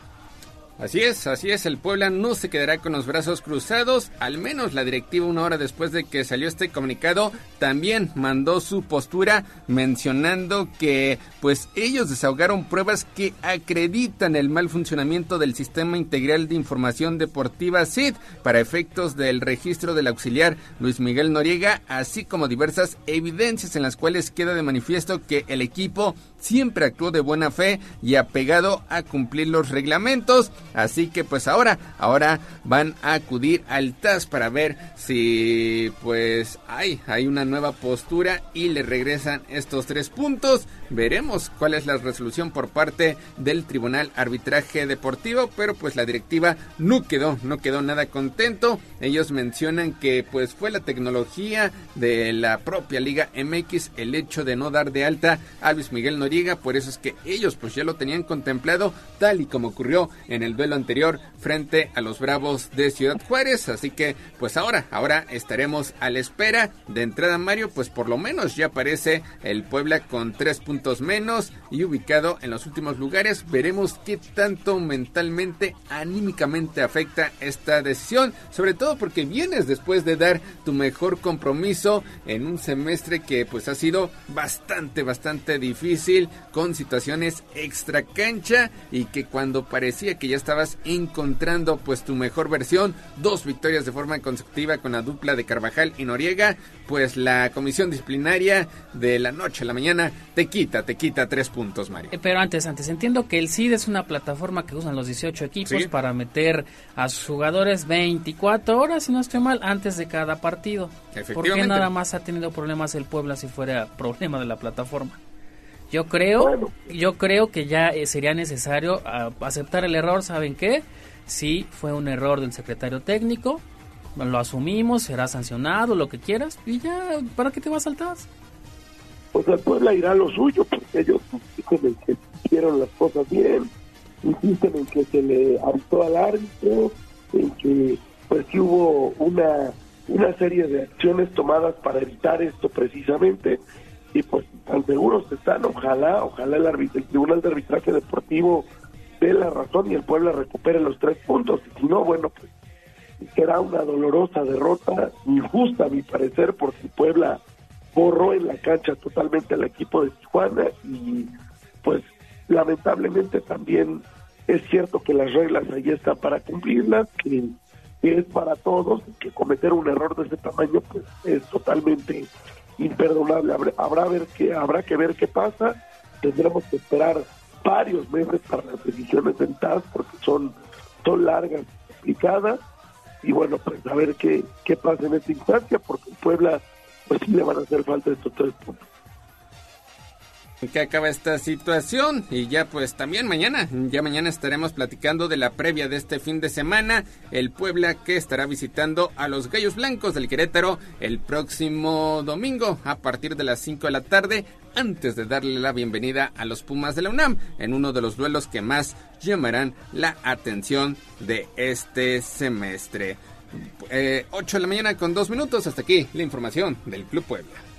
[SPEAKER 38] Así es, así es, el Puebla no se quedará con los brazos cruzados, al menos la directiva una hora después de que salió este comunicado también mandó su postura mencionando que pues ellos desahogaron pruebas que acreditan el mal funcionamiento del sistema integral de información deportiva SID para efectos del registro del auxiliar Luis Miguel Noriega, así como diversas evidencias en las cuales queda de manifiesto que el equipo siempre actuó de buena fe y apegado a cumplir los reglamentos. Así que pues ahora, ahora van a acudir al TAS para ver si pues hay, hay una nueva postura y le regresan estos tres puntos. Veremos cuál es la resolución por parte del Tribunal Arbitraje Deportivo, pero pues la directiva no quedó, no quedó nada contento. Ellos mencionan que pues fue la tecnología de la propia Liga MX el hecho de no dar de alta a Luis Miguel Noriega, por eso es que ellos pues ya lo tenían contemplado tal y como ocurrió en el duelo anterior frente a los Bravos de Ciudad Juárez, así que pues ahora, ahora estaremos a la espera de entrada Mario, pues por lo menos ya aparece el Puebla con tres puntos menos y ubicado en los últimos lugares. Veremos qué tanto mentalmente, anímicamente afecta esta decisión, sobre todo porque vienes después de dar tu mejor compromiso en un semestre que pues ha sido bastante, bastante difícil con situaciones extra cancha y que cuando parecía que ya estabas encontrando pues tu mejor versión, dos victorias de forma consecutiva con la dupla de Carvajal y Noriega, pues la comisión disciplinaria de la noche a la mañana te quita, te quita tres puntos, Mario.
[SPEAKER 15] Eh, pero antes, antes, entiendo que el CID es una plataforma que usan los 18 equipos para meter a sus jugadores 24 horas, si no estoy mal, antes de cada partido. Porque nada más ha tenido problemas el Puebla si fuera problema de la plataforma? Yo creo, yo creo que ya eh, sería necesario ah, aceptar el error, ¿saben qué? Si fue un error del secretario técnico, lo asumimos, será sancionado, lo que quieras, y ya, ¿para qué te vas a saltar?
[SPEAKER 37] Pues el Puebla irá a lo suyo, porque ellos insisten que hicieron las cosas bien, insisten en que se le avisó al árbitro, en que pues que hubo una, una serie de acciones tomadas para evitar esto precisamente, y pues tan seguros están, ojalá, ojalá el, el Tribunal de Arbitraje Deportivo dé la razón y el Puebla recupere los tres puntos, y si no, bueno, pues será una dolorosa derrota, injusta a mi parecer, porque Puebla borró en la cancha totalmente al equipo de Tijuana. Y pues lamentablemente también es cierto que las reglas ahí están para cumplirlas, que, es para todos, que cometer un error de ese tamaño pues es totalmente imperdonable. Habrá, ver qué, habrá que ver qué pasa, tendremos que esperar varios meses para las decisiones del TAS porque son, son largas, complicadas. Y bueno, pues a ver qué, qué pasa en esta instancia porque Puebla pues sí le van a hacer falta estos tres puntos
[SPEAKER 38] que acaba esta situación y ya pues también mañana, ya mañana estaremos platicando de la previa de este fin de semana, el Puebla que estará visitando a los Gallos Blancos del Querétaro el próximo domingo a partir de las 5 de la tarde antes de darle la bienvenida a los Pumas de la UNAM en uno de los duelos que más llamarán la atención de este semestre. 8 eh, de la mañana con 2 minutos, hasta aquí la información del Club Puebla.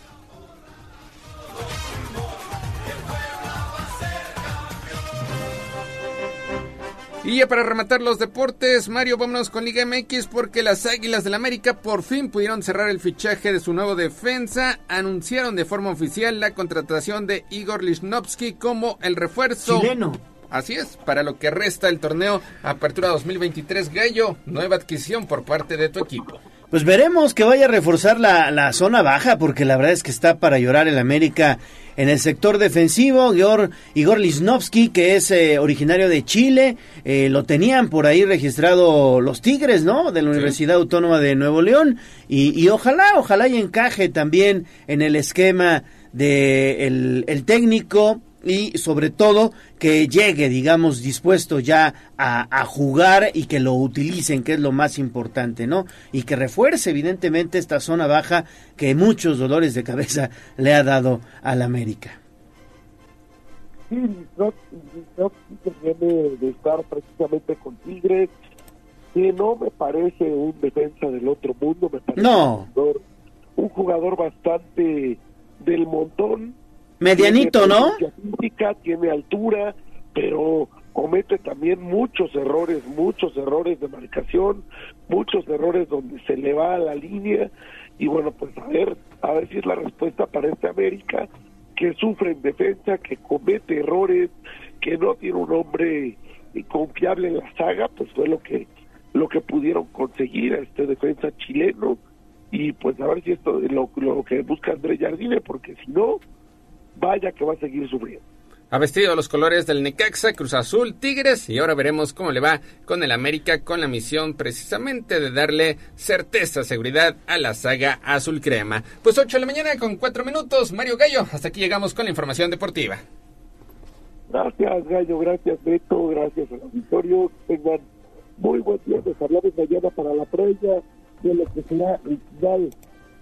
[SPEAKER 38] Y ya para rematar los deportes, Mario, vámonos con Liga MX porque las Águilas del América por fin pudieron cerrar el fichaje de su nuevo defensa. Anunciaron de forma oficial la contratación de Igor Lichnowsky como el refuerzo.
[SPEAKER 1] Chileno.
[SPEAKER 38] Así es, para lo que resta el torneo Apertura 2023 Gallo, nueva adquisición por parte de tu equipo.
[SPEAKER 1] Pues veremos que vaya a reforzar la, la, zona baja, porque la verdad es que está para llorar el América en el sector defensivo. Igor, Igor Lisnovsky, que es eh, originario de Chile, eh, lo tenían por ahí registrado los Tigres, ¿no? De la Universidad Autónoma de Nuevo León. Y, y, ojalá, ojalá y encaje también en el esquema de el técnico y sobre todo que llegue, digamos, dispuesto ya a, jugar y que lo utilicen, que es lo más importante, ¿no? Y que refuerce evidentemente esta zona baja que muchos dolores de cabeza [LAUGHS] le ha dado al América.
[SPEAKER 37] Sí, no, viene de estar precisamente con Tigres, que no me parece un defensa del otro mundo, me parece
[SPEAKER 1] no.
[SPEAKER 37] un jugador bastante del montón,
[SPEAKER 1] Medianito, ¿no?
[SPEAKER 37] Física, tiene altura, pero comete también muchos errores, muchos errores de marcación, muchos errores donde se le va a la línea y bueno, pues a ver, a ver si es la respuesta para este América que sufre en defensa, que comete errores, que no tiene un hombre confiable en la saga, pues fue lo que lo que pudieron conseguir a este defensa chileno y pues a ver si esto es lo, lo que busca André Jardine, porque si no, vaya que va a seguir sufriendo.
[SPEAKER 38] Ha vestido los colores del Necaxa, Cruz Azul, Tigres y ahora veremos cómo le va con el América con la misión precisamente de darle certeza, seguridad a la saga azul crema. Pues 8 de la mañana con 4 minutos, Mario Gallo, hasta aquí llegamos con la información deportiva.
[SPEAKER 37] Gracias Gallo, gracias Beto, gracias al auditorio, tengan muy buen día, les hablamos mañana para la previa de lo que será el final,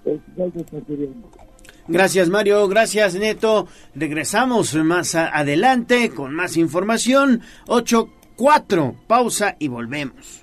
[SPEAKER 37] el final de esta serie.
[SPEAKER 1] Gracias Mario, gracias Neto. Regresamos más adelante con más información. 8-4, pausa y volvemos.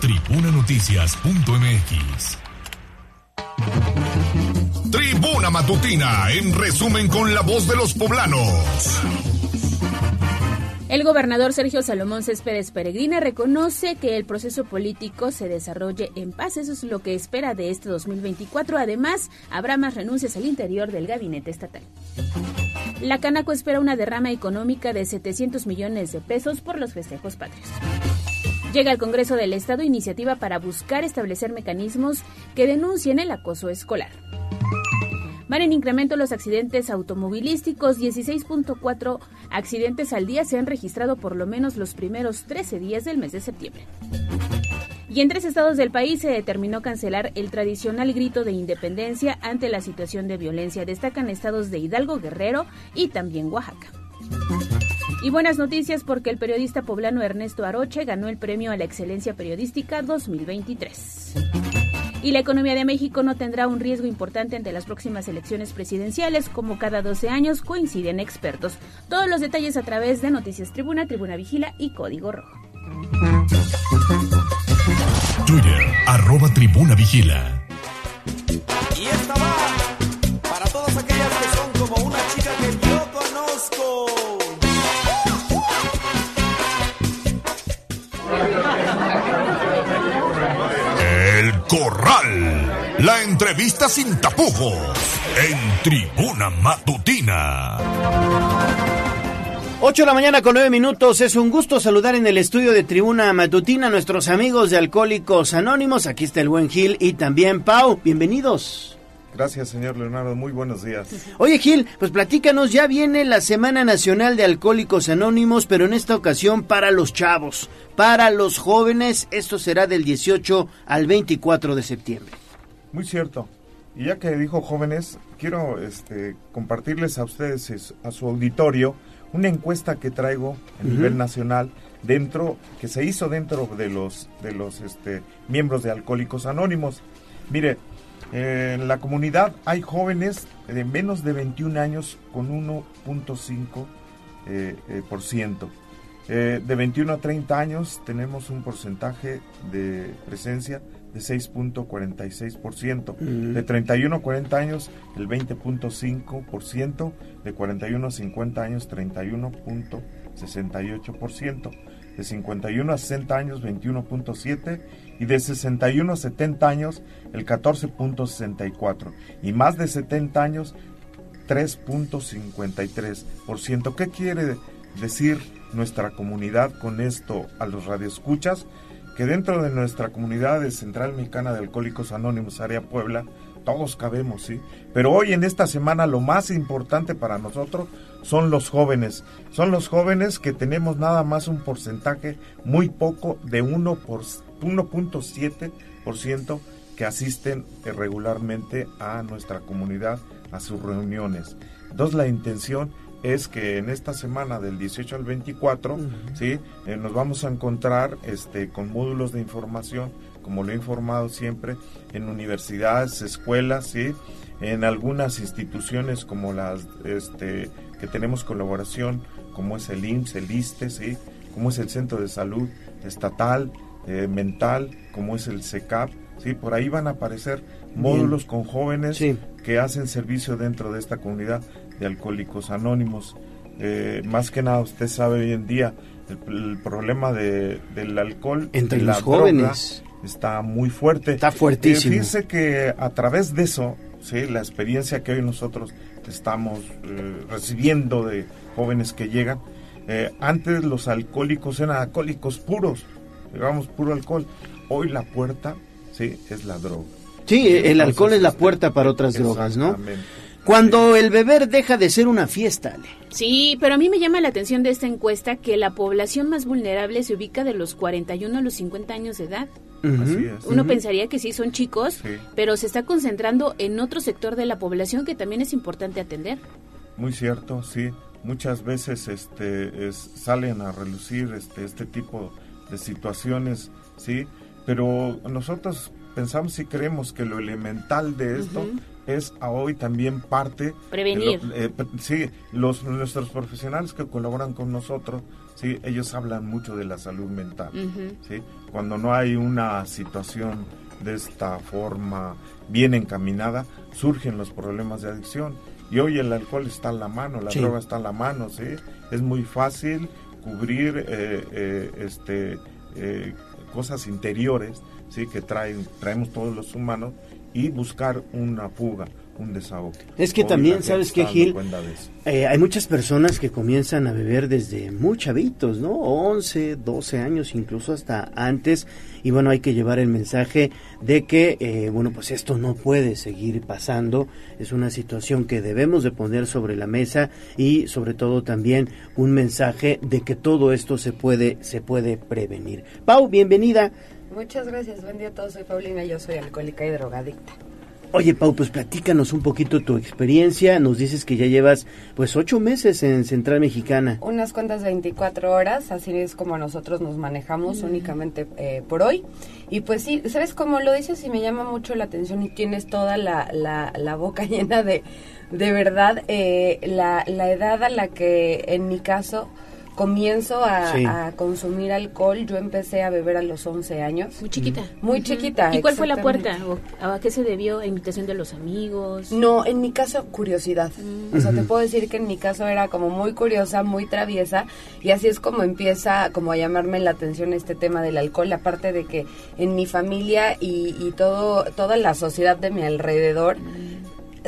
[SPEAKER 2] tribunanoticias.mx. Tribuna Matutina, en resumen con la voz de los poblanos.
[SPEAKER 4] El gobernador Sergio Salomón Céspedes Peregrina reconoce que el proceso político se desarrolle en paz. Eso es lo que espera de este 2024. Además, habrá más renuncias al interior del gabinete estatal. La Canaco espera una derrama económica de 700 millones de pesos por los festejos patrios. Llega al Congreso del Estado iniciativa para buscar establecer mecanismos que denuncien el acoso escolar. Van en incremento los accidentes automovilísticos. 16.4 accidentes al día se han registrado por lo menos los primeros 13 días del mes de septiembre. Y en tres estados del país se determinó cancelar el tradicional grito de independencia ante la situación de violencia. Destacan estados de Hidalgo, Guerrero y también Oaxaca. Y buenas noticias porque el periodista poblano Ernesto Aroche ganó el premio a la excelencia periodística 2023. Y la economía de México no tendrá un riesgo importante ante las próximas elecciones presidenciales, como cada 12 años coinciden expertos. Todos los detalles a través de Noticias Tribuna, Tribuna Vigila y Código Rojo.
[SPEAKER 2] Twitter, arroba Tribuna Vigila. Corral. La entrevista sin tapujos. En Tribuna Matutina.
[SPEAKER 1] 8 de la mañana con 9 minutos. Es un gusto saludar en el estudio de Tribuna Matutina a nuestros amigos de Alcohólicos Anónimos. Aquí está el buen Gil y también Pau. Bienvenidos.
[SPEAKER 39] Gracias, señor Leonardo. Muy buenos días.
[SPEAKER 1] Oye, Gil, pues platícanos, ya viene la Semana Nacional de Alcohólicos Anónimos, pero en esta ocasión para los chavos, para los jóvenes. Esto será del 18 al 24 de septiembre.
[SPEAKER 39] Muy cierto. Y ya que dijo jóvenes, quiero este, compartirles a ustedes, a su auditorio, una encuesta que traigo a nivel nacional dentro que se hizo dentro de los de los este, miembros de Alcohólicos Anónimos. Mire, en la comunidad hay jóvenes de menos de 21 años con 1.5 eh, eh, por ciento. Eh, de 21 a 30 años tenemos un porcentaje de presencia de 6.46%.
[SPEAKER 1] Mm.
[SPEAKER 39] De 31 a 40 años, el 20.5%. De 41 a 50 años, 31.68%. De 51 a 60 años, 21.7%. Y de 61 a 70 años, el 14.64%. Y más de 70 años, 3.53%. ¿Qué quiere decir nuestra comunidad con esto a los radioescuchas? Que dentro de nuestra comunidad de Central Mexicana de Alcohólicos Anónimos, área Puebla, todos cabemos, ¿sí? Pero hoy en esta semana lo más importante para nosotros son los jóvenes. Son los jóvenes que tenemos nada más un porcentaje muy poco de 1 por 1.7% que asisten eh, regularmente a nuestra comunidad, a sus reuniones. Entonces la intención es que en esta semana del 18 al 24, ¿sí? Eh, nos vamos a encontrar este, con módulos de información, como lo he informado siempre, en universidades, escuelas, ¿sí? en algunas instituciones como las este, que tenemos colaboración, como es el IMSS, el ISTE, ¿sí? como es el Centro de Salud Estatal, eh, Mental, como es el CECAP, ¿sí? por ahí van a aparecer módulos con jóvenes que hacen servicio dentro de esta comunidad de alcohólicos anónimos. Eh, más que nada, usted sabe hoy en día el, el problema de, del alcohol
[SPEAKER 1] Entre
[SPEAKER 39] de
[SPEAKER 1] los
[SPEAKER 39] la droga,
[SPEAKER 1] jóvenes.
[SPEAKER 39] está muy fuerte.
[SPEAKER 1] Está fuertísimo.
[SPEAKER 39] Eh, fíjese que a través de eso, sí, la experiencia que hoy nosotros estamos eh, recibiendo de jóvenes que llegan, eh, antes los alcohólicos eran alcohólicos puros, digamos puro alcohol. hoy la puerta, sí, es la droga.
[SPEAKER 1] Sí, el
[SPEAKER 39] Entonces,
[SPEAKER 1] alcohol es la
[SPEAKER 39] este,
[SPEAKER 1] puerta para otras drogas, ¿no? Cuando el beber deja de ser una fiesta, Ale.
[SPEAKER 4] Sí, pero a mí me llama la atención de esta encuesta que la población más vulnerable se ubica de los 41 a los 50 años de edad.
[SPEAKER 39] Así es.
[SPEAKER 4] Uno pensaría que sí son chicos,
[SPEAKER 39] Sí.
[SPEAKER 4] pero se está concentrando en otro sector de la población que también es importante atender.
[SPEAKER 39] Muy cierto, sí. Muchas veces este, es- salen a relucir este, este tipo de situaciones, sí. Pero nosotros pensamos y creemos que lo elemental de esto es a hoy también parte...
[SPEAKER 4] Prevenir.
[SPEAKER 39] lo- eh, pre- sí, los, nuestros profesionales que colaboran con nosotros, sí, ellos hablan mucho de la salud mental. ¿sí? Cuando no hay una situación de esta forma bien encaminada, surgen los problemas de adicción. Y hoy el alcohol está a la mano, la
[SPEAKER 1] Sí.
[SPEAKER 39] droga está a la mano, ¿sí? Es muy fácil cubrir eh, eh, este, eh, cosas interiores, ¿sí? Que traen, traemos todos los humanos y buscar una fuga, un desahogo.
[SPEAKER 1] Es que
[SPEAKER 39] Hoy
[SPEAKER 1] también, ¿sabes qué, Gil? Eh, hay muchas personas que comienzan a beber desde muy chavitos, ¿no? 11, 12 años, incluso hasta antes. Y bueno, hay que llevar el mensaje de que, eh, bueno, pues esto no puede seguir pasando. Es una situación que debemos de poner sobre la mesa y sobre todo también un mensaje de que todo esto se puede, se puede prevenir. Pau, bienvenida.
[SPEAKER 40] Muchas gracias, buen día a todos. Soy Paulina, yo soy alcohólica y drogadicta.
[SPEAKER 1] Oye, Pau, pues platícanos un poquito tu experiencia. Nos dices que ya llevas pues ocho meses en Central Mexicana.
[SPEAKER 40] Unas cuantas 24 horas, así es como nosotros nos manejamos únicamente eh, por hoy. Y pues sí, ¿sabes cómo lo dices? Y me llama mucho la atención y tienes toda la, la, la boca [LAUGHS] llena de, de verdad, eh, la, la edad a la que en mi caso comienzo a,
[SPEAKER 4] Sí.
[SPEAKER 40] a consumir alcohol. Yo empecé a beber a los 11 años.
[SPEAKER 4] Muy chiquita.
[SPEAKER 40] Muy
[SPEAKER 4] Ujú.
[SPEAKER 40] chiquita.
[SPEAKER 4] ¿Y cuál fue la puerta? ¿O ¿A qué se debió? ¿A invitación de los amigos?
[SPEAKER 40] No, en mi caso, curiosidad. O sea, te puedo decir que en mi caso era como muy curiosa, muy traviesa, y así es como empieza como a llamarme la atención este tema del alcohol, aparte de que en mi familia y, y todo, toda la sociedad de mi alrededor,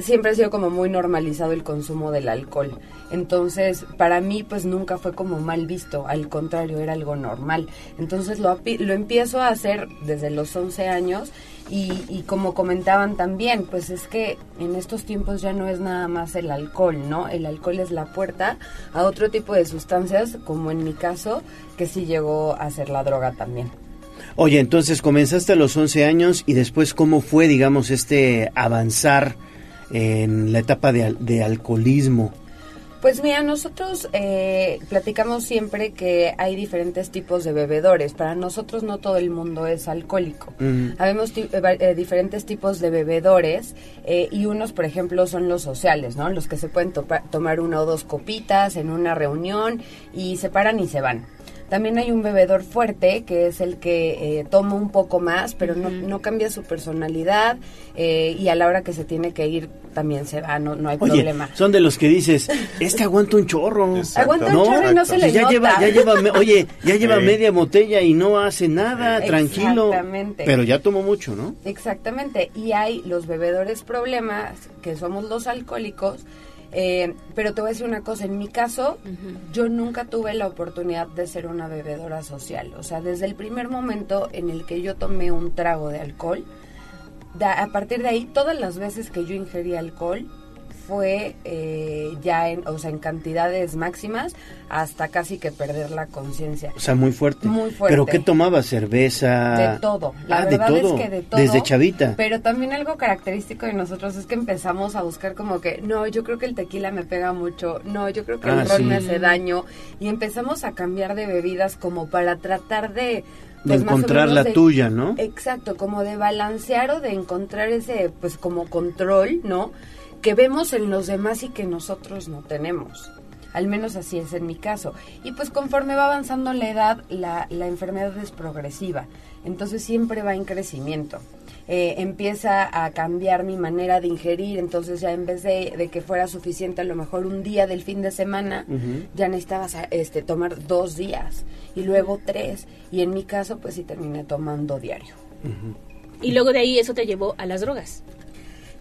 [SPEAKER 40] siempre ha sido como muy normalizado el consumo del alcohol. Entonces, para mí, pues nunca fue como mal visto, al contrario, era algo normal. Entonces, lo, lo empiezo a hacer desde los 11 años y, y como comentaban también, pues es que en estos tiempos ya no es nada más el alcohol, ¿no? El alcohol es la puerta a otro tipo de sustancias, como en mi caso, que sí llegó a ser la droga también.
[SPEAKER 1] Oye, entonces comenzaste a los 11 años y después cómo fue, digamos, este avanzar en la etapa de, de alcoholismo.
[SPEAKER 40] Pues mira, nosotros eh, platicamos siempre que hay diferentes tipos de bebedores. Para nosotros no todo el mundo es alcohólico.
[SPEAKER 1] Ujú.
[SPEAKER 40] Habemos ti- eh, eh, diferentes tipos de bebedores eh, y unos, por ejemplo, son los sociales, ¿no? Los que se pueden tomar una o dos copitas en una reunión y se paran y se van. También hay un bebedor fuerte, que es el que eh, toma un poco más, pero no, no cambia su personalidad eh, y a la hora que se tiene que ir también se va, no, no hay
[SPEAKER 1] Oye,
[SPEAKER 40] problema.
[SPEAKER 1] son de los que dices, [LAUGHS] este aguanta un chorro.
[SPEAKER 40] Aguanta un chorro y no se le
[SPEAKER 1] ya
[SPEAKER 40] nota.
[SPEAKER 1] lleva, ya lleva, me- oye, ya lleva
[SPEAKER 40] Sí.
[SPEAKER 1] media botella y no hace nada, tranquilo.
[SPEAKER 40] Exactamente.
[SPEAKER 1] Pero ya tomó mucho, ¿no?
[SPEAKER 40] Exactamente, y hay los bebedores problemas, que somos los alcohólicos, eh, pero te voy a decir una cosa, en mi caso, yo nunca tuve la oportunidad de ser una bebedora social, o sea, desde el primer momento en el que yo tomé un trago de alcohol, da- a partir de ahí, todas las veces que yo ingerí alcohol, fue eh, ya en, o sea, en cantidades máximas hasta casi que perder la conciencia.
[SPEAKER 1] O sea, muy fuerte.
[SPEAKER 40] Muy fuerte.
[SPEAKER 1] ¿Pero qué tomaba? ¿Cerveza?
[SPEAKER 40] De todo. La
[SPEAKER 1] ah, de
[SPEAKER 40] verdad
[SPEAKER 1] todo.
[SPEAKER 40] es que de todo.
[SPEAKER 1] Desde chavita.
[SPEAKER 40] Pero también algo característico de nosotros es que empezamos a buscar como que, no, yo creo que el tequila me pega mucho, no, yo creo que
[SPEAKER 1] Ah,
[SPEAKER 40] el ron
[SPEAKER 1] sí.
[SPEAKER 40] me hace daño. Y empezamos a cambiar de bebidas como para tratar de...
[SPEAKER 1] De
[SPEAKER 40] pues, o
[SPEAKER 1] encontrar la
[SPEAKER 40] de-
[SPEAKER 1] tuya, ¿no?
[SPEAKER 40] Exacto, como de balancear o de encontrar ese, pues como control, ¿no? Que vemos en los demás y que nosotros no tenemos. Al menos así es en mi caso. Y pues conforme va avanzando la edad, la, la enfermedad es progresiva. Entonces siempre va en crecimiento. Eh, empieza a cambiar mi manera de ingerir. Entonces ya en vez de, de que fuera suficiente a lo mejor un día del fin de semana,
[SPEAKER 4] Ujú.
[SPEAKER 40] ya necesitabas este, tomar dos días y luego tres. Y en mi caso pues sí terminé tomando diario.
[SPEAKER 4] Y luego de ahí eso te llevó a las drogas.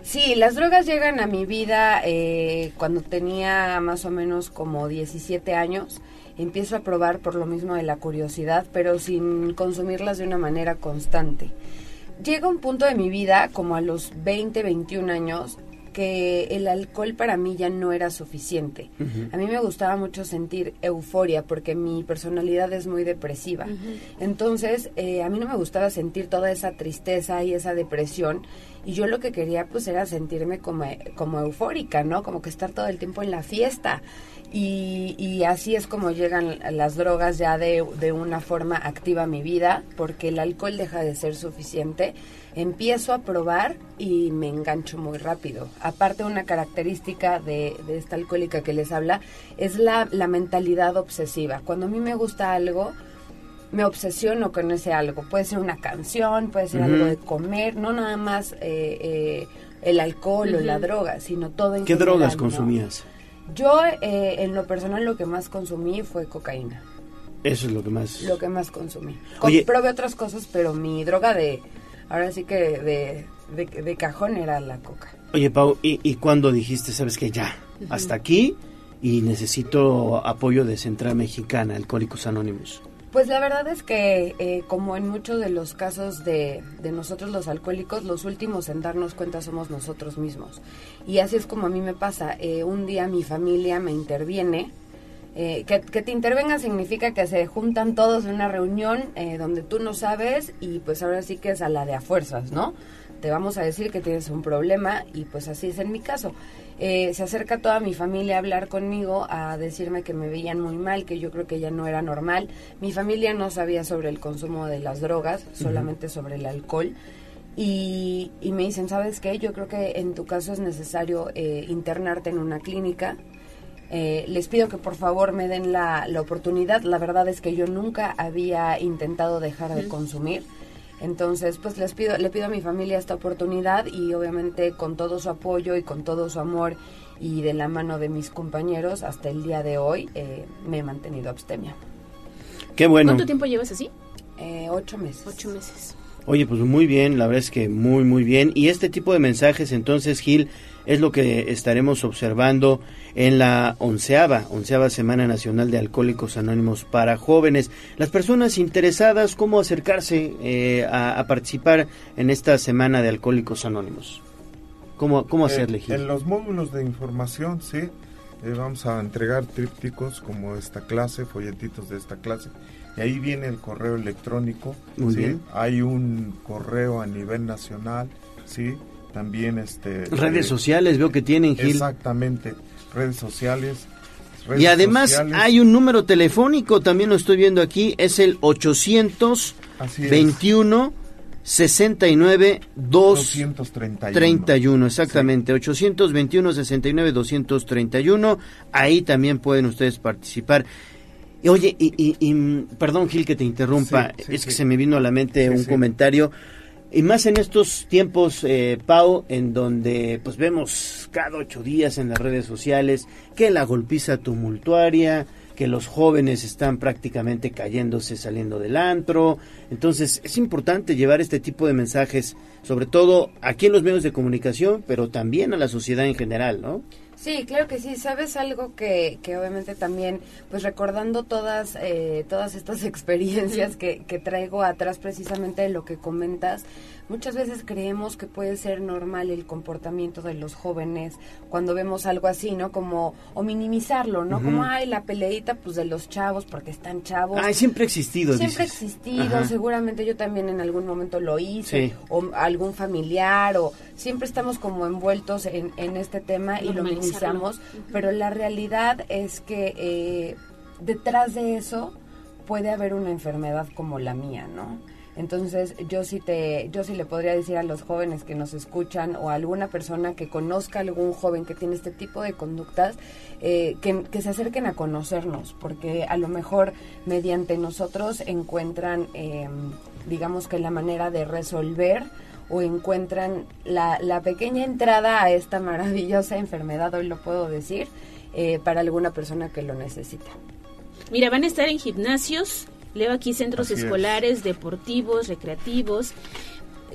[SPEAKER 40] Sí, las drogas llegan a mi vida eh, cuando tenía más o menos como 17 años empiezo a probar por lo mismo de la curiosidad, pero sin consumirlas de una manera constante. Llega un punto de mi vida, como a los 20, 21 años, que el alcohol para mí ya no era suficiente. A mí me gustaba mucho sentir euforia porque mi personalidad es muy depresiva. Entonces, eh, a mí no me gustaba sentir toda esa tristeza y esa depresión. Y yo lo que quería pues era sentirme como, como eufórica, ¿no? Como que estar todo el tiempo en la fiesta. Y, y así es como llegan las drogas ya de, de una forma activa a mi vida, porque el alcohol deja de ser suficiente empiezo a probar y me engancho muy rápido. Aparte, una característica de, de esta alcohólica que les habla es la, la, mentalidad obsesiva. Cuando a mí me gusta algo, me obsesiono con ese algo. Puede ser una canción, puede ser algo de comer, no nada más eh, eh, el alcohol o la droga, sino todo en
[SPEAKER 1] ¿Qué
[SPEAKER 40] general,
[SPEAKER 1] drogas
[SPEAKER 40] ¿no?
[SPEAKER 1] consumías?
[SPEAKER 40] Yo, eh, en lo personal, lo que más consumí fue cocaína.
[SPEAKER 1] Eso es lo que más...
[SPEAKER 40] Lo que más consumí.
[SPEAKER 1] Oye.
[SPEAKER 40] Probé otras cosas, pero mi droga de... Ahora sí que de, de, de cajón era la coca.
[SPEAKER 1] Oye, Pau, ¿y, y cuándo dijiste, sabes que ya, hasta aquí y necesito apoyo de Central Mexicana, Alcohólicos Anónimos?
[SPEAKER 40] Pues la verdad es que, eh, como en muchos de los casos de, de nosotros los alcohólicos, los últimos en darnos cuenta somos nosotros mismos. Y así es como a mí me pasa. Eh, un día mi familia me interviene. Eh, que, que te intervenga significa que se juntan todos en una reunión eh, donde tú no sabes y pues ahora sí que es a la de a fuerzas, ¿no? Te vamos a decir que tienes un problema y pues así es en mi caso. Eh, se acerca toda mi familia a hablar conmigo, a decirme que me veían muy mal, que yo creo que ya no era normal. Mi familia no sabía sobre el consumo de las drogas, solamente sobre el alcohol. Y, y me dicen, ¿sabes qué? Yo creo que en tu caso es necesario eh, internarte en una clínica. Eh, les pido que por favor me den la, la oportunidad. La verdad es que yo nunca había intentado dejar de consumir. Entonces, pues les pido, le pido a mi familia esta oportunidad y obviamente con todo su apoyo y con todo su amor y de la mano de mis compañeros hasta el día de hoy eh, me he mantenido abstemia.
[SPEAKER 1] Qué bueno.
[SPEAKER 4] ¿Cuánto tiempo llevas así?
[SPEAKER 40] Eh, ocho meses.
[SPEAKER 4] Ocho meses.
[SPEAKER 1] Oye, pues muy bien, la verdad es que muy, muy bien. Y este tipo de mensajes, entonces, Gil, es lo que estaremos observando en la onceava, onceava Semana Nacional de Alcohólicos Anónimos para jóvenes. Las personas interesadas, ¿cómo acercarse eh, a, a participar en esta Semana de Alcohólicos Anónimos? ¿Cómo, cómo hacerle,
[SPEAKER 39] Eh,
[SPEAKER 1] Gil?
[SPEAKER 39] en los módulos de información, sí, eh, vamos a entregar trípticos como esta clase, folletitos de esta clase. Y ahí viene el correo electrónico.
[SPEAKER 1] Muy
[SPEAKER 39] ¿sí?
[SPEAKER 1] bien.
[SPEAKER 39] Hay un correo a nivel nacional, sí. También este.
[SPEAKER 1] Redes
[SPEAKER 39] eh,
[SPEAKER 1] sociales, veo que tienen, Gil.
[SPEAKER 39] Exactamente. Redes sociales.
[SPEAKER 1] Y además
[SPEAKER 39] sociales.
[SPEAKER 1] hay un número telefónico, también lo estoy viendo aquí, es el 821 69
[SPEAKER 39] 231.
[SPEAKER 1] 31, exactamente, 821 69 231, ahí también pueden ustedes participar. Y, oye, y, y- y, perdón Gil que te interrumpa,
[SPEAKER 39] Sí, sí,
[SPEAKER 1] es que
[SPEAKER 39] sí.
[SPEAKER 1] se me vino a la mente
[SPEAKER 39] Sí,
[SPEAKER 1] un
[SPEAKER 39] sí.
[SPEAKER 1] comentario, y más en estos tiempos, eh, Pau, en donde pues vemos cada ocho días en las redes sociales que la golpiza tumultuaria, que los jóvenes están prácticamente cayéndose saliendo del antro. Entonces es importante llevar este tipo de mensajes, sobre todo aquí en los medios de comunicación, pero también a la sociedad en general, ¿no?
[SPEAKER 40] Sí, claro que sí. ¿Sabes algo que, que obviamente también, pues recordando todas, eh, todas estas [LAUGHS] experiencias que, que traigo atrás precisamente de lo que comentas, muchas veces creemos que puede ser normal el comportamiento de los jóvenes cuando vemos algo así, ¿no? Como, o minimizarlo, ¿no? Como, ay, la peleita, pues de los chavos, porque están chavos.
[SPEAKER 1] Ay, siempre ha existido,
[SPEAKER 40] Siempre ha existido,
[SPEAKER 1] Ajá.
[SPEAKER 40] seguramente yo también en algún momento lo hice,
[SPEAKER 1] Sí.
[SPEAKER 40] o algún familiar, o siempre estamos como envueltos en, en este tema y lo minimizamos, pero la realidad es que eh, detrás de eso puede haber una enfermedad como la mía, ¿no? Entonces yo sí te, yo sí le podría decir a los jóvenes que nos escuchan o a alguna persona que conozca a algún joven que tiene este tipo de conductas, eh, que, que se acerquen a conocernos, porque a lo mejor mediante nosotros encuentran, eh, digamos que la manera de resolver o encuentran la, la pequeña entrada a esta maravillosa enfermedad, hoy lo puedo decir, eh, para alguna persona que lo necesita.
[SPEAKER 4] Mira, van a estar en gimnasios, leo aquí centros
[SPEAKER 39] Así es.
[SPEAKER 4] escolares, deportivos, recreativos.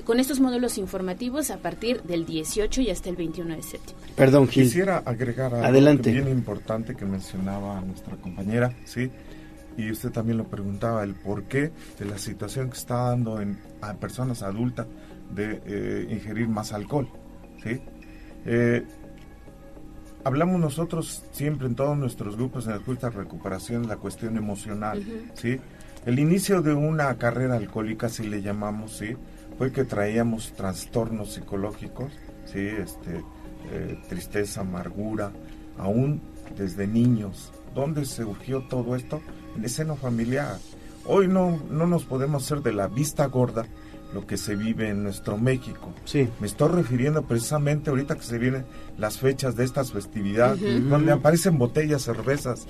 [SPEAKER 4] con estos módulos informativos a partir del 18 y hasta el 21 de septiembre.
[SPEAKER 1] Perdón, Gil.
[SPEAKER 39] Quisiera agregar algo
[SPEAKER 1] Adelante.
[SPEAKER 39] bien importante que mencionaba nuestra compañera, ¿sí? Y usted también lo preguntaba, el porqué de la situación que está dando en, a personas adultas de eh, ingerir más alcohol, ¿sí? Eh, hablamos nosotros siempre en todos nuestros grupos en la justa recuperación la cuestión emocional, ¿sí? El inicio de una carrera alcohólica, si le llamamos, ¿sí? Fue que traíamos trastornos psicológicos, ¿sí? Este, eh, tristeza, amargura, aún desde niños. ¿Dónde surgió todo esto? En el seno familiar. Hoy no, no nos podemos hacer de la vista gorda lo que se vive en nuestro México.
[SPEAKER 1] Sí.
[SPEAKER 39] Me estoy refiriendo precisamente ahorita que se vienen las fechas de estas festividades,
[SPEAKER 1] Ujú.
[SPEAKER 39] donde aparecen botellas, cervezas.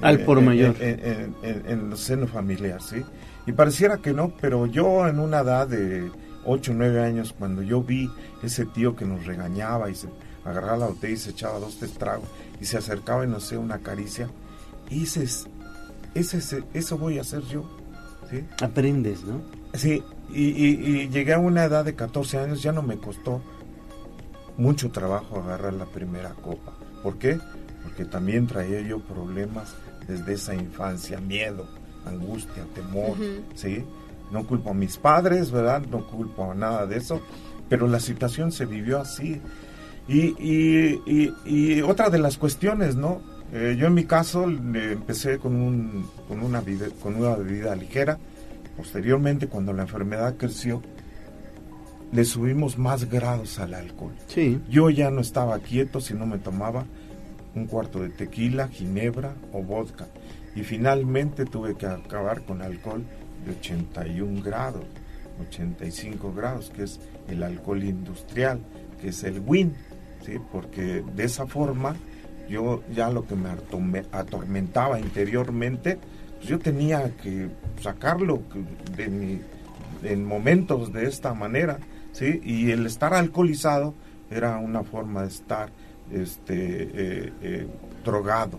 [SPEAKER 1] Al por
[SPEAKER 39] en-
[SPEAKER 1] mayor.
[SPEAKER 39] En, en- en- el seno familiar, ¿sí? Y pareciera que no, pero yo en una edad de 8 o 9 años, cuando yo vi ese tío que nos regañaba y se agarraba la botella y se echaba dos, tres tragos y se acercaba y nos hacía una caricia, y dices, ese, ese- eso voy a hacer yo, ¿sí?
[SPEAKER 1] Aprendes, ¿no?
[SPEAKER 39] Sí, y, y- y llegué a una edad de 14 años, ya no me costó mucho trabajo agarrar la primera copa. ¿Por qué? Porque también traía yo problemas desde esa infancia, miedo, angustia, temor. ¿sí? No culpo a mis padres, ¿verdad? No culpo a nada de eso, pero la situación se vivió así. Y, y- y- y otra de las cuestiones, ¿no? Eh, yo en mi caso eh, empecé con, un, con, una vida, con una bebida ligera. Posteriormente, cuando la enfermedad creció, le subimos más grados al alcohol.
[SPEAKER 1] Sí.
[SPEAKER 39] Yo ya no estaba quieto si no me tomaba un cuarto de tequila, ginebra o vodka. Y finalmente tuve que acabar con alcohol de 81 grados, 85 grados, que es el alcohol industrial, que es el WIN, ¿sí? porque de esa forma yo ya lo que me atorme- atormentaba interiormente, pues yo tenía que sacarlo de mi, en momentos de esta manera, ¿sí? Y el estar alcoholizado era una forma de estar este, eh, eh, drogado,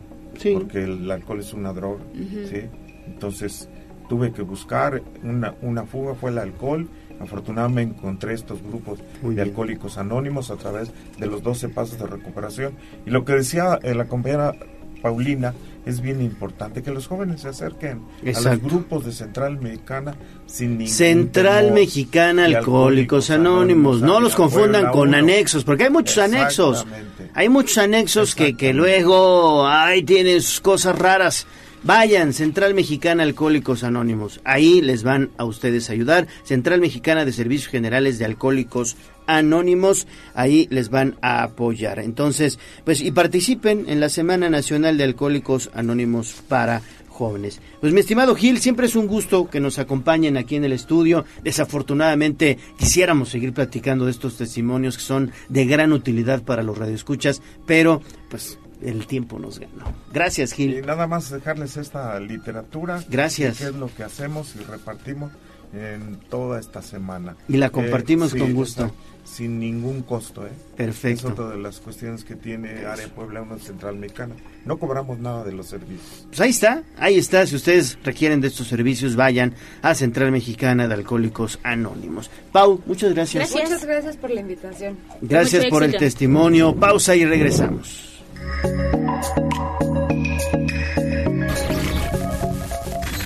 [SPEAKER 39] porque el alcohol es una droga. ¿sí? Entonces tuve que buscar una, una fuga, fue el alcohol. Afortunadamente encontré estos grupos de alcohólicos anónimos a través de los 12 pasos de recuperación. Y lo que decía eh, la compañera Paulina es bien importante, que los jóvenes se acerquen a los grupos de Central Mexicana sin ningún
[SPEAKER 1] Central
[SPEAKER 39] temor.
[SPEAKER 1] Mexicana Alcohólicos Anónimos. No los confundan con anexos, porque hay muchos anexos. Hay muchos anexos que, que luego, ay, tienen sus cosas raras. Vayan, Central Mexicana Alcohólicos Anónimos. Ahí les van a ustedes ayudar. Central Mexicana de Servicios Generales de Alcohólicos Anónimos. Ahí les van a apoyar. Entonces, pues, y participen en la Semana Nacional de Alcohólicos Anónimos para jóvenes. Pues mi estimado Gil, siempre es un gusto que nos acompañen aquí en el estudio. Desafortunadamente quisiéramos seguir platicando de estos testimonios que son de gran utilidad para los radioescuchas, pero pues el tiempo nos ganó. Gracias Gil.
[SPEAKER 39] Y nada más dejarles esta literatura.
[SPEAKER 1] Gracias.
[SPEAKER 39] Que es lo que hacemos y repartimos en toda esta semana.
[SPEAKER 1] Y la compartimos
[SPEAKER 39] sí,
[SPEAKER 1] con gusto.
[SPEAKER 39] Sin ningún costo, ¿eh?
[SPEAKER 1] Perfecto.
[SPEAKER 39] Es otra de las cuestiones que tiene Área Puebla 1 Central Mexicana. No cobramos nada de los servicios.
[SPEAKER 1] Pues ahí está, ahí está. Si ustedes requieren de estos servicios, vayan a Central Mexicana de Alcohólicos Anónimos. Pau, muchas gracias.
[SPEAKER 40] Muchas gracias por la invitación.
[SPEAKER 1] Gracias por el testimonio. Pausa y regresamos.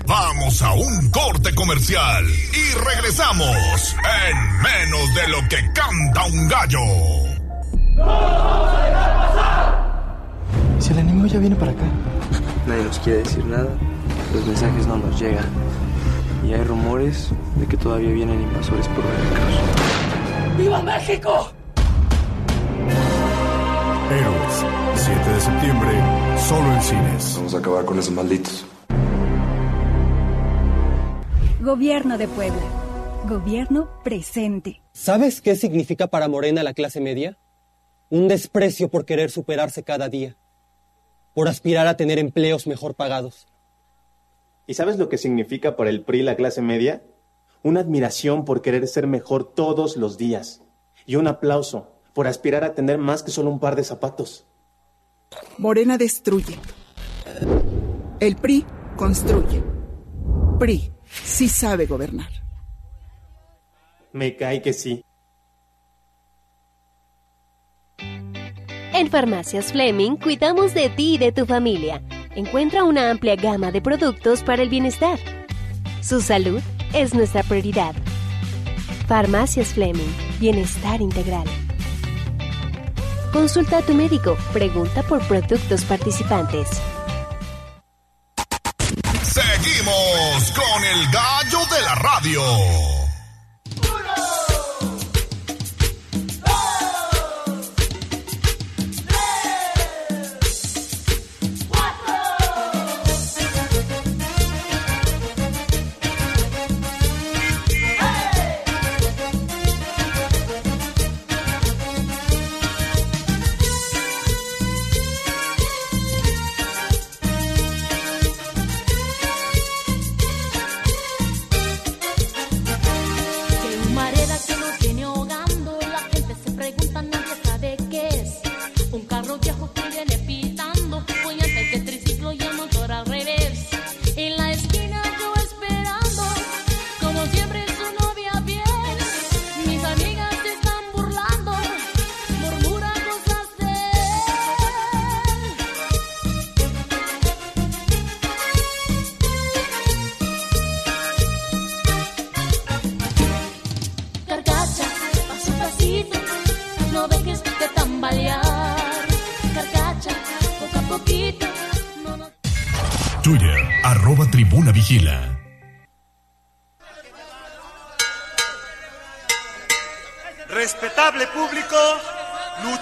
[SPEAKER 2] Vamos a un corte comercial y regresamos en menos de lo que canta un gallo.
[SPEAKER 41] Si el enemigo ya viene para acá. Nadie nos quiere decir nada, los mensajes no nos llegan. Y hay rumores de que todavía vienen invasores por Veracruz.
[SPEAKER 42] ¡Viva México!
[SPEAKER 43] Héroes, 7 de septiembre, solo en cines.
[SPEAKER 41] Vamos a acabar con esos malditos.
[SPEAKER 44] Gobierno de Puebla. Gobierno presente.
[SPEAKER 45] ¿Sabes qué significa para Morena la clase media? Un desprecio por querer superarse cada día, por aspirar a tener empleos mejor pagados.
[SPEAKER 46] ¿Y sabes lo que significa para el PRI la clase media? Una admiración por querer ser mejor todos los días. Y un aplauso por aspirar a tener más que solo un par de zapatos.
[SPEAKER 47] Morena destruye. El PRI construye. PRI sí sabe gobernar.
[SPEAKER 46] Me cae que sí.
[SPEAKER 48] En Farmacias Fleming cuidamos de ti y de tu familia. Encuentra una amplia gama de productos para el bienestar. Su salud es nuestra prioridad. Farmacias Fleming, bienestar integral. Consulta a tu médico, pregunta por productos participantes.
[SPEAKER 2] Seguimos con el gallo de la radio.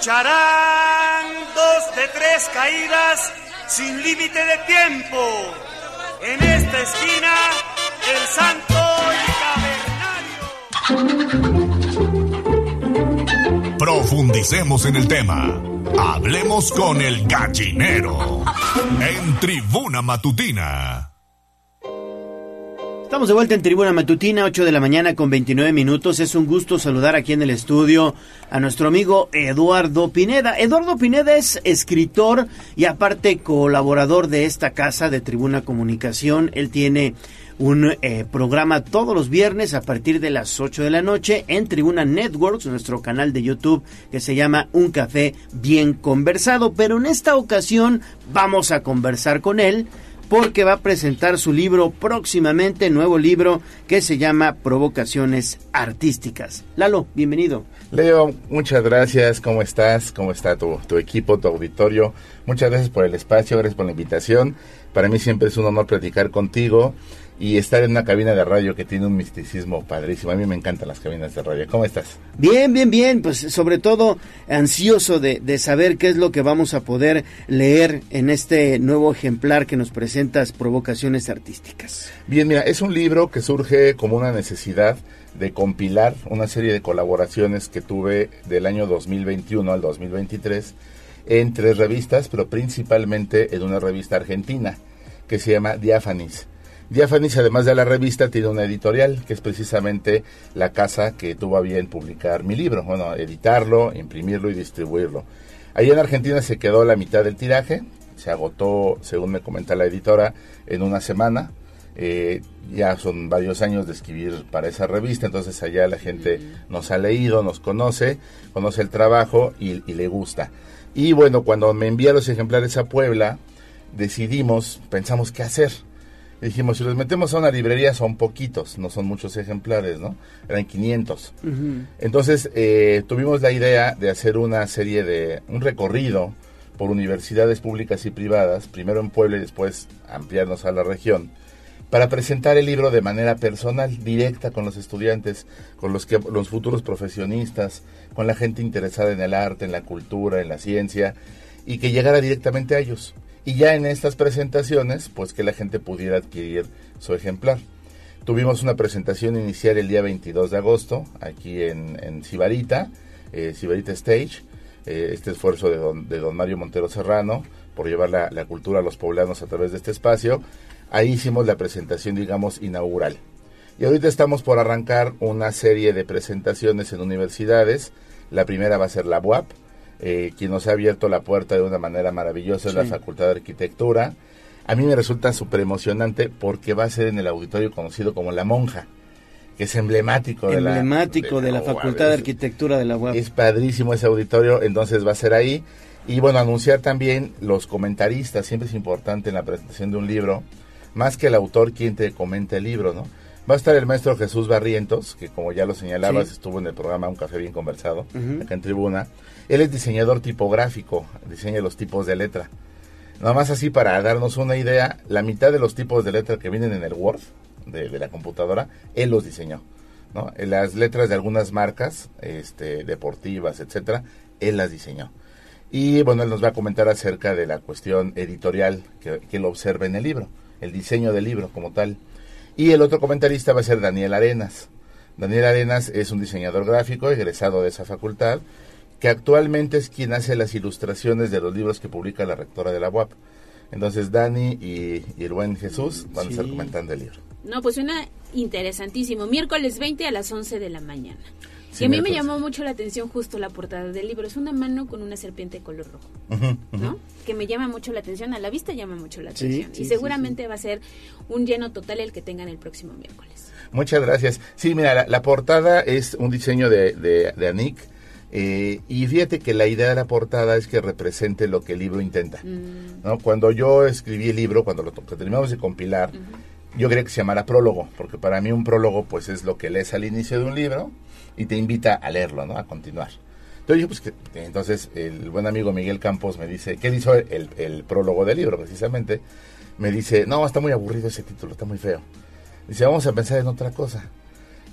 [SPEAKER 49] Lucharán dos de tres caídas sin límite de tiempo. En esta esquina, el santo
[SPEAKER 2] Profundicemos en el tema. Hablemos con el gallinero. En tribuna matutina.
[SPEAKER 1] Estamos de vuelta en Tribuna Matutina, 8 de la mañana con 29 minutos. Es un gusto saludar aquí en el estudio a nuestro amigo Eduardo Pineda. Eduardo Pineda es escritor y aparte colaborador de esta casa de Tribuna Comunicación. Él tiene un eh, programa todos los viernes a partir de las 8 de la noche en Tribuna Networks, nuestro canal de YouTube que se llama Un Café Bien Conversado. Pero en esta ocasión vamos a conversar con él porque va a presentar su libro próximamente, nuevo libro que se llama Provocaciones Artísticas. Lalo, bienvenido.
[SPEAKER 50] Leo, muchas gracias. ¿Cómo estás? ¿Cómo está tu, equipo, tu auditorio? Muchas gracias por el espacio, gracias por la invitación. Para mí siempre es un honor platicar contigo y estar en una cabina de radio que tiene un misticismo padrísimo. A mí me encantan las cabinas de radio. ¿Cómo estás?
[SPEAKER 1] Bien, bien, bien. Pues sobre todo ansioso de, de saber qué es lo que vamos a poder leer en este nuevo ejemplar que nos presentas, Provocaciones Artísticas.
[SPEAKER 50] Bien, mira, es un libro que surge como una necesidad de compilar una serie de colaboraciones que tuve del año 2021 al 2023 en tres revistas, pero principalmente en una revista argentina que se llama Diáfanis. Diáfanis, además de la revista, tiene una editorial, que es precisamente la casa que tuvo a bien publicar mi libro, bueno, editarlo, imprimirlo y distribuirlo. Ahí en Argentina se quedó la mitad del tiraje, se agotó, según me comenta la editora, en una semana. Eh, ya son varios años de escribir para esa revista, entonces allá la gente nos ha leído, nos conoce, conoce el trabajo y, y le gusta. Y bueno, cuando me envía los ejemplares a Puebla, decidimos, pensamos qué hacer. Dijimos, si los metemos a una librería son poquitos, no son muchos ejemplares, ¿no? Eran 500. Entonces eh, tuvimos la idea de hacer una serie de, un recorrido por universidades públicas y privadas, primero en Puebla y después ampliarnos a la región, para presentar el libro de manera personal, directa con los estudiantes, con los, que, los futuros profesionistas, con la gente interesada en el arte, en la cultura, en la ciencia, y que llegara directamente a ellos. Y ya en estas presentaciones, pues que la gente pudiera adquirir su ejemplar. Tuvimos una presentación inicial el día 22 de agosto, aquí en, en Sibarita, eh, Sibarita Stage, eh, este esfuerzo de don, de don Mario Montero Serrano por llevar la, la cultura a los poblanos a través de este espacio. Ahí hicimos la presentación, digamos, inaugural. Y ahorita estamos por arrancar una serie de presentaciones en universidades. La primera va a ser la UAP, eh, quien nos ha abierto la puerta de una manera maravillosa es la. Facultad de Arquitectura. A mí me resulta súper emocionante porque va a ser en el auditorio conocido como La Monja, que es emblemático, de la,
[SPEAKER 1] Emblemático de la,
[SPEAKER 50] UAB.
[SPEAKER 1] Facultad de Arquitectura de la UAP.
[SPEAKER 50] Es padrísimo ese auditorio, entonces va a ser ahí. Y bueno, anunciar también los comentaristas, siempre es importante en la presentación de un libro, más que el autor quien te comenta el libro, ¿no? Va a estar el maestro Jesús Barrientos, que como ya lo señalabas,
[SPEAKER 1] Sí.
[SPEAKER 50] estuvo en el programa Un Café Bien Conversado, acá en Tribuna. Él es diseñador tipográfico, diseña los tipos de letra. Nada más así para darnos una idea, la mitad de los tipos de letra que vienen en el Word de, la computadora, él los diseñó. ¿no? Las letras de algunas marcas este, deportivas, etcétera, él las diseñó. Y bueno, él nos va a comentar acerca de la cuestión editorial que, que él observa en el libro, el diseño del libro como tal. Y el otro comentarista va a ser Daniel Arenas. Daniel Arenas es un diseñador gráfico egresado de esa facultad, que actualmente es quien hace las ilustraciones de los libros que publica la rectora de la UAP. Entonces Dani y, y el buen Jesús van a estar comentando el libro.
[SPEAKER 4] No, pues suena interesantísimo. Miércoles 20 a las 11 de la mañana.
[SPEAKER 50] Sí,
[SPEAKER 4] y a mí me llamó mucho la atención justo la portada del libro. Es una mano con una serpiente de color rojo. ¿no? Que me llama mucho la atención. A la vista llama mucho la atención.
[SPEAKER 50] sí,
[SPEAKER 4] y
[SPEAKER 50] sí,
[SPEAKER 4] seguramente va a ser un lleno total el que tengan el próximo miércoles.
[SPEAKER 50] Muchas gracias. Sí, mira, la, la portada es un diseño de, de, de Anik. Eh, y fíjate que la idea de la portada es que represente lo que el libro intenta. ¿no? Cuando yo escribí el libro, cuando lo terminamos de compilar, yo quería que se llamara prólogo, porque para mí un prólogo pues es lo que lees al inicio de un libro y te invita a leerlo, ¿no? A continuar. Entonces, yo, pues, que- que entonces el buen amigo Miguel Campos me dice, ¿qué hizo el, el prólogo del libro precisamente? Me dice, no, está muy aburrido ese título, está muy feo. Dice, vamos a pensar en otra cosa.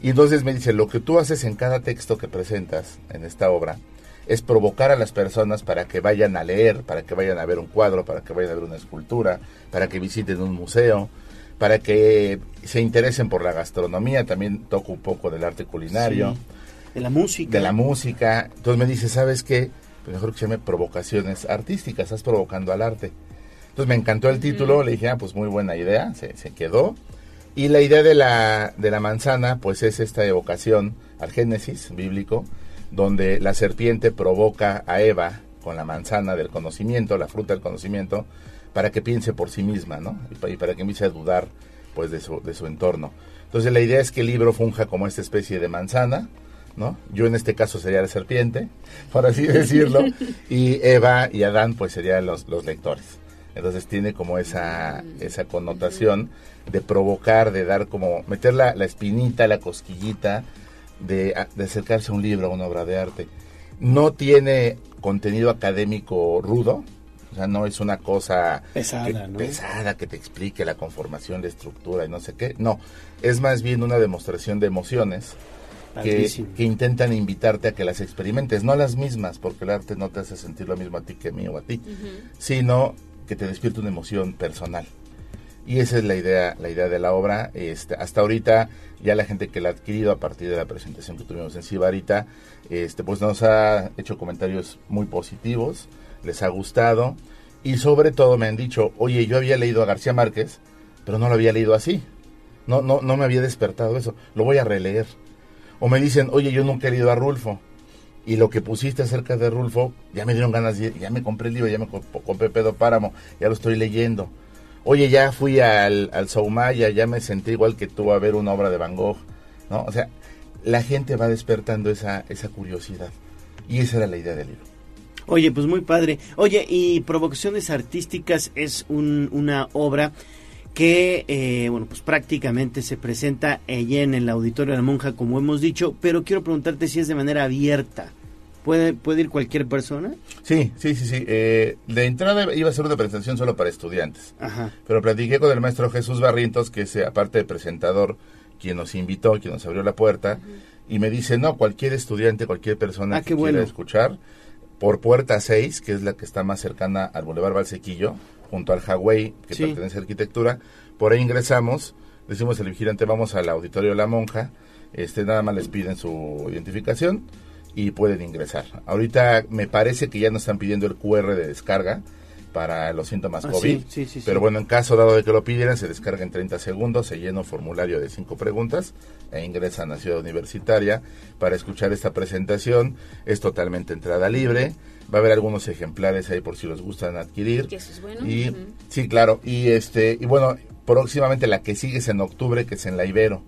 [SPEAKER 50] Y entonces me dice, lo que tú haces en cada texto que presentas en esta obra es provocar a las personas para que vayan a leer, para que vayan a ver un cuadro, para que vayan a ver una escultura, para que visiten un museo, para que se interesen por la gastronomía, también toco un poco del arte culinario,
[SPEAKER 1] Sí. De la música.
[SPEAKER 50] de la música. Entonces me dice, ¿sabes qué? Pues mejor que se llame provocaciones artísticas, estás provocando al arte. Entonces me encantó el título, le dije, ah, pues muy buena idea, se, se quedó. Y la idea de la, de la manzana, pues es esta evocación al Génesis bíblico, donde la serpiente provoca a Eva con la manzana del conocimiento, la fruta del conocimiento, para que piense por sí misma, ¿no? Y, pa- y para que empiece a dudar, pues, de su, de su entorno. Entonces la idea es que el libro funja como esta especie de manzana, ¿no? Yo en este caso sería la serpiente, por así [LAUGHS] decirlo, y Eva y Adán, pues, serían los, los lectores. Entonces tiene como esa, esa connotación de provocar, de dar como, meter la, la espinita, la cosquillita, de, acercarse a un libro, a una obra de arte. No tiene contenido académico rudo, o sea, no es una cosa
[SPEAKER 1] Pesada,
[SPEAKER 50] que,
[SPEAKER 1] ¿no?
[SPEAKER 50] pesada que te explique la conformación, la estructura y no sé qué. No, es más bien una demostración de emociones que intentan invitarte a que las experimentes, no las mismas, porque el arte no te hace sentir lo mismo a ti que a mí o a ti, sino que te despierte una emoción personal. Y esa es la idea, la idea de la obra. Este, hasta ahorita, ya la gente que la ha adquirido a partir de la presentación que tuvimos en Sibarita, este, pues nos ha hecho comentarios muy positivos, les ha gustado, y sobre todo me han dicho, oye, yo había leído a García Márquez, pero no lo había leído así. No, no, no me había despertado eso. Lo voy a releer. O me dicen, oye, yo nunca he leído a Rulfo. Y lo que pusiste acerca de Rulfo, ya me dieron ganas, de, ya me compré el libro, ya me co- compré Pedro Páramo, ya lo estoy leyendo. Oye, ya fui al, al Soumaya, ya me sentí igual que tú a ver una obra de Van Gogh, ¿no? O sea, la gente va despertando esa, esa curiosidad. Y esa era la idea del libro.
[SPEAKER 1] Oye, pues muy padre. Oye, y Provocaciones Artísticas es un- una obra que, eh, bueno, pues prácticamente se presenta allí en el Auditorio de la Monja, como hemos dicho, pero quiero preguntarte si es de manera abierta. ¿Puede, puede ir cualquier persona?
[SPEAKER 50] Sí, sí, sí, sí. Eh, de entrada iba a ser una presentación solo para estudiantes.
[SPEAKER 1] Ajá.
[SPEAKER 50] Pero platiqué con el maestro Jesús Barrientos, que es, eh, aparte de presentador, quien nos invitó, quien nos abrió la puerta, y me dice, no, cualquier estudiante, cualquier persona
[SPEAKER 1] Ah,
[SPEAKER 50] que
[SPEAKER 1] bueno.
[SPEAKER 50] quiera escuchar, por puerta 6, que es la que está más cercana al Boulevard Valsequillo, junto al Hawái, que
[SPEAKER 1] Sí.
[SPEAKER 50] pertenece a arquitectura, por ahí ingresamos, decimos al vigilante, vamos al auditorio de la monja, este nada más les piden su identificación y pueden ingresar. Ahorita me parece que ya nos están pidiendo el QR de descarga para los síntomas
[SPEAKER 1] Ah,
[SPEAKER 50] COVID.
[SPEAKER 1] sí, sí, sí,
[SPEAKER 50] pero bueno, en caso dado de que lo pidieran, se descarga en 30 segundos, se llena un formulario de cinco preguntas e ingresan a Ciudad Universitaria para escuchar esta presentación. Es totalmente entrada libre. Va a haber algunos ejemplares ahí por si los gustan adquirir.
[SPEAKER 4] Que eso es bueno.
[SPEAKER 50] Y sí, claro. Y este y bueno, próximamente la que sigue es en octubre, que es en la Ibero.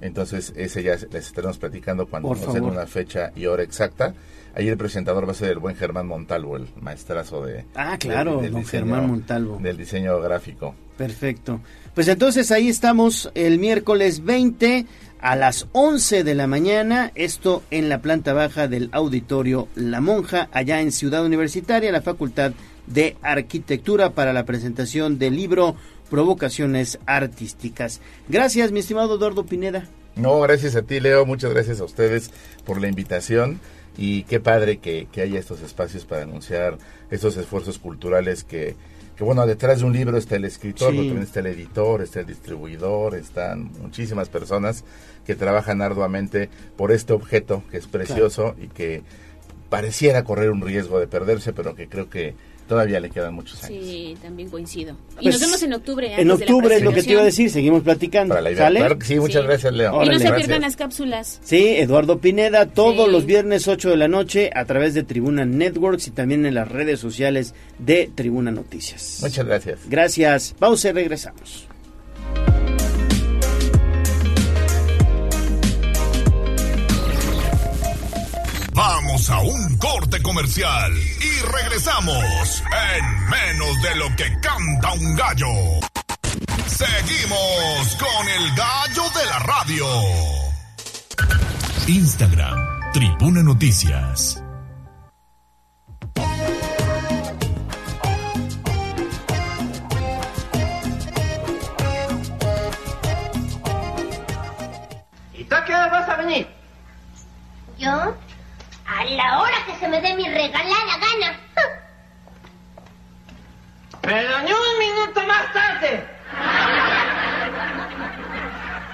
[SPEAKER 50] Entonces, ese ya les estaremos platicando cuando
[SPEAKER 1] Por
[SPEAKER 50] nos den
[SPEAKER 1] favor.
[SPEAKER 50] una fecha y hora exacta. Ahí el presentador va a ser el buen Germán Montalvo, el maestrazo de...
[SPEAKER 1] Ah, claro, don Germán Montalvo.
[SPEAKER 50] Del diseño gráfico.
[SPEAKER 1] Perfecto. Pues entonces ahí estamos el miércoles 20 a las 11 de la mañana, esto en la planta baja del auditorio La Monja, allá en Ciudad Universitaria, la Facultad de Arquitectura para la presentación del libro Provocaciones Artísticas. Gracias, mi estimado Eduardo Pineda.
[SPEAKER 50] No, gracias a ti, Leo. Muchas gracias a ustedes por la invitación. Y qué padre que, que haya estos espacios para anunciar estos esfuerzos culturales que, que, bueno, detrás de un libro está el escritor,
[SPEAKER 1] Sí.
[SPEAKER 50] pero también está el editor, está el distribuidor, están muchísimas personas que trabajan arduamente por este objeto que es precioso y que pareciera correr un riesgo de perderse, pero que creo que todavía le quedan muchos años.
[SPEAKER 4] Sí, también coincido. Y
[SPEAKER 1] Pues,
[SPEAKER 4] nos vemos en octubre.
[SPEAKER 1] En
[SPEAKER 4] antes de la
[SPEAKER 1] octubre es lo que te iba a decir, seguimos platicando.
[SPEAKER 50] Para la idea.
[SPEAKER 1] ¿Sale?
[SPEAKER 50] Claro que sí, muchas gracias, Leo.
[SPEAKER 4] Y no se
[SPEAKER 50] Gracias.
[SPEAKER 4] pierdan las cápsulas.
[SPEAKER 1] Sí, Eduardo Pineda, todos
[SPEAKER 4] Sí.
[SPEAKER 1] los viernes 8 de la noche a través de Tribuna Networks y también en las redes sociales de Tribuna Noticias.
[SPEAKER 50] Muchas gracias.
[SPEAKER 1] Gracias. Pausa y regresamos.
[SPEAKER 2] Vamos a un corte comercial y regresamos en menos de lo que canta un gallo. Seguimos con el gallo de la radio.
[SPEAKER 43] Instagram, Tribuna Noticias.
[SPEAKER 51] ¿Y tú a qué hora vas a venir?
[SPEAKER 52] ¿Yo? A la hora que se me dé mi regalada gana.
[SPEAKER 51] Pero ni un minuto más tarde.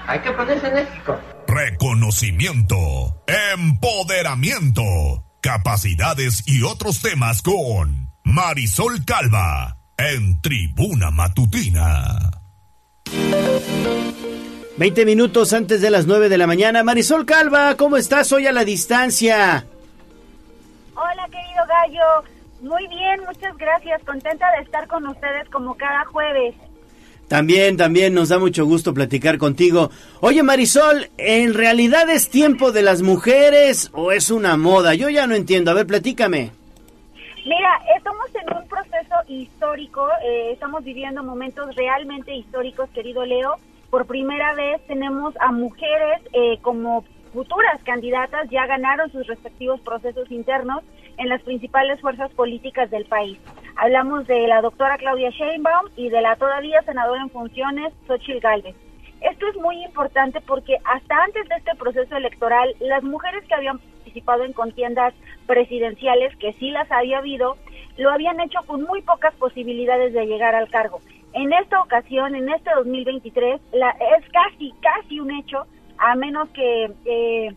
[SPEAKER 51] Hay que ponerse enérgico.
[SPEAKER 2] Reconocimiento, empoderamiento, capacidades y otros temas con Marisol Calva en Tribuna Matutina.
[SPEAKER 1] 20 minutos antes de las 9 de la mañana. Marisol Calva, ¿cómo estás hoy a la distancia?
[SPEAKER 53] Querido gallo. Muy bien, muchas gracias. Contenta de estar con ustedes como cada jueves.
[SPEAKER 1] También, también nos da mucho gusto platicar contigo. Oye Marisol, ¿en realidad es tiempo de las mujeres o es una moda? Yo ya no entiendo. A ver, platícame.
[SPEAKER 53] Mira, estamos en un proceso histórico, eh, estamos viviendo momentos realmente históricos, querido Leo. Por primera vez tenemos a mujeres eh, como futuras candidatas, ya ganaron sus respectivos procesos internos en las principales fuerzas políticas del país. Hablamos de la doctora Claudia Sheinbaum y de la todavía senadora en funciones, Xochitl Gálvez. Esto es muy importante porque hasta antes de este proceso electoral, las mujeres que habían participado en contiendas presidenciales, que sí las había habido, lo habían hecho con muy pocas posibilidades de llegar al cargo. En esta ocasión, en este 2023, la, es casi, casi un hecho, a menos que eh,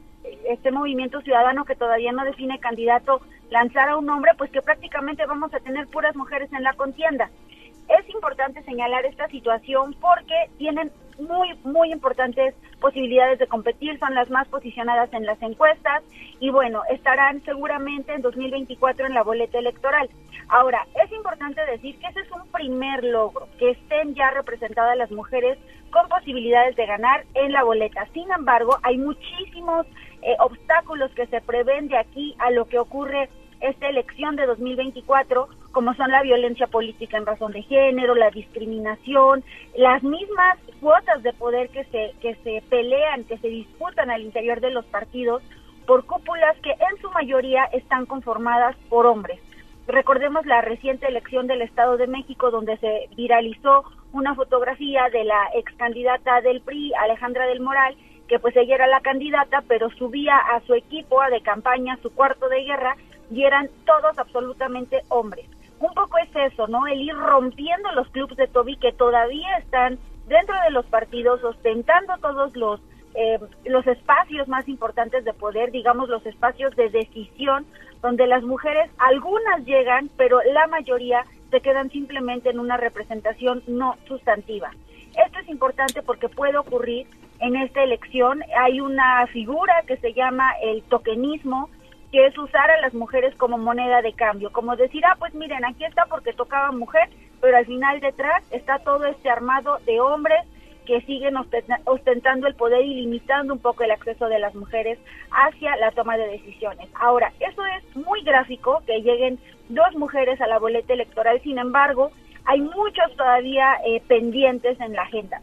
[SPEAKER 53] este movimiento ciudadano que todavía no define candidato lanzara un nombre, pues que prácticamente vamos a tener puras mujeres en la contienda. Es importante señalar esta situación porque tienen muy, muy importantes posibilidades de competir, son las más posicionadas en las encuestas y bueno, estarán seguramente en 2024 en la boleta electoral. Ahora, es importante decir que ese es un primer logro, que estén ya representadas las mujeres con posibilidades de ganar en la boleta. Sin embargo, hay muchísimos eh, obstáculos que se prevén de aquí a lo que ocurre esta elección de 2024, como son la violencia política en razón de género, la discriminación, las mismas cuotas de poder que se, que se pelean, que se disputan al interior de los partidos por cúpulas que en su mayoría están conformadas por hombres. Recordemos la reciente elección del Estado de México donde se viralizó una fotografía de la ex candidata del PRI, Alejandra del Moral, que pues ella era la candidata, pero subía a su equipo de campaña, su cuarto de guerra, y eran todos absolutamente hombres. Un poco es eso, ¿no? El ir rompiendo los clubes de Toby que todavía están dentro de los partidos, ostentando todos los eh, los espacios más importantes de poder, digamos los espacios de decisión, donde las mujeres, algunas llegan, pero la mayoría se quedan simplemente en una representación no sustantiva. Esto es importante porque puede ocurrir en esta elección. Hay una figura que se llama el tokenismo, que es usar a las mujeres como moneda de cambio, como decir, ah, pues miren, aquí está porque tocaba mujer, pero al final detrás está todo este armado de hombres que siguen ostenta- ostentando el poder y limitando un poco el acceso de las mujeres hacia la toma de decisiones. Ahora, eso es muy gráfico que lleguen dos mujeres a la boleta electoral, sin embargo, hay muchos todavía eh, pendientes en la agenda.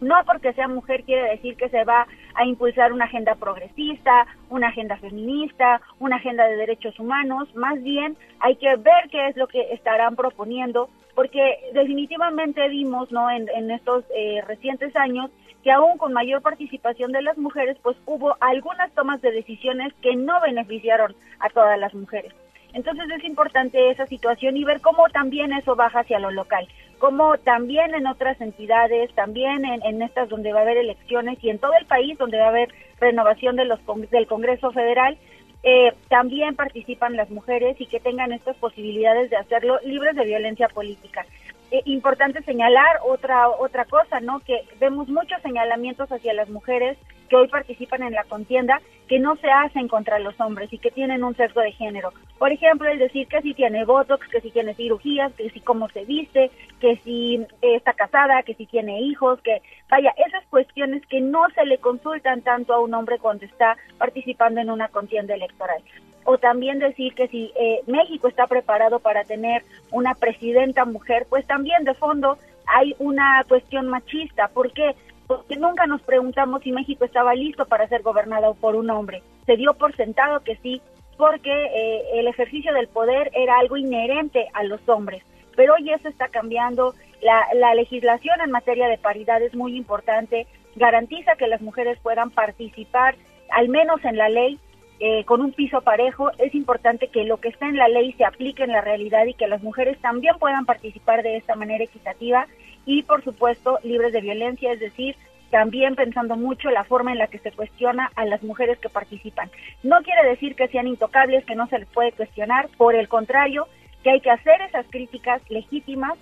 [SPEAKER 53] No porque sea mujer quiere decir que se va a impulsar una agenda progresista, una agenda feminista, una agenda de derechos humanos. Más bien hay que ver qué es lo que estarán proponiendo, porque definitivamente vimos no en, estos eh, recientes años que aún con mayor participación de las mujeres, pues hubo algunas tomas de decisiones que no beneficiaron a todas las mujeres. Entonces es importante esa situación y ver cómo también eso baja hacia lo local, cómo también en otras entidades, también en, en estas donde va a haber elecciones y en todo el país donde va a haber renovación de los del Congreso Federal, eh, también participan las mujeres y que tengan estas posibilidades de hacerlo libres de violencia política. Eh, importante señalar otra otra cosa, ¿no? Que vemos muchos señalamientos hacia las mujeres que hoy participan en la contienda que no se hacen contra los hombres y que tienen un sesgo de género. Por ejemplo, el decir que si tiene botox, que si tiene cirugías, que si cómo se viste, que si eh, está casada, que si tiene hijos, que vaya, esas cuestiones que no se le consultan tanto a un hombre cuando está participando en una contienda electoral. O también decir que si eh, México está preparado para tener una presidenta mujer, pues también de fondo hay una cuestión machista. ¿Por qué? Porque nunca nos preguntamos si México estaba listo para ser gobernado por un hombre. Se dio por sentado que sí, porque eh, el ejercicio del poder era algo inherente a los hombres. Pero hoy eso está cambiando. La, la legislación en materia de paridad es muy importante. Garantiza que las mujeres puedan participar, al menos en la ley, eh, con un piso parejo, es importante que lo que está en la ley se aplique en la realidad y que las mujeres también puedan participar de esta manera equitativa y, por supuesto, libres de violencia, es decir, también pensando mucho la forma en la que se cuestiona a las mujeres que participan. No quiere decir que sean intocables, que no se les puede cuestionar, por el contrario, que hay que hacer esas críticas legítimas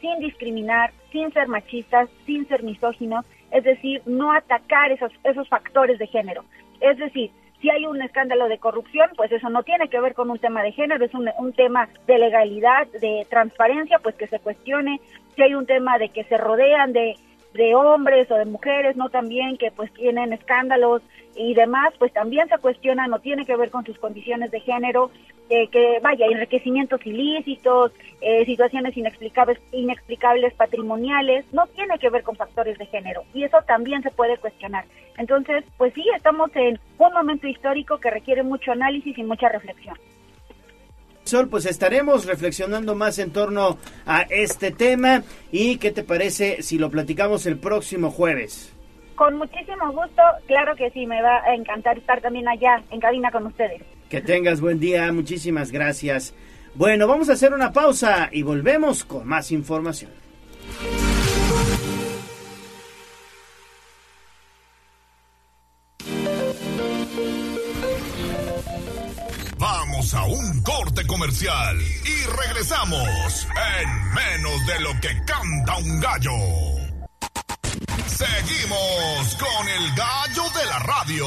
[SPEAKER 53] sin discriminar, sin ser machistas, sin ser misóginos, es decir, no atacar esos, esos factores de género. Es decir, si hay un escándalo de corrupción, pues eso no tiene que ver con un tema de género, es un, un tema de legalidad, de transparencia, pues que se cuestione. Si hay un tema de que se rodean de, de hombres o de mujeres, no también que pues tienen escándalos y demás, pues también se cuestiona, no tiene que ver con sus condiciones de género, eh, que vaya, enriquecimientos ilícitos, eh, situaciones inexplicables, inexplicables patrimoniales, no tiene que ver con factores de género y eso también se puede cuestionar. Entonces, pues sí, estamos en un momento histórico que requiere mucho análisis y mucha reflexión.
[SPEAKER 1] Sol, pues estaremos reflexionando más en torno a este tema y qué te parece si lo platicamos el próximo jueves.
[SPEAKER 53] Con muchísimo gusto, claro que sí, me va a encantar estar también allá en cabina con ustedes.
[SPEAKER 1] Que tengas buen día, muchísimas gracias. Bueno, vamos a hacer una pausa y volvemos con más información.
[SPEAKER 2] A un corte comercial y regresamos en menos de lo que canta un gallo. Seguimos con el gallo de la radio.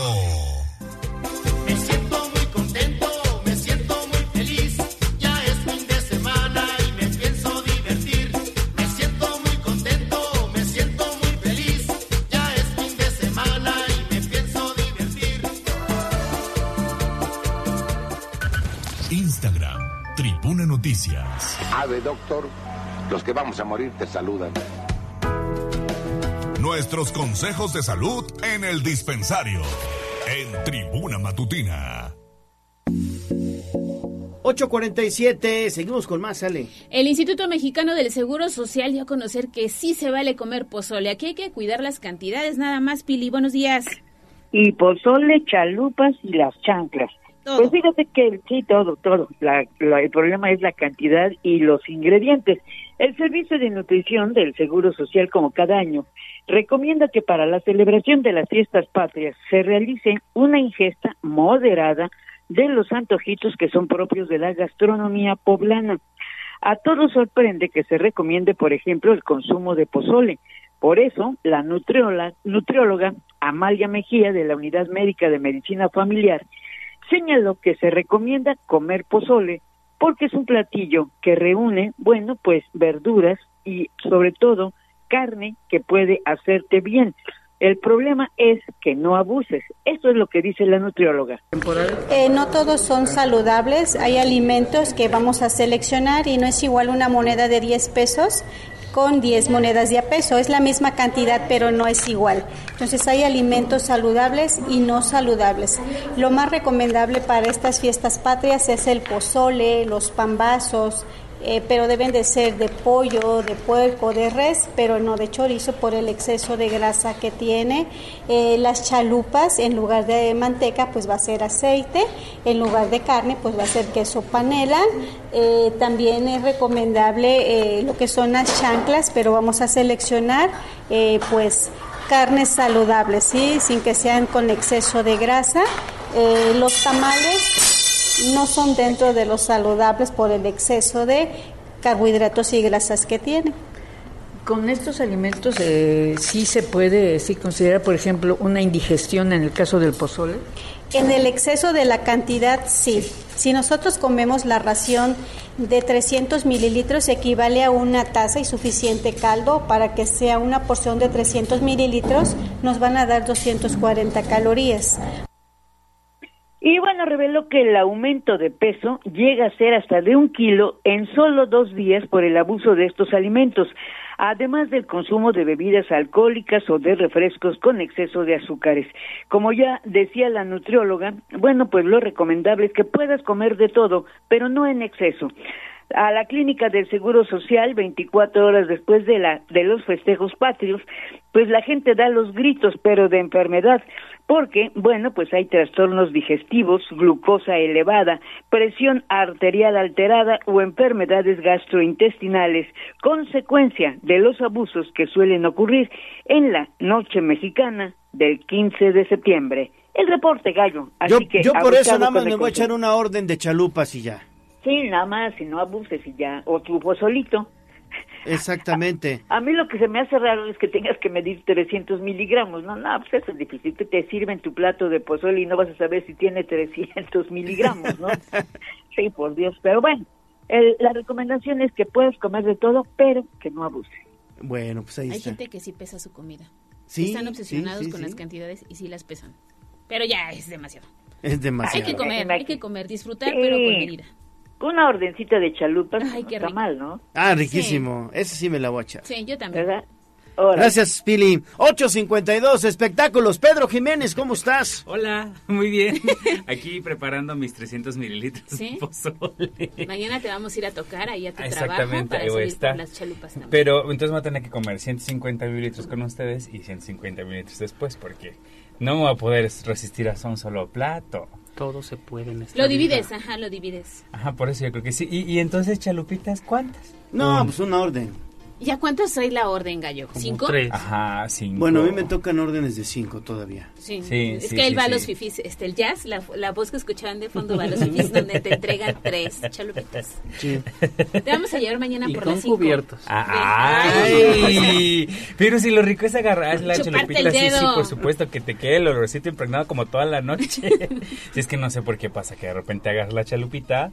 [SPEAKER 42] Me siento muy contento,
[SPEAKER 2] Tribuna Noticias.
[SPEAKER 54] Ave, doctor. Los que vamos a morir te saludan.
[SPEAKER 2] Nuestros consejos de salud en el dispensario. En Tribuna Matutina.
[SPEAKER 1] 8.47, seguimos con más, Ale.
[SPEAKER 4] El Instituto Mexicano del Seguro Social dio a conocer que sí se vale comer pozole. Aquí hay que cuidar las cantidades, nada más, Pili. Buenos días.
[SPEAKER 55] y pozole, chalupas y las chanclas. Pues fíjate que sí, todo, todo. La- el problema es la cantidad y los ingredientes. El Servicio de Nutrición del Seguro Social, como cada año, recomienda que para la celebración de las fiestas patrias se realice una ingesta moderada de los antojitos que son propios de la gastronomía poblana. A todos sorprende que se recomiende, por ejemplo, el consumo de pozole. Por eso, la nutrióloga Amalia Mejía de la Unidad Médica de Medicina Familiar señaló que se recomienda comer pozole porque es un platillo que reúne, bueno, pues verduras y sobre todo
[SPEAKER 18] carne que puede hacerte bien. El problema es que no abuses. Eso es lo que dice la nutrióloga.
[SPEAKER 56] Eh, no todos son saludables. Hay alimentos que vamos a seleccionar y no es igual una moneda de 10 pesos con 10 monedas de a peso. Es la misma cantidad, pero no es igual. Entonces hay alimentos saludables y no saludables. Lo más recomendable para estas fiestas patrias es el pozole, los pambazos, eh, pero deben de ser de pollo, de puerco, de res, pero no de chorizo por el exceso de grasa que tiene. Eh, las chalupas, en lugar de manteca, pues va a ser aceite, en lugar de carne, pues va a ser queso panela. Eh, también es recomendable lo que son las chanclas, pero vamos a seleccionar, pues, carnes saludables, ¿sí? sin que sean con exceso de grasa. los tamales no son dentro de los saludables por el exceso de carbohidratos y grasas que tienen.
[SPEAKER 48] Con estos alimentos eh, sí se puede sí considerar, por ejemplo, una indigestión en el caso del pozole.
[SPEAKER 56] En el exceso de la cantidad, sí. Si nosotros comemos la ración de 300 mililitros, equivale a una taza y suficiente caldo para que sea una porción de 300 mililitros, nos van a dar 240 calorías.
[SPEAKER 18] Y bueno, reveló que el aumento de peso llega a ser hasta de un kilo en solo dos días por el abuso de estos alimentos, además del consumo de bebidas alcohólicas o de refrescos con exceso de azúcares. Como ya decía la nutrióloga, bueno, pues lo recomendable es que puedas comer de todo, pero no en exceso a la clínica del Seguro Social 24 horas después de la de los festejos patrios, pues la gente da los gritos, pero de enfermedad, porque bueno, pues hay trastornos digestivos, glucosa elevada, presión arterial alterada o enfermedades gastrointestinales, consecuencia de los abusos que suelen ocurrir en la noche mexicana del 15 de septiembre. El reporte, Gallo. Así
[SPEAKER 1] yo,
[SPEAKER 18] que
[SPEAKER 1] yo por eso nada más me voy a echar una orden de chalupas y ya.
[SPEAKER 18] Sí, nada más, si no abuses y ya, o tu pozolito.
[SPEAKER 1] Exactamente. [LAUGHS]
[SPEAKER 18] A, mí lo que se me hace raro es que tengas que medir 300 miligramos. No, no, pues eso es difícil. Que te sirven tu plato de pozole y no vas a saber si tiene 300 miligramos, ¿no? [LAUGHS] sí, por Dios. Pero bueno, la recomendación es que puedes comer de todo, pero que no abuses.
[SPEAKER 1] Bueno, pues ahí
[SPEAKER 4] Hay
[SPEAKER 1] está.
[SPEAKER 4] gente que sí pesa su comida.
[SPEAKER 1] Sí,
[SPEAKER 4] Están obsesionados
[SPEAKER 1] sí, sí,
[SPEAKER 4] con
[SPEAKER 1] sí.
[SPEAKER 4] las cantidades y sí las pesan. Pero ya es demasiado.
[SPEAKER 1] Es demasiado.
[SPEAKER 4] Hay que comer, hay que comer, disfrutar,
[SPEAKER 18] Sí.
[SPEAKER 4] pero con medida.
[SPEAKER 18] Una ordencita de chalupas
[SPEAKER 4] Ay,
[SPEAKER 18] no
[SPEAKER 4] qué
[SPEAKER 18] está
[SPEAKER 4] rico.
[SPEAKER 18] mal, ¿no?
[SPEAKER 1] Ah, riquísimo. Ese sí me la voy a echar.
[SPEAKER 4] Sí, yo también.
[SPEAKER 18] ¿Verdad? Ahora,
[SPEAKER 1] Gracias, Pili. 8.52, espectáculos. Pedro Jiménez, ¿cómo estás?
[SPEAKER 57] Hola, muy bien. [LAUGHS] Aquí preparando mis 300 mililitros
[SPEAKER 4] ¿Sí?
[SPEAKER 57] de pozole.
[SPEAKER 4] Mañana te vamos a ir a tocar ahí a tu trabajo
[SPEAKER 57] Exactamente,
[SPEAKER 4] para
[SPEAKER 57] estar.
[SPEAKER 4] por las chalupas también.
[SPEAKER 57] Pero entonces voy a tener que comer 150 mililitros con ustedes y 150 mililitros después porque no me voy a poder resistir a un solo plato.
[SPEAKER 15] Todo se puede en esta
[SPEAKER 4] Lo
[SPEAKER 15] vida.
[SPEAKER 4] divides, ajá, lo divides.
[SPEAKER 57] Ajá, por eso yo creo que sí. ¿Y, y entonces chalupitas cuántas?
[SPEAKER 1] No,
[SPEAKER 57] Un-
[SPEAKER 1] pues una orden.
[SPEAKER 4] ¿Ya cuántos trae la orden, Gallo? ¿Cinco?
[SPEAKER 57] Ajá, cinco.
[SPEAKER 1] Bueno, a mí me tocan órdenes de cinco todavía.
[SPEAKER 4] Sí.
[SPEAKER 57] Sí,
[SPEAKER 4] es
[SPEAKER 57] sí,
[SPEAKER 4] que él
[SPEAKER 57] sí,
[SPEAKER 4] va a los fifis, este, el jazz, la, la voz que escuchaban de fondo va a los fifis [LAUGHS] donde te entregan tres chalupitas.
[SPEAKER 1] Sí.
[SPEAKER 4] Te vamos a llevar mañana
[SPEAKER 15] Y
[SPEAKER 4] por
[SPEAKER 15] con
[SPEAKER 4] las cinco.
[SPEAKER 15] cubiertos.
[SPEAKER 57] ¡Ay! Pero si lo rico es agarrar la
[SPEAKER 4] Chuparte
[SPEAKER 57] chalupita, sí, sí, por supuesto, que te quede el olorcito impregnado como toda la noche. [LAUGHS] si es que no sé por qué pasa, que de repente agarras la chalupita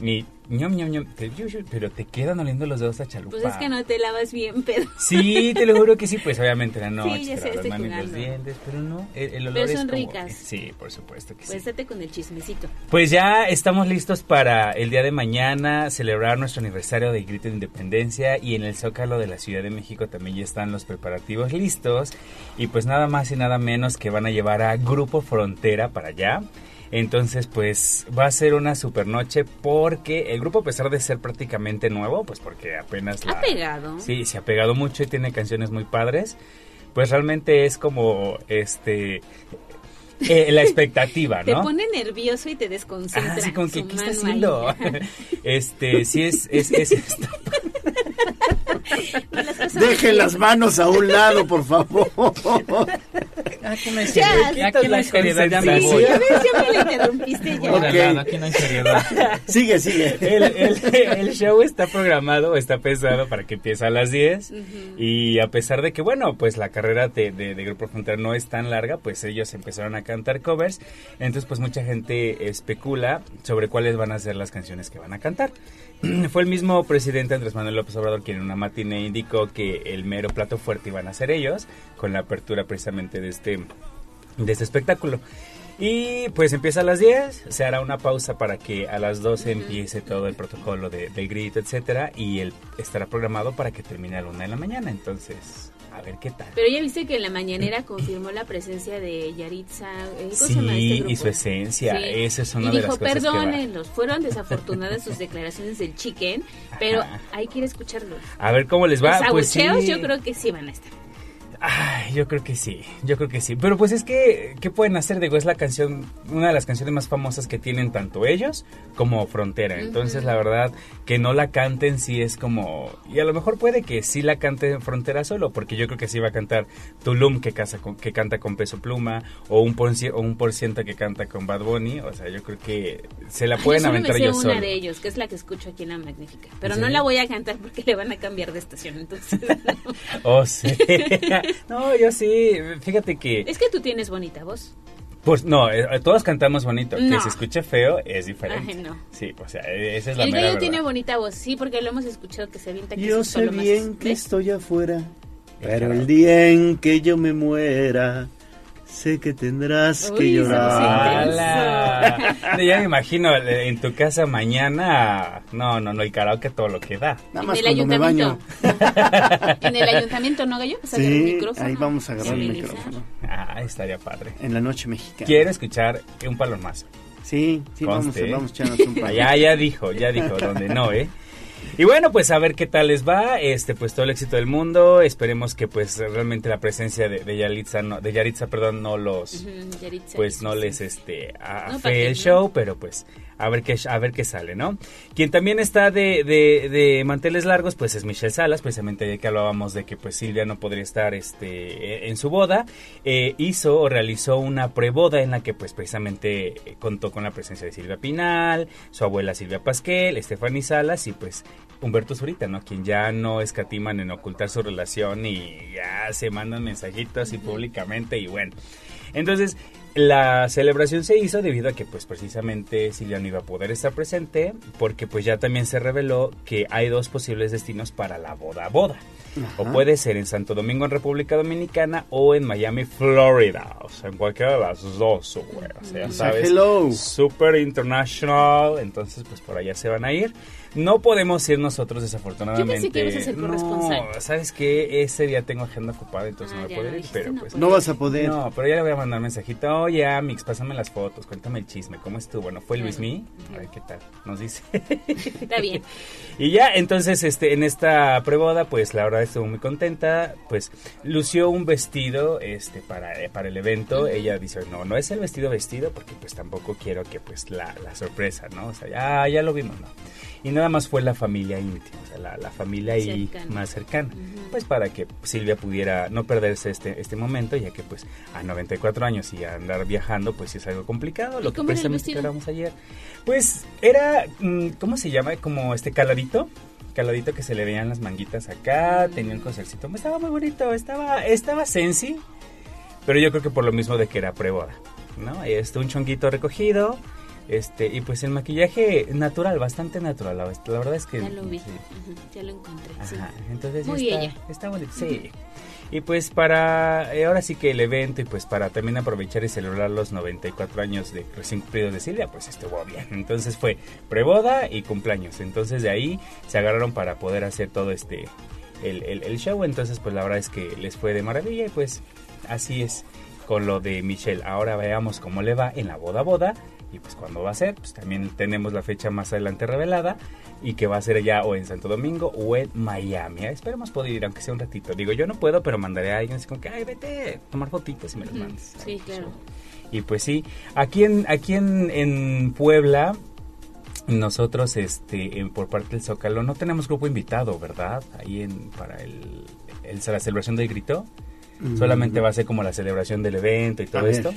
[SPEAKER 57] y ñom, ñom, ñom, te- pero te quedan oliendo los dedos a chalupa.
[SPEAKER 4] Pues es que no te lavas bien, [LAUGHS] pero...
[SPEAKER 57] Sí, te lo juro que sí, pues obviamente la noche, [LAUGHS]
[SPEAKER 4] Sí, ya sé, estoy
[SPEAKER 57] manos los dientes, pero no, el, el olor
[SPEAKER 4] Pero
[SPEAKER 57] es
[SPEAKER 4] son
[SPEAKER 57] como
[SPEAKER 4] ricas.
[SPEAKER 57] sí, por supuesto que sí.
[SPEAKER 4] Pues con el chismecito.
[SPEAKER 57] Pues ya estamos listos para el día de mañana celebrar nuestro aniversario de Grito de Independencia y en el Zócalo de la Ciudad de México también ya están los preparativos listos y pues nada más y nada menos que van a llevar a Grupo Frontera para allá. Entonces pues va a ser una super noche porque el grupo a pesar de ser prácticamente nuevo, pues porque apenas
[SPEAKER 4] Ha
[SPEAKER 57] la-
[SPEAKER 4] pegado.
[SPEAKER 57] Sí, se ha pegado mucho y tiene canciones muy padres. Pues realmente es como este eh, la expectativa,
[SPEAKER 4] Te
[SPEAKER 57] ¿no?
[SPEAKER 4] pone nervioso y te desconcentra.
[SPEAKER 57] Ah, sí, como que, ¿qué está haciendo? [LAUGHS] este, sí es, es, es esto.
[SPEAKER 1] Dejen las manos a un lado, por favor.
[SPEAKER 57] Aquí no hay
[SPEAKER 4] Ya,
[SPEAKER 57] seriedad, aquí no hay seriedad, ya me
[SPEAKER 4] Sí,
[SPEAKER 57] voy.
[SPEAKER 4] ya ya me la interrumpiste ya.
[SPEAKER 57] Órale, aquí no hay seriedad.
[SPEAKER 1] Sigue, sigue.
[SPEAKER 57] El, el- el show está programado, está pensado para que empiece a las 10 y a pesar de que, bueno, pues la carrera de, de- de Grupo Frontera no es tan larga, pues ellos empezaron a cantar covers, entonces pues mucha gente especula sobre cuáles van a ser las canciones que van a cantar. [CLEARS THROAT] Fue el mismo presidente Andrés Manuel López Obrador quien en una matiné indicó que el mero plato fuerte iban a ser ellos, con la apertura precisamente de este, de este espectáculo. Y pues empieza a las 10, se hará una pausa para que a las 12 empiece todo el protocolo de, del grito, etcétera, y él estará programado para que termine a la una de la mañana, entonces, a ver qué tal.
[SPEAKER 4] Pero ya viste que en la mañanera confirmó la presencia de Yaritza. eh, ¿cómo se llama
[SPEAKER 57] Sí,
[SPEAKER 4] este grupo?
[SPEAKER 57] y su esencia,
[SPEAKER 4] Sí.
[SPEAKER 57] esa es una
[SPEAKER 4] y
[SPEAKER 57] de
[SPEAKER 4] dijo,
[SPEAKER 57] las cosas que
[SPEAKER 4] perdónenlos, fueron desafortunadas sus declaraciones del chicken, pero hay que ir a escucharlos.
[SPEAKER 57] A ver cómo les va,
[SPEAKER 4] Los
[SPEAKER 57] pues sí.
[SPEAKER 4] yo creo que sí van a estar.
[SPEAKER 57] Ay, yo creo que sí, yo creo que sí. Pero pues es que, ¿qué pueden hacer? Digo, es la canción, una de las canciones más famosas que tienen tanto ellos como Frontera. Entonces, la verdad, que no la canten sí es como... Y a lo mejor puede que sí la cante Frontera solo, porque yo creo que sí va a cantar Tulum, que, casa con- que canta con Peso Pluma, o un, por, o un por ciento que canta con Bad Bunny. O sea, yo creo que se la pueden
[SPEAKER 4] yo solo me
[SPEAKER 57] aventar
[SPEAKER 4] sé
[SPEAKER 57] ellos
[SPEAKER 4] una
[SPEAKER 57] solo.
[SPEAKER 4] de ellos, que es la que escucho aquí en La Magnífica. Pero
[SPEAKER 57] ¿Sí?
[SPEAKER 4] no la voy a cantar porque le van a cambiar de estación, entonces... [LAUGHS]
[SPEAKER 57] Oh, sí. [LAUGHS] no, yo sí, fíjate que...
[SPEAKER 4] es que tú tienes bonita voz.
[SPEAKER 57] Pues no, eh, todos cantamos bonito.
[SPEAKER 4] No.
[SPEAKER 57] Que se escuche feo es diferente.
[SPEAKER 4] Ay, no.
[SPEAKER 57] Sí, o sea, eh, esa es la
[SPEAKER 4] El
[SPEAKER 57] mera
[SPEAKER 4] gallo
[SPEAKER 57] verdad.
[SPEAKER 4] tiene bonita voz, sí, porque lo hemos escuchado que se avienta aquí
[SPEAKER 1] Yo sé bien que estoy afuera, pero el día en que yo me muera, sé que tendrás que llorar.
[SPEAKER 57] Ya me imagino en tu casa mañana. No, no, no, el karaoke todo lo que da.
[SPEAKER 1] Nada
[SPEAKER 4] En
[SPEAKER 1] más
[SPEAKER 4] el
[SPEAKER 1] cuando me
[SPEAKER 4] ayuntamiento.
[SPEAKER 1] baño.
[SPEAKER 4] En el ayuntamiento, ¿no, gallo? Agarrar el
[SPEAKER 1] Sí,
[SPEAKER 4] micrófono.
[SPEAKER 1] ahí vamos a agarrar el micrófono.
[SPEAKER 57] Ah, estaría padre.
[SPEAKER 1] En la noche mexicana.
[SPEAKER 57] Quiero escuchar un palomazo.
[SPEAKER 1] Sí, sí, vamos,
[SPEAKER 57] Conste, ¿eh?
[SPEAKER 1] vamos a echarnos un palo. [LAUGHS]
[SPEAKER 57] Ya, ya dijo, ya dijo, donde no, ¿eh? Y bueno, pues a ver qué tal les va, este, pues todo el éxito del mundo, esperemos que pues realmente la presencia de, de Yaritza, no, de Yaritza, perdón, no los,
[SPEAKER 4] Yaritza.
[SPEAKER 57] pues no les, este, afee
[SPEAKER 4] No,
[SPEAKER 57] el
[SPEAKER 4] no.
[SPEAKER 57] show, pero pues a ver qué, a ver qué sale, ¿no? Quien también está de, de, de manteles largos, pues es Michelle Salas, precisamente de que hablábamos de que pues Silvia no podría estar, este, eh, en su boda, eh, hizo o realizó una preboda en la que pues precisamente eh, contó con la presencia de Silvia Pinal, su abuela Silvia Pasquel, Estefany Salas y pues Humberto Zurita, ¿no? Quien ya no escatiman en ocultar su relación y ya se mandan mensajitos y públicamente y bueno. Entonces, la celebración se hizo debido a que pues precisamente Silvia no iba a poder estar presente porque pues ya también se reveló que hay dos posibles destinos para la boda boda. O
[SPEAKER 1] Ajá.
[SPEAKER 57] puede ser en Santo Domingo en República Dominicana o en Miami, Florida. O sea, en cualquiera de las dos, güey. O sea, ya
[SPEAKER 1] O
[SPEAKER 57] sabes.
[SPEAKER 1] hello.
[SPEAKER 57] Super international. Entonces, pues por allá se van a ir. No podemos ir nosotros, desafortunadamente.
[SPEAKER 4] Yo pensé que ibas a ser corresponsal.
[SPEAKER 57] No, ¿sabes qué? Ese día tengo agenda ocupada, entonces
[SPEAKER 4] Ah,
[SPEAKER 57] no voy a poder ir. Pero
[SPEAKER 4] no
[SPEAKER 57] pues.
[SPEAKER 1] No vas a poder.
[SPEAKER 57] No, pero ya le voy a mandar mensajito. Oye, Amix, pásame las fotos, cuéntame el chisme, ¿cómo estuvo? Bueno, fue Luis Mi. A ver qué tal, nos dice. [LAUGHS]
[SPEAKER 4] Está bien.
[SPEAKER 57] Y ya, entonces, este, en esta preboda, pues la verdad estuvo muy contenta. Pues lució un vestido, este, para, eh, para el evento. Ella dice, no, no es el vestido vestido, porque pues tampoco quiero que, pues, la, la sorpresa, ¿no? O sea, ya, ya lo vimos, ¿no? Y nada más fue la familia íntima, o sea, la, la familia ahí
[SPEAKER 4] Cercana.
[SPEAKER 57] más cercana. Pues para que Silvia pudiera no perderse este, este momento, ya que pues a 94 años y a andar viajando, pues es algo complicado. Lo
[SPEAKER 4] ¿Y
[SPEAKER 57] que precisamente hablamos ayer. Pues era, mm, ¿cómo se llama? Como este caladito. Caladito que se le veían las manguitas acá, tenía un cosercito. Estaba muy bonito, estaba, estaba sensi. Pero yo creo que por lo mismo de que era preboda, ¿no? Este, un chonguito recogido. Este, y pues el maquillaje natural, bastante natural. La, la verdad es que.
[SPEAKER 4] Ya lo vi.
[SPEAKER 57] sí.
[SPEAKER 4] Ya lo encontré. sí.
[SPEAKER 57] Ajá, entonces
[SPEAKER 4] Muy
[SPEAKER 57] está,
[SPEAKER 4] ella.
[SPEAKER 57] está bonito, sí. Y pues para, eh, ahora sí que el evento y pues para también aprovechar y celebrar los 94 años de recién cumplidos de Silvia, pues estuvo bien. Entonces fue preboda y cumpleaños. Entonces de ahí se agarraron para poder hacer todo este, el, el- el show. Entonces pues la verdad es que les fue de maravilla y pues así es con lo de Michelle. Ahora veamos cómo le va en la boda boda. Y pues cuándo va a ser, pues también tenemos la fecha más adelante revelada y que va a ser ya o en Santo Domingo o en Miami. Esperemos poder ir, aunque sea un ratito. Digo, yo no puedo, pero mandaré a alguien así como que, ay, vete, tomar fotitos y me los mandes.
[SPEAKER 4] Sí, claro.
[SPEAKER 57] Y pues sí, aquí en, aquí en, en Puebla, nosotros, este, en- por parte del Zócalo, no tenemos grupo invitado, ¿verdad? Ahí en, para el, el- la celebración del grito. Solamente va a ser como la celebración del evento y todo
[SPEAKER 1] A
[SPEAKER 57] esto.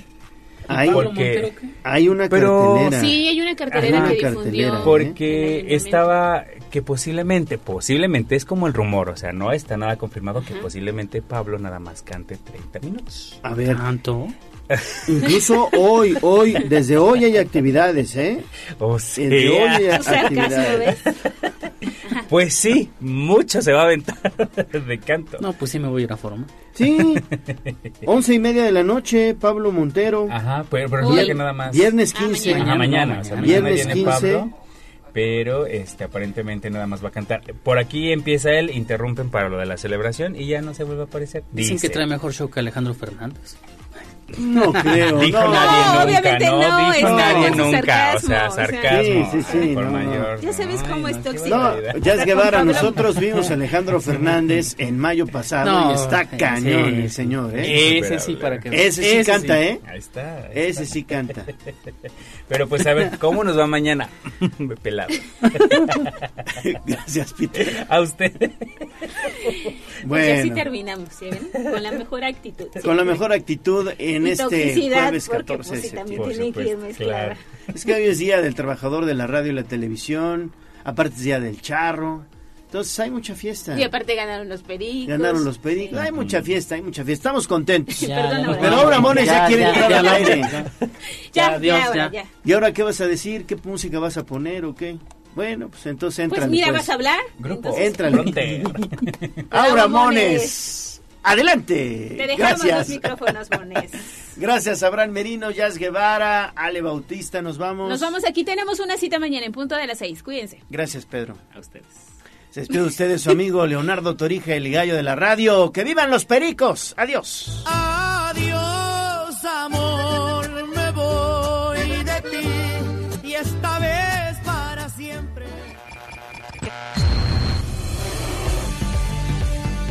[SPEAKER 1] Hay,
[SPEAKER 57] Porque-
[SPEAKER 1] hay una
[SPEAKER 57] Pero-
[SPEAKER 1] cartelera.
[SPEAKER 4] Sí, hay una cartelera
[SPEAKER 1] Ajá,
[SPEAKER 4] que difundió.
[SPEAKER 1] cartelera,
[SPEAKER 57] Porque estaba que posiblemente, posiblemente es como el rumor, o sea, no está nada confirmado que posiblemente Pablo nada más cante 30 minutos.
[SPEAKER 1] A ver.
[SPEAKER 58] ¿Tanto?
[SPEAKER 1] Incluso hoy, hoy, desde hoy hay actividades, ¿eh?
[SPEAKER 57] O
[SPEAKER 1] Desde hoy hay [LAUGHS]
[SPEAKER 57] sea,
[SPEAKER 1] actividades.
[SPEAKER 57] pues sí, mucho se va a aventar [LAUGHS] de canto.
[SPEAKER 58] No, pues sí me voy a ir a forma.
[SPEAKER 1] Sí, [LAUGHS] once y media de la noche, Pablo Montero.
[SPEAKER 57] Ajá, pero, pero resulta que nada más.
[SPEAKER 1] Viernes 15.
[SPEAKER 57] Ajá, mañana, o sea, mañana
[SPEAKER 1] Viernes
[SPEAKER 57] viene
[SPEAKER 1] 15.
[SPEAKER 57] Pablo, pero este aparentemente nada más va a cantar. Por aquí empieza él, interrumpen para lo de la celebración y ya no se vuelve a aparecer.
[SPEAKER 58] Dicen
[SPEAKER 57] Dice.
[SPEAKER 58] que trae mejor show que Alejandro Fernández.
[SPEAKER 1] No [LAUGHS] creo,
[SPEAKER 57] Dijo
[SPEAKER 1] no.
[SPEAKER 57] nadie nunca,
[SPEAKER 4] obviamente
[SPEAKER 57] no,
[SPEAKER 4] no,
[SPEAKER 57] dijo nadie nunca,
[SPEAKER 4] sarcasmo,
[SPEAKER 57] o sea, sarcasmo.
[SPEAKER 1] Sí, sí, sí,
[SPEAKER 57] por
[SPEAKER 1] no, no.
[SPEAKER 57] mayor.
[SPEAKER 4] Ya sabes cómo es tóxico.
[SPEAKER 1] No, Jazz Guevara, nosotros vimos a Alejandro Fernández en mayo pasado
[SPEAKER 58] No,
[SPEAKER 1] y está cañón
[SPEAKER 58] sí.
[SPEAKER 1] el señor, ¿eh?
[SPEAKER 58] Ese sí, para que
[SPEAKER 1] Ese sí
[SPEAKER 58] ese
[SPEAKER 1] canta,
[SPEAKER 58] sí.
[SPEAKER 1] ¿eh?
[SPEAKER 57] Ahí está. ahí
[SPEAKER 1] Ese
[SPEAKER 57] está.
[SPEAKER 1] sí canta. [LAUGHS]
[SPEAKER 57] Pero pues a ver, ¿cómo nos va mañana? [LAUGHS] Pelado.
[SPEAKER 1] Gracias, Peter.
[SPEAKER 57] A usted.
[SPEAKER 4] Pues así
[SPEAKER 1] Bueno,
[SPEAKER 4] terminamos, ¿sí ven? Con la mejor actitud.
[SPEAKER 1] con la mejor actitud en
[SPEAKER 4] Y
[SPEAKER 1] este jueves
[SPEAKER 4] porque,
[SPEAKER 1] 14
[SPEAKER 4] pues,
[SPEAKER 1] de
[SPEAKER 4] sí, también
[SPEAKER 1] septiembre.
[SPEAKER 4] tiene que ir mezclada.
[SPEAKER 1] Es que hoy es día del trabajador de la radio y la televisión, aparte es día del charro. Entonces hay mucha fiesta.
[SPEAKER 4] Y aparte ganaron los pericos.
[SPEAKER 1] Ganaron los pericos. Hay mucha fiesta, hay mucha fiesta. Estamos contentos. [LAUGHS] Pero ahora Mones ya,
[SPEAKER 58] Ya,
[SPEAKER 1] quiere
[SPEAKER 58] ya,
[SPEAKER 1] entrar
[SPEAKER 58] ya,
[SPEAKER 1] al aire.
[SPEAKER 58] ya.
[SPEAKER 4] Ya. ya.
[SPEAKER 1] ¿Y ahora qué vas a decir? ¿Qué música vas a poner o qué? Bueno, pues entonces entra.
[SPEAKER 4] Pues mira, vas a hablar.
[SPEAKER 57] Grupo.
[SPEAKER 1] Aura
[SPEAKER 4] Bravo,
[SPEAKER 1] Mones. Adelante.
[SPEAKER 4] Te dejamos
[SPEAKER 1] Gracias.
[SPEAKER 4] los micrófonos, Mones.
[SPEAKER 1] Gracias, Abraham Merino, Jazz Guevara, Ale Bautista. Nos vamos.
[SPEAKER 4] Nos vamos aquí, tenemos una cita mañana en punto de las seis. Cuídense.
[SPEAKER 1] Gracias, Pedro.
[SPEAKER 58] A ustedes.
[SPEAKER 1] Se despide usted de su amigo Leonardo Torija, el gallo de la radio. ¡Que vivan los pericos! Adiós.
[SPEAKER 59] Adiós,